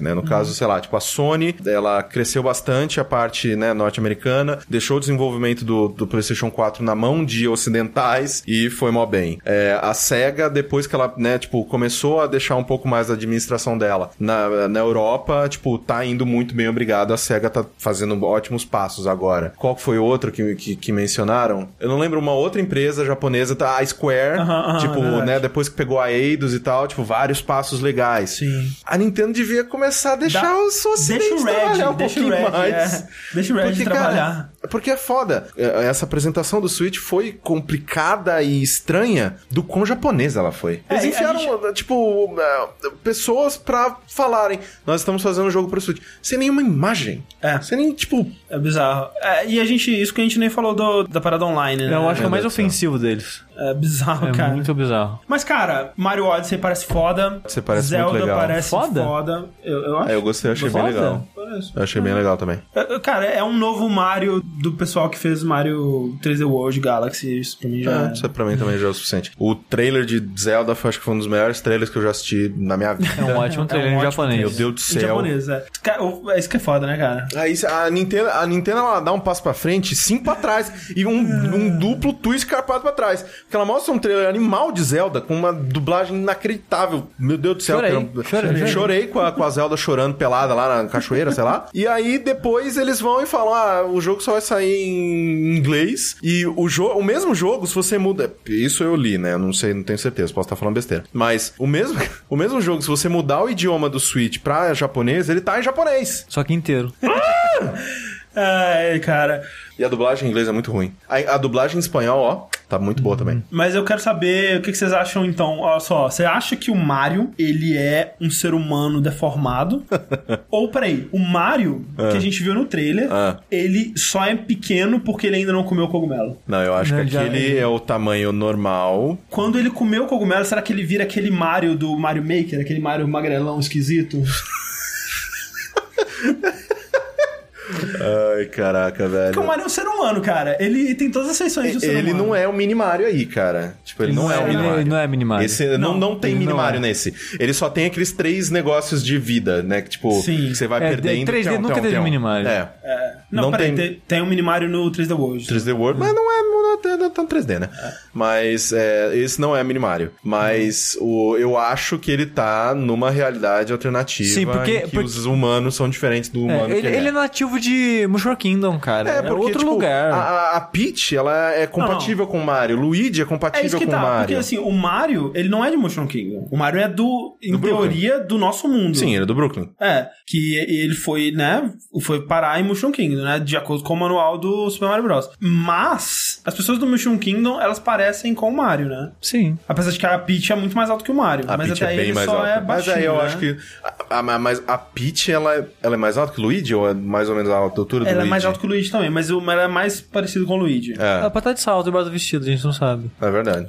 né? No caso, sei lá, tipo, a Sony, ela cresceu bastante a parte, né, norte-americana, deixou o desenvolvimento do, do PlayStation 4 na mão de ocidentais e foi mó bem. É, a SEGA, depois que ela, né, tipo, começou a deixar um pouco mais da administração dela na, na Europa, tipo, tá indo muito bem, obrigado. A SEGA tá fazendo ótimos passos agora. Qual foi outro que, que, que mencionaram? Eu não lembro, uma outra empresa japonesa, tá, a Square, tipo, né, depois que pegou a Eidos e tal, tipo, vários passos legais. Sim. A Nintendo devia começar a deixar Dá- os ocidentes Deixa o Red, trabalhar um deixa o pouquinho Red, mais. é. Deixa o Red Porque, trabalhar. Cara, porque é foda. É, Essa apresentação do Switch foi complicada e estranha do quão japonesa ela foi. É, Eles a enfiaram, tipo, é, pessoas pra falarem: Nós estamos fazendo um jogo pro Switch. Sem nenhuma imagem. É. Sem nem, tipo. É bizarro. É, e a gente, isso que a gente nem falou do- da parada online, né? Eu acho que é o mais Deus do céu. ofensivo deles. É bizarro, É cara. muito bizarro. Mas, cara, Mario Odyssey parece foda. Você parece Zelda muito legal. parece Foda? foda. Eu, eu acho. É, eu gostei, eu achei bem Foda? legal. Parece. Eu achei bem legal também. É, Cara, é um novo Mario do pessoal que fez Mario 3D World Galaxy. Isso pra mim já É, isso é pra mim também já é o suficiente. O trailer de Zelda foi, acho que foi um dos melhores trailers que eu já assisti na minha vida. É um ótimo trailer um em ótimo japonês. Meu Deus do Em céu. japonês, é. É isso que é foda, né, cara? Aí a Nintendo, a Nintendo ela dá um passo pra frente, cinco pra trás e um, um duplo twist carpado pra trás. Porque ela mostra um trailer animal de Zelda com uma dublagem inacreditável. Meu Deus do céu. Chorei, que eu- chorei. Chorei com a, com a Zelda chorando pelada lá na cachoeira, sei lá. E aí depois eles vão e falam: ah, o jogo só vai sair em inglês. E o, jo o mesmo jogo, se você muda. Isso eu li, né? Eu não sei, não tenho certeza, posso estar falando besteira. Mas o mesmo, o mesmo jogo, se você mudar o idioma do Switch pra japonês, ele tá em japonês. Só que inteiro. É, cara. E a dublagem em inglês é muito ruim. A, a dublagem em espanhol, ó, tá muito boa também. Mas eu quero saber o que que vocês acham então. Olha só, você acha que o Mario, ele é um ser humano deformado? Ou, peraí, o Mario, que a gente viu no trailer, Ah. ele só é pequeno porque ele ainda não comeu cogumelo. Não, eu acho Não, que aquele é o tamanho normal. Quando ele comeu o cogumelo, será que ele vira aquele Mario do Mario Maker? Aquele Mario magrelão esquisito? Ai, caraca, velho. Porque o Mario é um ser humano, cara. Ele tem todas as feições de um ser Ele humano. não é o minimário aí, cara. Tipo, ele, não, é o ele, minimário. ele não é minimário. Esse não, Não, não tem ele não minimário é. nesse. Ele só tem aqueles três negócios de vida, né? Que tipo, Sim. que você vai É, perdendo. 3D tchau, nunca tchau, teve tchau. minimário. É. Não, Não peraí, tem- tem... um Minimario no 3D World. 3D World, mas não é, não é, não é tão 3D, né? Mas é, esse não é minimário. Mas o, eu acho que ele tá numa realidade alternativa Sim, porque- em que porque- os humanos são diferentes do É, humano ele, que ele, ele é nativo de Mushroom Kingdom, cara. É, porque, outro tipo, lugar. A, a Peach, ela é compatível com o Mario. O Luigi é É compatível isso que com o tá, Mario. porque assim, o Mario, ele não é de Mushroom Kingdom. O Mario é do, em Do Brooklyn. teoria, do nosso mundo. Sim, ele é do Brooklyn. É, que ele foi, né, foi parar em Mushroom Kingdom, né, de acordo com o manual do Super Mario Bros. Mas, as pessoas do Mushroom Kingdom, elas parecem com o Mario, né? Sim. Apesar de que a Peach é muito mais alta que o Mario. A mas Peach até é bem ele mais só alta. é mas baixinho, aí eu né? acho que. A, a- mas a Peach, ela, é- ela é mais alta que o Luigi? Ou é mais ou menos a altura do Ela é Luigi? mais alta que o Luigi também, mas o- mas ela é mais parecido com o Luigi. Ela É, pode estar de salto embaixo do vestido, a gente não sabe. é verdade.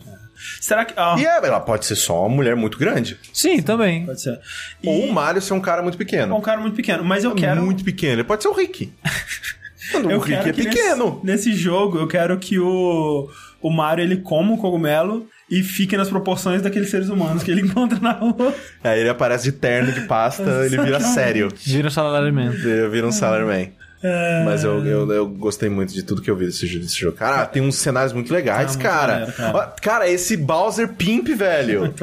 Será que. Ah, E é, ela pode ser só uma mulher muito grande. Sim, também. pode ser. E Ou o Mario ser um cara muito é pequeno. um cara muito pequeno. Mas eu quero. Muito pequeno. Ele pode ser o Rick. o Eu Rick quero é que pequeno. Nesse, nesse jogo, eu quero que o, o Mario ele coma o cogumelo e fique nas proporções daqueles seres humanos que ele encontra na rua. Aí ele aparece de terno, de pasta, ele vira sério. Vira o salariamento. Ele vira um Salaryman. É. Mas eu, eu, eu gostei muito de tudo que eu vi desse, desse jogo. Cara, tem uns cenários muito legais, Ah, muito cara. maneiro, cara. Cara, esse Bowser Pimp, velho.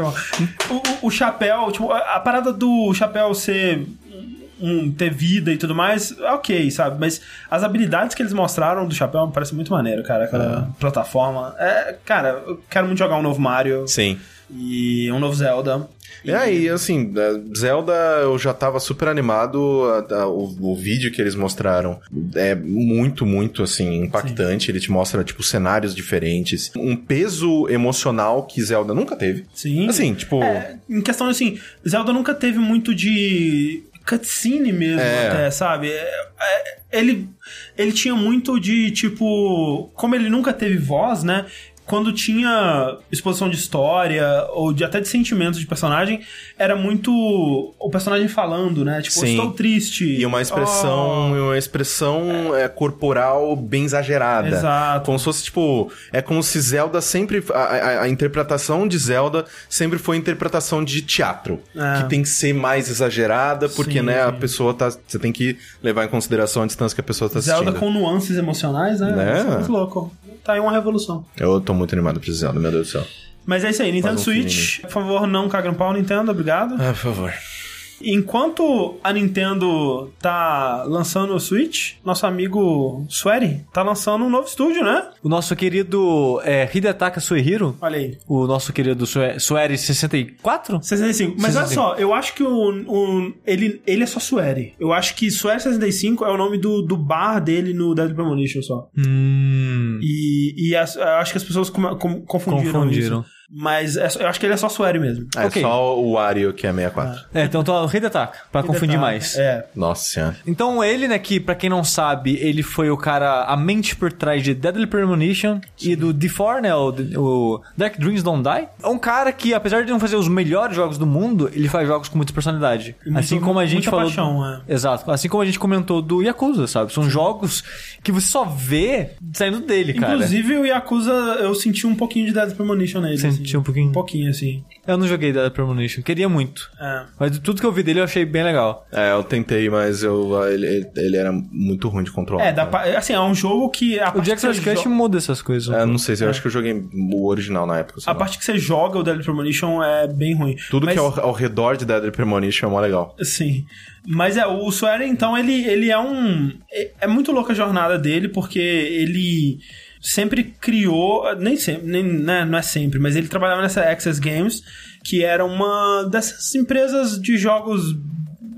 O, o, o chapéu, tipo, a, a parada do chapéu ser. Um, ter vida e tudo mais, é ok, sabe? Mas as habilidades que eles mostraram do chapéu me parece muito maneiro, cara. Aquela plataforma. É, cara, eu quero muito jogar um novo Mario Sim. e um novo Zelda. E aí, assim, é, Zelda eu já tava super animado. a- a- o, o vídeo que eles mostraram é muito, muito, assim, impactante. Ele te mostra, tipo, cenários diferentes. Um peso emocional que Zelda nunca teve. Sim. Assim, tipo. É, em questão assim, Zelda nunca teve muito de cutscene mesmo, É. até, sabe? É, é, ele, ele tinha muito de, tipo... Como ele nunca teve voz, né? Quando tinha exposição de história ou de, até de sentimentos de personagem, era muito o personagem falando, né? Tipo, Sim. estou triste. E uma expressão, Oh, uma expressão é, corporal bem exagerada. Exato. Como se fosse, tipo, é como se Zelda sempre. A, a- a interpretação de Zelda sempre foi interpretação de teatro. É. Que tem que ser mais exagerada, porque, Sim, né, a pessoa tá. Você tem que levar em consideração a distância que a pessoa tá Zelda assistindo. com nuances emocionais, né? Né? Isso é muito louco. Tá aí uma revolução. Eu tô muito animado pra Zelda, meu Deus do céu. Mas é isso aí, Nintendo um Switch. Por favor, não caga no pau, Nintendo, obrigado. Ah, por favor. Enquanto a Nintendo tá lançando o Switch, nosso amigo Swery tá lançando um novo estúdio, né? O nosso querido é, Hidetaka Suehiro, Olha aí. o nosso querido Sue- Sueri 64, 65. Mas olha 65. só, eu acho que o, o- ele, ele é só Swery. Eu acho que Swery 65 é o nome do, do bar dele no Dead Premonition só. Hum. E, e as- eu acho que as pessoas com- com- confundiram, Confundiram. isso. Mas é eu acho que ele é só Swery mesmo. É Ok. só o Wario que é 64. É, então tô o Hidetaka, pra confundir mais. É. Nossa senhora. Então ele, né, que pra quem não sabe, ele foi o cara, a mente por trás de Deadly Premonition e do D4, né, o, o Dark Dreams Don't Die. É um cara que, apesar de não fazer os melhores jogos do mundo, ele faz jogos com muita personalidade. Muito- assim como a gente muita falou... paixão, é. Exato. Assim como a gente comentou do Yakuza, sabe? São jogos que você só vê saindo dele, cara. Inclusive, o Yakuza, eu senti um pouquinho de Dead Premonition nele. Assim. um pouquinho? Um pouquinho, assim. Eu não joguei Deadly Premonition, queria muito. É. Mas de tudo que eu vi dele eu achei bem legal. É, eu tentei, mas eu, ele, ele- era muito ruim de controlar. É, pra, assim, é um jogo que a O Jackson que você Cash jo- muda essas coisas. um É, não sei, eu acho que eu joguei o original na época. a lá. parte que você joga o Deadly Premonition é bem ruim. Tudo Mas- que é ao, ao redor de Deadly Premonition é mó legal. Sim. Mas é, o Swear, então, ele, ele é um. É, é muito louca a jornada dele, porque ele sempre criou. Nem sempre, nem, né, não é sempre, mas ele trabalhava nessa Access Games, que era uma dessas empresas de jogos.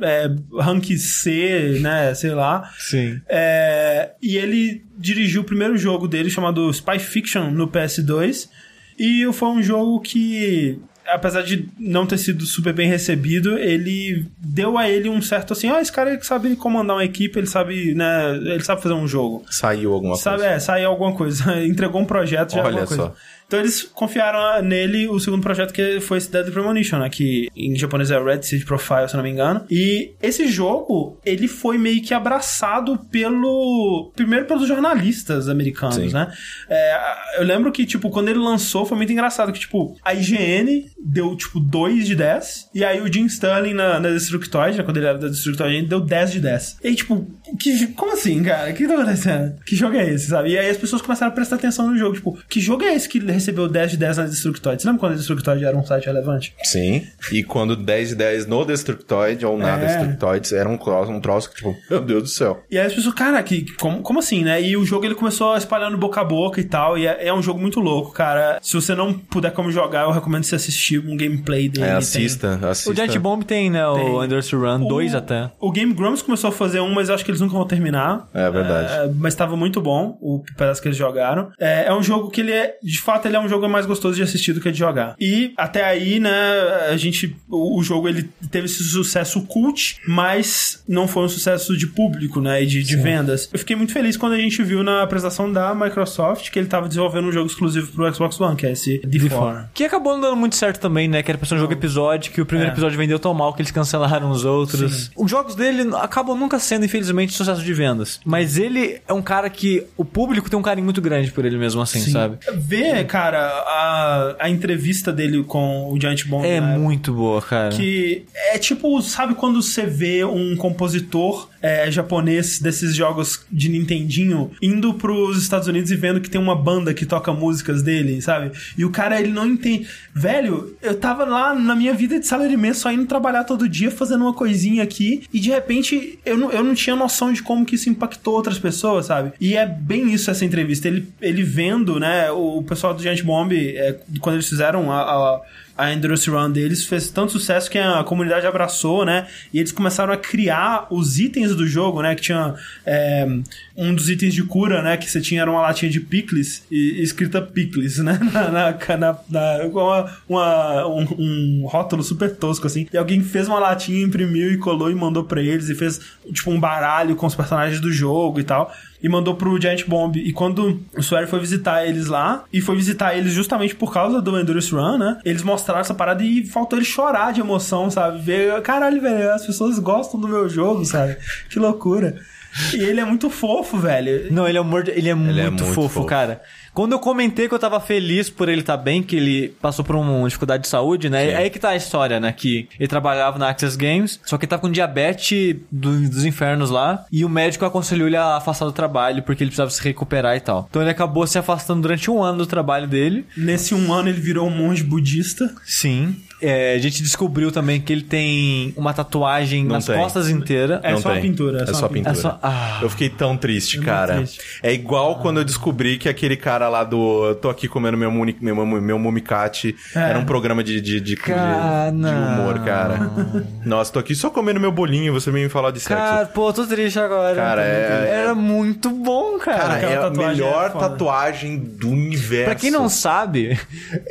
É, rank C, né? Sei lá. Sim. É, e ele dirigiu o primeiro jogo dele chamado Spy Fiction no PS2. E foi um jogo que, apesar de não ter sido super bem recebido, ele deu a ele um certo assim: ah, esse cara que sabe comandar uma equipe, ele sabe, né? Ele sabe fazer um jogo. Saiu alguma Sabe, coisa. é, saiu alguma coisa. Entregou um projeto, já é Olha coisa. Então eles confiaram nele o segundo projeto que foi esse Deadly Premonition, né? Que em japonês é Red Seed Profile, se não me engano. E esse jogo, ele foi meio que abraçado pelo... Primeiro pelos jornalistas americanos, Sim. né? É, eu lembro que, tipo, quando ele lançou, foi muito engraçado que, tipo, a IGN deu, tipo, 2 de 10. E aí o Jim Sterling na, na Destructoid, né? Quando ele era da Destructoid, deu 10 de 10. E aí, tipo, que, como assim, cara? O que tá acontecendo? Que jogo é esse, sabe? E aí as pessoas começaram a prestar atenção no jogo. Tipo, que jogo é esse que recebeu 10 de 10 na Destructoid. Você lembra quando a Destructoid era um site relevante? Sim. E quando 10 de 10 no Destructoid ou na É. Destructoid era um troço, um troço que, tipo, meu Deus do céu. E aí as pessoas, cara, que, como, como assim, né? E o jogo ele começou espalhando boca a boca e tal. E é, é um jogo muito louco, cara. Se você não puder como jogar, eu recomendo você assistir um gameplay dele. É, Tem- assista, assista. O Giant Bomb tem, né? Tem. O Endurance Run 2 até. O Game Grumps começou a fazer um, mas eu acho que eles nunca vão terminar. É verdade. É, mas estava muito bom o pedaço que eles jogaram. É, é um jogo que ele é, de fato, ele é um jogo mais gostoso de assistir do que de jogar. E até aí, né, a gente, o, o jogo ele teve esse sucesso cult, mas não foi um sucesso de público, né, e de, de vendas. Eu fiquei muito feliz quando a gente viu na apresentação da Microsoft que ele estava desenvolvendo um jogo exclusivo pro Xbox One, que é esse D4. Que acabou não dando muito certo também, né? Que era pra ser um jogo episódio, que o primeiro É. episódio vendeu tão mal que eles cancelaram os outros. Os jogos dele acabam nunca sendo, infelizmente, sucesso de vendas. Mas ele é um cara que o público tem um carinho muito grande por ele mesmo assim, sabe? Ver, cara, a, a entrevista dele com o Giant Bomb É época, muito boa, cara. Que é tipo, sabe quando você vê um compositor é, japonês desses jogos de Nintendinho indo pros Estados Unidos e vendo que tem uma banda que toca músicas dele, sabe? E o cara, ele não entende. Velho, eu tava lá na minha vida de salaryman só indo trabalhar todo dia, fazendo uma coisinha aqui, e de repente eu não, eu não tinha noção de como que isso impactou outras pessoas, sabe? E é bem isso essa entrevista. Ele, ele vendo, né, o pessoal do Giant Bomb, é, quando eles fizeram a- a a Endurance Run deles fez tanto sucesso que a comunidade abraçou, né? E eles começaram a criar os itens do jogo, né? Que tinha é, um dos itens de cura, né? Que você tinha era uma latinha de picles e, escrita picles, né? Na, na, na, na- uma, uma- um, um rótulo super tosco, assim. E alguém fez uma latinha, imprimiu e colou e mandou pra eles e fez, tipo, um baralho com os personagens do jogo e tal e mandou pro Giant Bomb. E quando o Swear foi visitar eles lá, e foi visitar eles justamente por causa do Endurance Run, né? Eles mostraram essa parada e faltou ele chorar de emoção, sabe? Ver, caralho, velho, as pessoas gostam do meu jogo, sabe? Que loucura. E ele é muito fofo, velho. Não, ele é, um mord... ele é, muito, é muito fofo, fofo. cara. Quando eu comentei que eu tava feliz por ele estar bem, que ele passou por uma dificuldade de saúde, né? Sim. É aí que tá a história, né? Que ele trabalhava na Access Games, só que ele tá com diabetes do- dos infernos lá, e o médico aconselhou ele a afastar do trabalho, porque ele precisava se recuperar e tal. Então ele acabou se afastando durante um ano do trabalho dele. Nesse um ano ele virou um monge budista. Sim. É, a gente descobriu também que ele tem uma tatuagem Não nas tem. costas inteira. É Não só a tem. pintura, é É só só a pintura. É só- ah. Eu fiquei tão triste, É cara. triste. É igual quando eu descobri que aquele cara lá do eu tô aqui comendo meu, muni, meu, meu, meu mumicate É. era um programa de, de, de, de- Cara, de humor, não. cara. Nossa, tô aqui só comendo meu bolinho, você vem me falar de sexo. Cara, pô, tô triste agora. Cara, é- Era muito bom, cara. Cara, aquela é a tatuagem melhor é tatuagem do universo. Pra quem não sabe,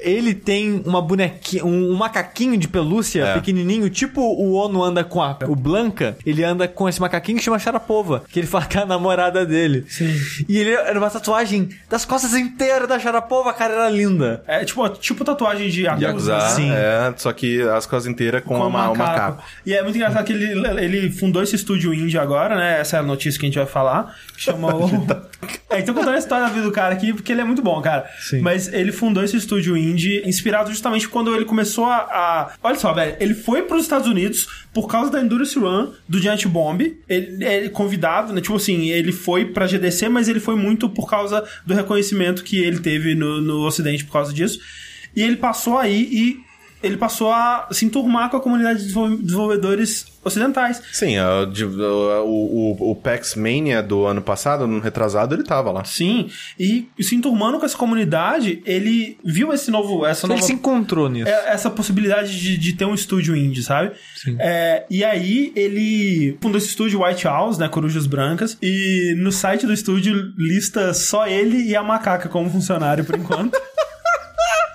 ele tem uma bonequinha, um, um macaquinho de pelúcia É. pequenininho, tipo o Ono anda com a, o Blanca, ele anda com esse macaquinho que chama Sharapova, que ele fala que é a namorada dele. Sim. E ele era uma tatuagem das costas inteiras da Sharapova, cara, era linda. É tipo, tipo tatuagem de Yakuza. Yakuza? Sim. é, só que as costas inteiras com, com uma, macaco. E é muito engraçado que ele, ele fundou esse estúdio indie agora, né? Essa é a notícia que a gente vai falar. Chama o... é, então contando a história da vida do cara aqui, porque ele é muito bom, cara. Sim. Mas ele fundou esse estúdio indie inspirado justamente quando ele começou a... a- Olha só, velho. Ele foi pros Estados Unidos por causa da Endurance Run do Giant Bomb. Ele é convidado, né? Tipo assim, ele foi pra GDC, mas ele foi muito por causa do reconhecimento que ele teve no, no Ocidente por causa disso. E ele passou aí e ele passou a se enturmar com a comunidade de desenvol- desenvolvedores ocidentais. Sim, a- de- o, o, o PAX Mania do ano passado, no retrasado, ele tava lá. Sim, e se enturmando com essa comunidade, ele viu esse novo, essa Ele nova se encontrou nisso. é, essa possibilidade de, de ter um estúdio indie, sabe? É, e aí ele fundou esse estúdio White House, né, Corujas Brancas, e no site do estúdio lista só ele e a macaca como funcionário por enquanto.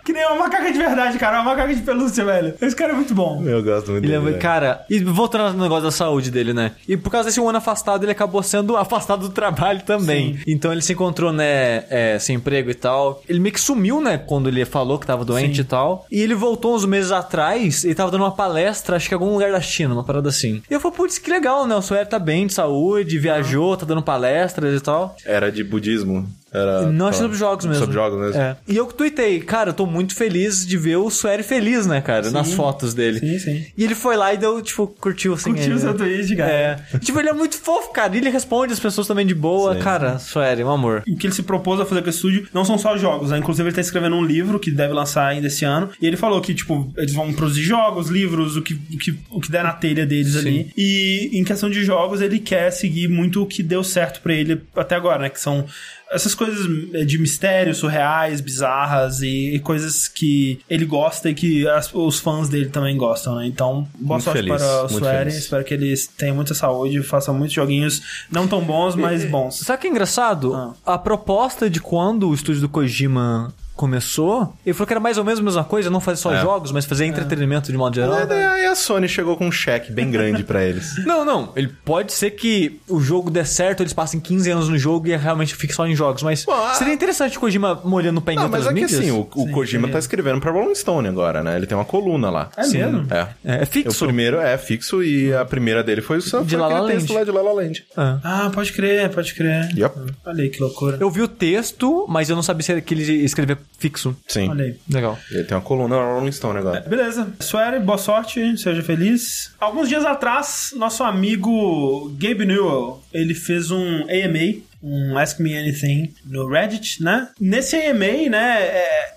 que nem uma macaca de verdade, cara, uma macaca de pelúcia, velho. Esse cara é muito bom. Eu gosto muito Ele é, dele. velho. cara, e voltando no negócio da saúde dele, né? E por causa desse um ano afastado, ele acabou sendo afastado do trabalho também. Então ele se encontrou, né, é, sem emprego e tal. Ele meio que sumiu, né, quando ele falou que tava doente Sim. e tal. E ele voltou uns meses atrás e tava dando uma palestra, acho que em algum lugar da China, uma parada assim. E eu falei, putz, que legal, né? O Suer tá bem de saúde, viajou, tá dando palestras e tal. Era de budismo. Era Não, falando achei sobre jogos mesmo. Sobre jogos mesmo. É. E eu que tuitei, cara, eu tô muito feliz de ver o Sueri feliz, né, cara, nas fotos dele. Sim, sim. E ele foi lá e deu, tipo, curtiu assim. Curtiu ele, o seu né? tweet, cara. É. tipo, ele é muito fofo, cara. E ele responde as pessoas também de boa. Sim. Cara, Sueri, um amor. O que ele se propôs a fazer com esse estúdio não são só jogos, né? Inclusive ele tá escrevendo um livro que deve lançar ainda esse ano. E ele falou que, tipo, eles vão produzir jogos, livros, o que, o que, o que der na telha deles ali. E em questão de jogos, ele quer seguir muito o que deu certo pra ele até agora, né? Que são essas coisas eh, de mistérios surreais, bizarras e, e coisas que ele gosta e que as- os fãs dele também gostam, né? Então, boa Muito sorte feliz, para o Sueren. Espero que eles tenham muita saúde, façam muitos joguinhos não tão bons, mas bons. Sabe o que é engraçado? Ah. A proposta de quando o estúdio do Kojima começou, ele falou que era mais ou menos a mesma coisa, não fazer só É. jogos, mas fazer entretenimento de modo geral. Mas daí Aí a Sony chegou com um cheque bem grande pra eles. Não, não. Ele pode ser que o jogo dê certo, eles passem 15 anos no jogo e realmente fique só em jogos. Mas Bom, a- seria interessante o Kojima molhando o pé em Não, outras mas é que mídias. assim, o, o Sim, Kojima seria. tá escrevendo pra Rolling Stone agora, né? Ele tem uma coluna lá. É mesmo? É. É, é fixo. O primeiro é fixo e a primeira dele foi, só, De foi La La aquele texto lá de La La Land. É. Ah, pode crer, pode crer. Yup. Olha aí que loucura. Eu vi o texto, mas eu não sabia se que ele escrevia fixo. Sim. Olha aí. Legal. Ele tem uma coluna na Rolling Stone agora. Beleza. Suere, boa sorte, seja feliz. Alguns dias atrás, nosso amigo Gabe Newell, ele fez um AMA, um Ask Me Anything no Reddit, né? Nesse AMA, né,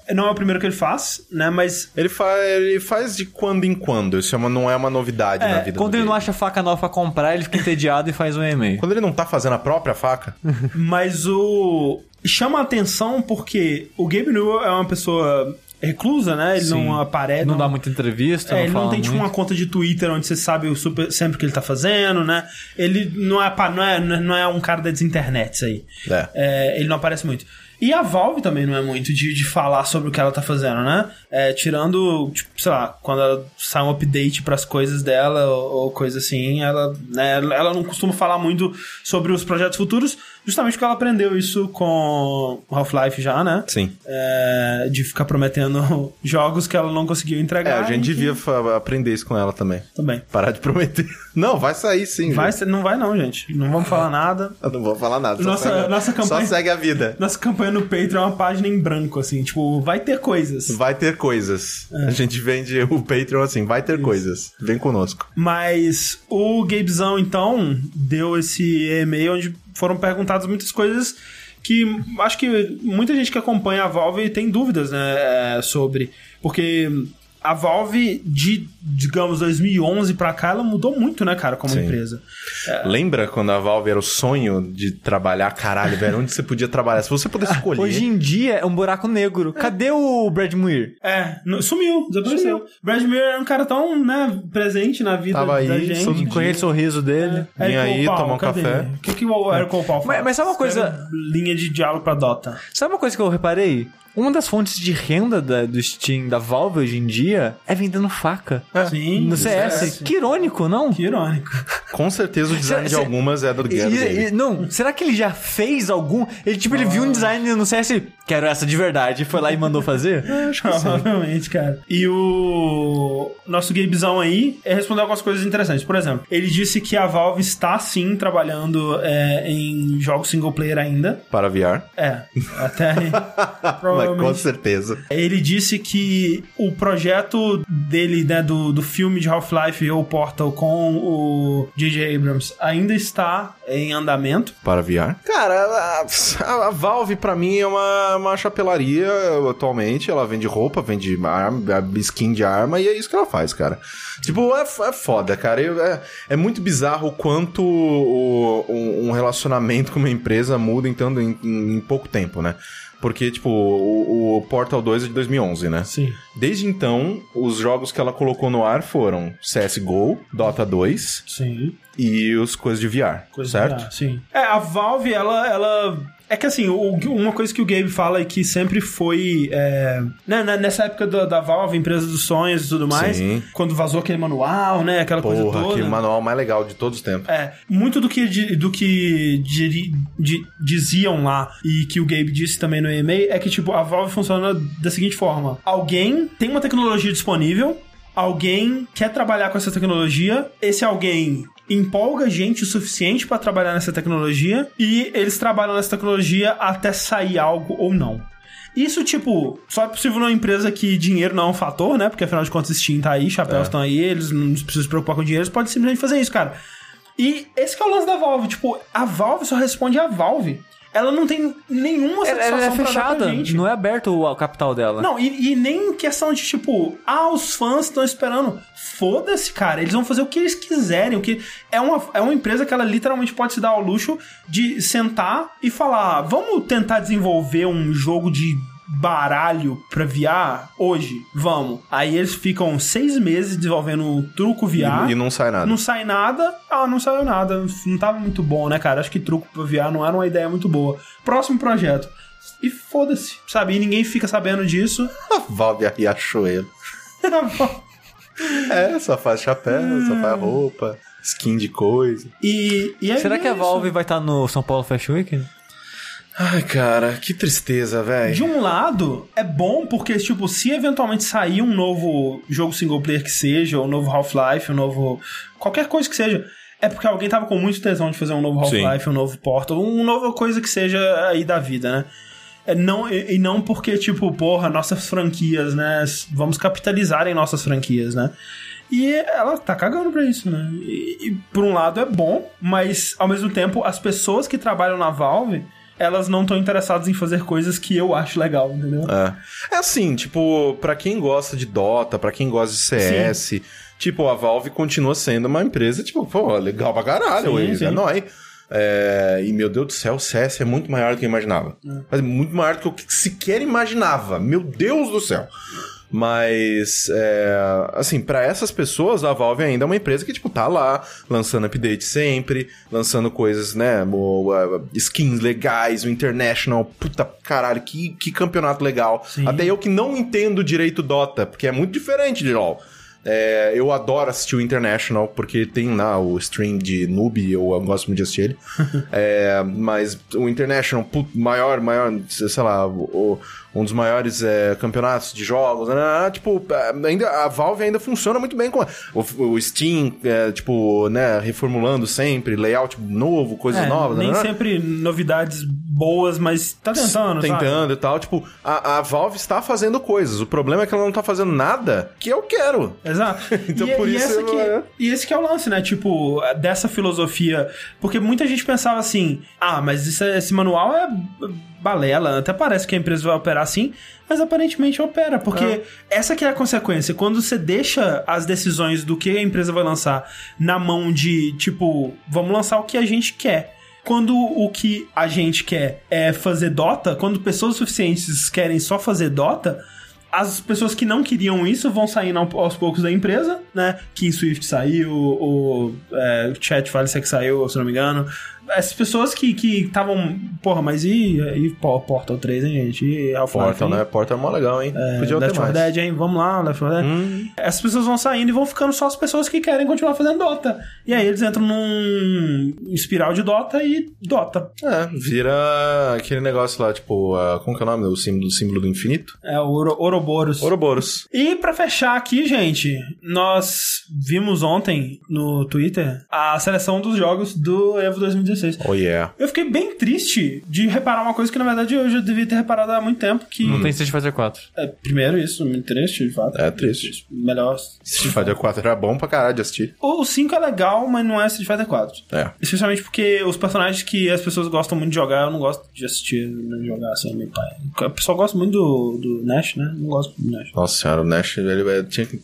é- não é o primeiro que ele faz, né, mas Ele, fa ele faz de quando em quando. Isso é uma- não é uma novidade É, na vida Quando do ele não Gabe. acha faca nova pra comprar, ele fica entediado e faz um e-mail. Quando ele não tá fazendo a própria faca. Mas o. Chama a atenção porque o Gabe Newell é uma pessoa reclusa, né? Ele Sim. não aparece. Não dá muita entrevista, É, não ele fala não tem tipo muito. uma conta de Twitter onde você sabe o super, sempre o que ele tá fazendo, né? Ele não é, não é, não é um cara das internets aí. É. É, ele não aparece muito. E a Valve também não é muito de, de falar sobre o que ela tá fazendo, né? É, tirando, tipo, sei lá, quando ela sai um update pras coisas dela ou, ou coisa assim, ela, né, ela não costuma falar muito sobre os projetos futuros, justamente porque ela aprendeu isso com Half-Life já, né? Sim. É, de ficar prometendo jogos que ela não conseguiu É, entregar. a gente que- devia aprender isso com ela também. Também. Parar de prometer. Não, vai sair sim. Vai, ser- não vai não, gente. Não vamos falar nada. Eu não vou falar nada. Só, Nossa- segue, nossa campanha- só segue a vida. Nossa campanha no Patreon é uma página em branco, assim. Tipo, vai ter coisas. Vai ter coisas. É. A gente vende o Patreon assim, vai ter coisas. Vem conosco. Mas o Gabezão, então, deu esse e-mail onde foram perguntadas muitas coisas que acho que muita gente que acompanha a Valve tem dúvidas, né, é, sobre. Porque a Valve, de, digamos, 2011 pra cá, ela mudou muito, né, cara, como Sim. empresa. Lembra quando a Valve era o sonho de trabalhar? Caralho, velho, onde você podia trabalhar? Se você pudesse escolher. Hoje em dia é um buraco negro. Cadê o Brad Muir? É, sumiu, desapareceu. Brad Muir era um cara tão, né, presente na vida Tava aí, da gente. todo Com aquele sorriso dele. Vem Eric aí, Cole tomar um cadê? café. O que, que o Eric Paul fala? Mas- mas sabe uma coisa- Escreve Linha de diálogo pra Dota. Sabe uma coisa que eu reparei? Uma das fontes de renda da- do Steam, da Valve hoje em dia, é vendendo faca. Sim. No do CS. Que irônico, não? Que irônico. Com certeza o design de algumas é do E- Gary. e- não, será que ele já fez algum? Ele, tipo, ele viu um design no CS e quero essa de verdade, e foi lá e mandou fazer? Provavelmente, cara. E o nosso Gabezão aí é respondeu algumas coisas interessantes. Por exemplo, ele disse que a Valve está sim trabalhando é, em jogos single player ainda. Para VR. É, até aí, Mas com provavelmente. certeza. Ele disse que o projeto dele, né, do, do filme de Half-Life ou Portal com o J.J. Abrams ainda está em andamento. Para VR? Cara, a, a- a Valve pra mim é uma, uma chapelaria atualmente. Ela vende roupa, vende arma, skin de arma e é isso que ela faz, cara. Tipo, é, é foda, cara. Eu- é, é muito bizarro o quanto o- um, um relacionamento com uma empresa muda em, tanto- em, em- em pouco tempo, né? Porque, tipo, o, o Portal 2 é de 2011, né? Sim. Desde então, os jogos que ela colocou no ar foram CSGO, Dota 2 Sim. e os coisas de VR, Coisa certo? de VR, sim. É, a Valve, ela. ela... É que assim, o- uma coisa que o Gabe fala é que sempre foi. é, né, né, nessa época da, da Valve, empresa dos sonhos e tudo mais, Sim. quando vazou aquele manual, né? Aquela coisa Porra, toda. que manual mais legal de todos os tempos. É, muito do que, do que di- diziam lá e que o Gabe disse também no e-mail é que, tipo, a Valve funciona da seguinte forma: alguém tem uma tecnologia disponível, alguém quer trabalhar com essa tecnologia, esse alguém empolga gente o suficiente pra trabalhar nessa tecnologia e eles trabalham nessa tecnologia até sair algo ou não. Isso, tipo, só é possível numa empresa que dinheiro não é um fator, né? Porque afinal de contas, Steam tá aí, chapéus estão aí, eles não precisam se preocupar com dinheiro, eles podem simplesmente fazer isso, cara. E esse que é o lance da Valve. Tipo, a Valve só responde a Valve. Ela não tem nenhuma satisfação ela é fechada, gente. não é aberto o, o capital dela. Não, e, e nem questão de tipo, ah, os fãs estão esperando. Foda-se, cara. Eles vão fazer o que eles quiserem. O que é uma, é uma empresa que ela literalmente pode se dar ao luxo de sentar e falar: vamos tentar desenvolver um jogo de baralho pra VR hoje? Vamos. Aí eles ficam seis meses desenvolvendo um truco VR. E, e não sai nada. Não sai nada. Ah, não saiu nada. Não tava muito bom, né, cara? Acho que truco pra VR não era uma ideia muito boa. Próximo projeto. E foda-se, sabe? E ninguém fica sabendo disso. A Valve e Riachuelo. É, só faz chapéu, só faz roupa, skin de coisa. e, e é Será que a isso. Valve vai estar no São Paulo Fashion Week? Ai, cara, que tristeza, velho. De um lado, é bom porque, tipo, se eventualmente sair um novo jogo single player que seja, ou um novo Half-Life, um novo. qualquer coisa que seja, é porque alguém tava com muito tesão de fazer um novo. Half-Life, um novo Portal, uma nova coisa que seja aí da vida, né? É não, e, e não porque, tipo, porra, nossas franquias, né? Vamos capitalizar em nossas franquias, né? E ela tá cagando pra isso, né? E, e por um lado é bom, mas ao mesmo tempo as pessoas que trabalham na Valve, elas não estão interessadas em fazer coisas que eu acho legal, entendeu? É. é assim, tipo, pra quem gosta de Dota, pra quem gosta de CS, tipo, a Valve continua sendo uma empresa, tipo, pô, legal pra caralho, Sim, eles, sim. é nóis. É, e meu Deus do céu, o CS é muito maior do que eu imaginava. Mas muito maior do que eu sequer imaginava. Meu Deus do céu. Mas, é, assim, pra essas pessoas, a Valve ainda é uma empresa que, tipo, tá lá, lançando update sempre, lançando coisas, né, uh, skins legais, o International, puta caralho, que, que campeonato legal. Sim. Até eu que não entendo direito Dota, porque é muito diferente de LoL. É, eu adoro assistir o International, porque tem lá o stream de noob, eu gosto muito de assistir ele. É, mas o International, put- maior, maior, sei lá, o- um dos maiores é, campeonatos de jogos, né, tipo, ainda, a Valve ainda funciona muito bem com o, o Steam, é, tipo, né, reformulando sempre, layout novo, coisas É, novas, nem né? sempre novidades boas, mas tá tentando, sabe? tentando e tal. Tipo, a, a Valve está fazendo coisas. O problema é que ela não tá fazendo nada que eu quero. Exato. Então, e, por e isso essa eu- que, é. e esse que é o lance, né? Tipo, dessa filosofia. Porque muita gente pensava assim: ah, mas isso é- esse manual é balela. Até parece que a empresa vai operar assim, mas aparentemente opera. Porque essa que é a consequência. Quando você deixa as decisões do que a empresa vai lançar na mão de, tipo, vamos lançar o que a gente quer. Quando o que a gente quer é fazer Dota, quando pessoas suficientes querem só fazer Dota, as pessoas que não queriam isso vão saindo ao- aos poucos da empresa, né? Kim Swift saiu, o é, Chat Vale que saiu, se não me engano. Essas pessoas que estavam. porra, mas e, e Por- Portal 3, hein, gente? E Half-Life, Portal, hein? né? Portal é mó legal, hein? Podia ter Left 4 mais. Dead, hein? Vamos lá, Left 4 Dead. Hum. Essas pessoas vão saindo e vão ficando só as pessoas que querem continuar fazendo Dota. E aí eles entram num espiral de Dota e Dota. É, vira aquele negócio lá, tipo, ah, como que é o nome? O símbolo, o símbolo do infinito? É o Oro- Ouroboros. Ouroboros. E pra fechar aqui, gente, nós vimos ontem no Twitter a seleção dos jogos do Evo 2016. Oh yeah. Eu fiquei bem triste de reparar uma coisa que, na verdade, eu já devia ter reparado há muito tempo, que... Não tem Street Fighter 4. É, primeiro isso, muito triste, de fato. É triste. Melhor... Street Fighter 4 era bom pra caralho de assistir. O 5 é legal, mas não é Street Fighter 4. É. Especialmente porque os personagens que as pessoas gostam muito de jogar, eu não gosto de assistir né, jogar assim, meu pai. O pessoal gosta muito do, do Nash, né? Não gosto do Nash. Nossa senhora, o Nash, ele tinha que.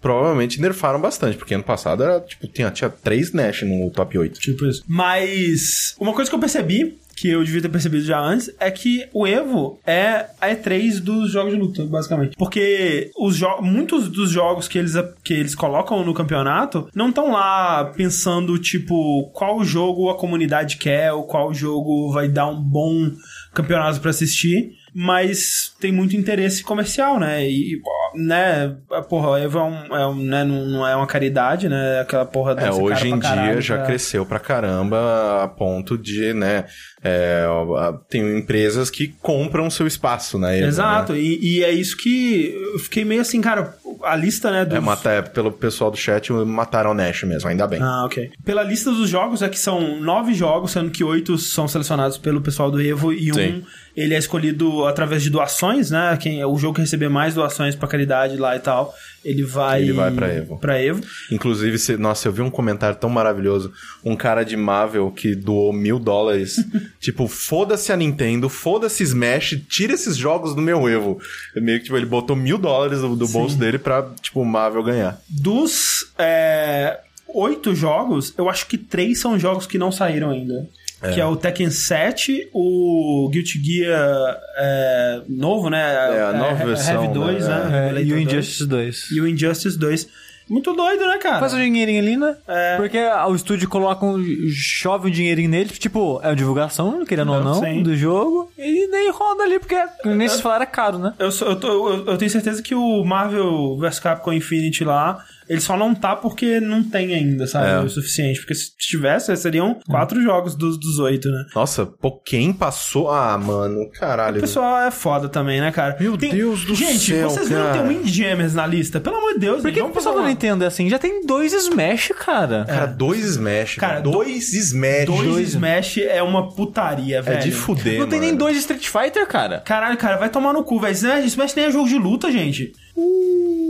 Provavelmente nerfaram bastante, porque ano passado era, tipo, tinha, tinha três Nash no top 8. Tipo isso. Mas uma coisa que eu percebi, que eu devia ter percebido já antes, é que o Evo é a E3 dos jogos de luta, basicamente. Porque os muitos dos jogos que eles, que eles colocam no campeonato não estão lá pensando, tipo, qual jogo a comunidade quer, ou qual jogo vai dar um bom campeonato pra assistir. Mas tem muito interesse comercial, né? E, né, a porra, o Evo é um, é um, né, não, é uma caridade, né? Aquela porra É, deve ser hoje em caralho dia já pra- cresceu pra caramba a ponto de, né, é, a- tem empresas que compram seu espaço na Evo, Exato, né? e, e é isso que eu fiquei meio assim, cara, a lista, né, dos... É, mata, é, pelo pessoal do chat, mataram o Nash mesmo, ainda bem. Ah, ok. Pela lista dos jogos, é que são nove jogos, sendo que oito são selecionados pelo pessoal do Evo e Sim. um ele é escolhido através de doações, né? Quem, o jogo que receber mais doações pra caridade lá e tal, ele vai... Ele vai pra Evo. Evo. Inclusive, se- nossa, eu vi um comentário tão maravilhoso. Um cara de Marvel que doou mil dólares. tipo, foda-se a Nintendo, foda-se Smash, tira esses jogos do meu Evo. É Meio que, tipo, ele botou mil dólares do, do bolso dele pra, tipo, o Marvel ganhar. Dos é, oito jogos, eu acho que três são jogos que não saíram ainda. Que é o Tekken 7, o Guilty Gear é, novo, né? É, a nova He- versão, Heavy 2, né? né? É, e o Revelator 2. Injustice 2. E o Injustice 2. Muito doido, né, cara? Faz um dinheirinho ali, né? É. Porque o estúdio coloca um, chove um dinheirinho nele, tipo, é uma divulgação, querendo ou Não, não, sim. do jogo, e nem roda ali, porque nem se falar é caro, né? Eu, sou- eu, tô- eu- eu tenho certeza que o Marvel vs Capcom Infinity lá, ele só não tá porque não tem ainda, sabe? É. O suficiente. Porque se tivesse, seriam quatro jogos dos, dos oito, né? Nossa, pô, quem passou? Ah, mano, O caralho. pessoal é foda também, né, cara? Meu Deus do Gente, céu, vocês viram cara. ter Windjammers na lista? Pelo amor de Deus, Por que gente, o pessoal da uma- Nintendo é assim? Já tem dois Smash, cara. Cara, dois Smash. Cara, Cara, dois Smash. Dois Smash é uma putaria, É velho. de fuder, não tem nem mano. dois Street Fighter, cara. Caralho, cara, vai tomar no cu, velho. Smash, Smash nem é jogo de luta, gente.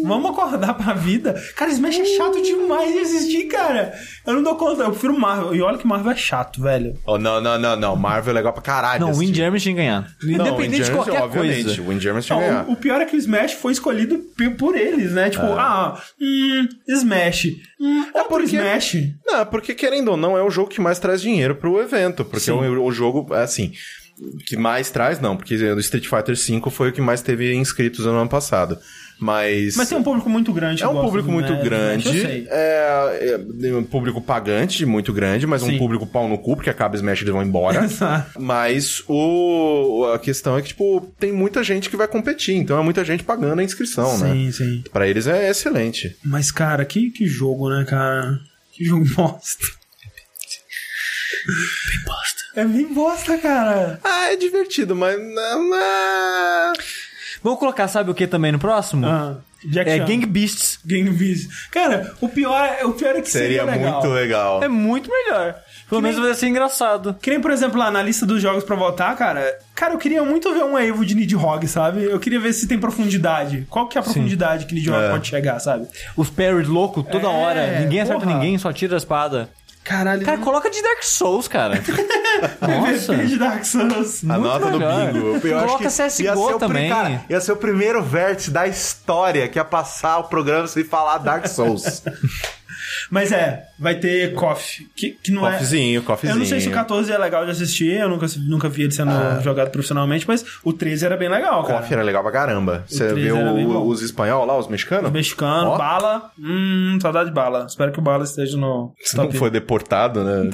Vamos acordar pra vida. Cara, Smash é chato demais de assistir, cara. Eu não dou conta. Eu prefiro Marvel. E olha que Marvel é chato, velho. Oh, não, não, não, não. Marvel é legal pra caralho. Não, o. Windjammer tinha que ganhar. Não, Independente de qualquer obviamente. coisa. O Windjammers tinha que ganhar. o, pior é que o Smash foi escolhido por eles, né? Tipo, ah, hum, Smash. Hum, é por porque- Smash. Não, porque querendo ou não, é o jogo que mais traz dinheiro pro evento. Porque o, o jogo, é assim, que mais traz, não, porque o Street Fighter V foi o que mais teve inscritos no ano passado. Mas. Mas tem um público muito grande. É um público muito Smash, grande. Eu sei. É, é um público pagante muito grande, mas Sim. um público pau no cu, porque acaba Smash e eles vão embora. Exato. mas o, a questão é que, tipo, tem muita gente que vai competir, então é muita gente pagando a inscrição, né? Sim, sim. Pra eles é excelente. Mas, cara, que, que jogo, né, cara? Que jogo bosta. Bem bosta. É bem bosta, cara. Ah, é divertido, mas. Não, não. Vamos colocar, sabe o que também no próximo? Ah, Jack é Chan. Gang Beasts. Gang Beasts. Cara, o pior, é- o pior é que seria, Seria legal. muito legal. É muito melhor. Pelo menos vai ser engraçado. Que nem, por exemplo, lá na lista dos jogos pra votar, cara. Cara, eu queria muito ver um Evo de Nidhogg, sabe? Eu queria ver se tem profundidade. Qual que é a profundidade que Nidhogg É. pode chegar, sabe? Os parries loucos toda É, hora. Ninguém acerta porra. ninguém, só tira a espada. Caralho. Cara, coloca de Dark Souls, cara. Nossa. MVP de Dark Souls. A Muito nota melhor. do bingo. Eu Coloca acho que CSGO ia ser o pri- também. cara, ia ser o primeiro vértice da história que ia passar o programa sem falar Dark Souls. Mas é, vai ter KOF. Que, que não Coffeezinho, é. coffeezinho. Eu não sei se o 14 é legal de assistir, eu nunca, nunca vi ele sendo jogado profissionalmente, mas o 13 era bem legal, cara. Coffee era legal pra caramba. Você 13 vê era bem o- bom. os espanhol lá, os mexicanos? Mexicano, Ó. bala. Hum, saudade de bala. Espero que o bala esteja no não foi deportado, né?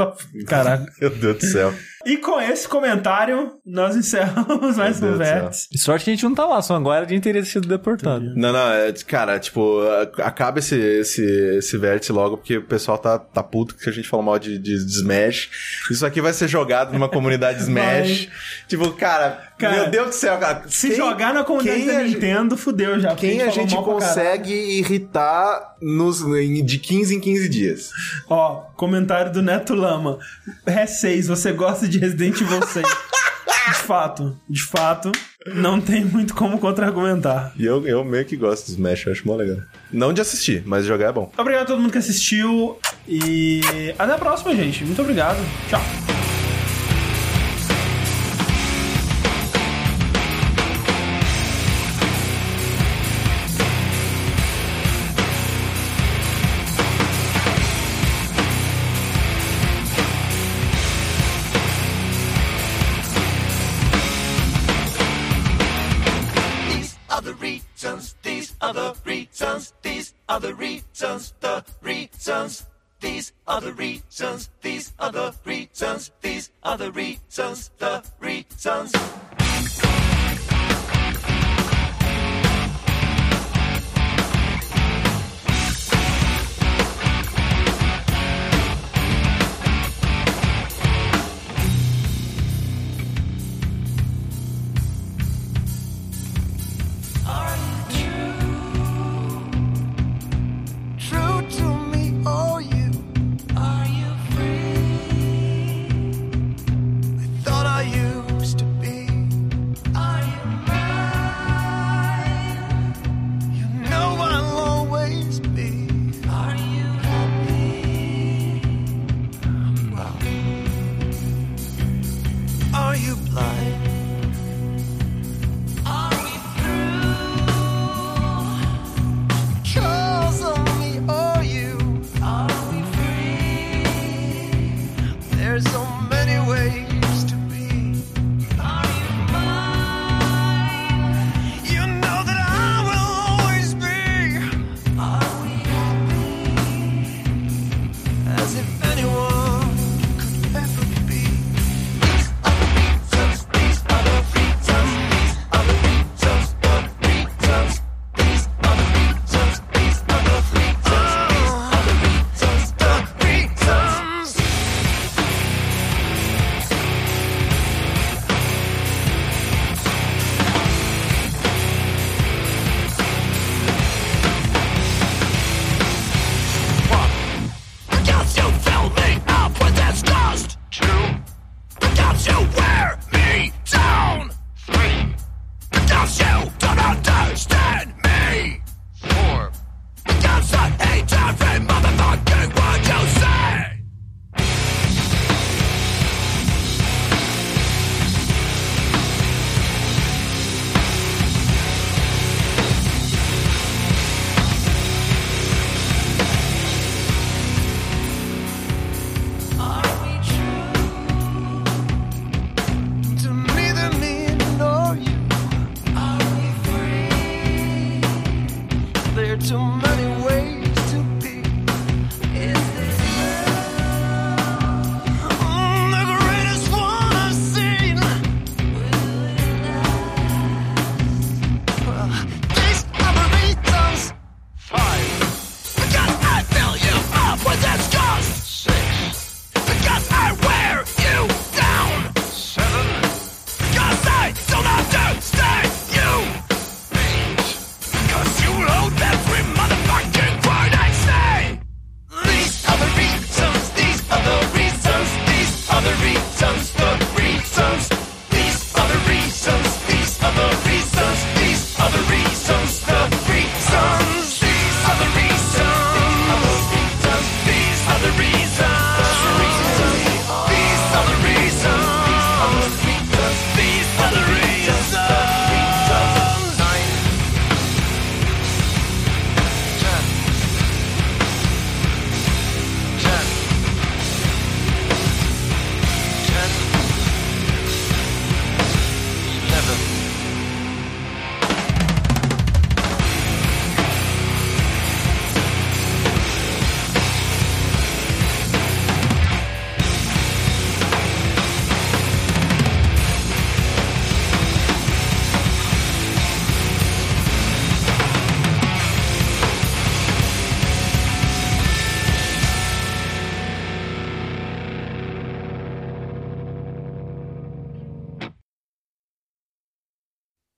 Caraca. Meu Deus do céu. E com esse comentário, nós encerramos mais um. Vértice. Sorte que a gente não tá lá, só agora a gente teria sido deportado. Não, não, é, cara, tipo, a- acaba esse, esse, esse vértice logo, porque o pessoal tá, tá puto que a gente falou mal de, de, de Smash. Isso aqui vai ser jogado numa comunidade Smash. Tipo, cara, Cara, meu Deus do céu, cara. Se quem- jogar na comunidade quem da a gente- Nintendo, fudeu já. Quem a gente pra caralho. consegue irritar nos, de 15 em 15 dias? Ó, comentário do Neto Lama. Ré 6, você gosta de Resident Evil 6. de fato, de fato, não tem muito como contra-argumentar. E eu, eu meio que gosto de Smash, eu acho mó legal. Não de assistir, mas jogar é bom. Obrigado a todo mundo que assistiu e até a próxima, gente. Muito obrigado. Tchau. other reasons, these other reasons, these other reasons, the reasons.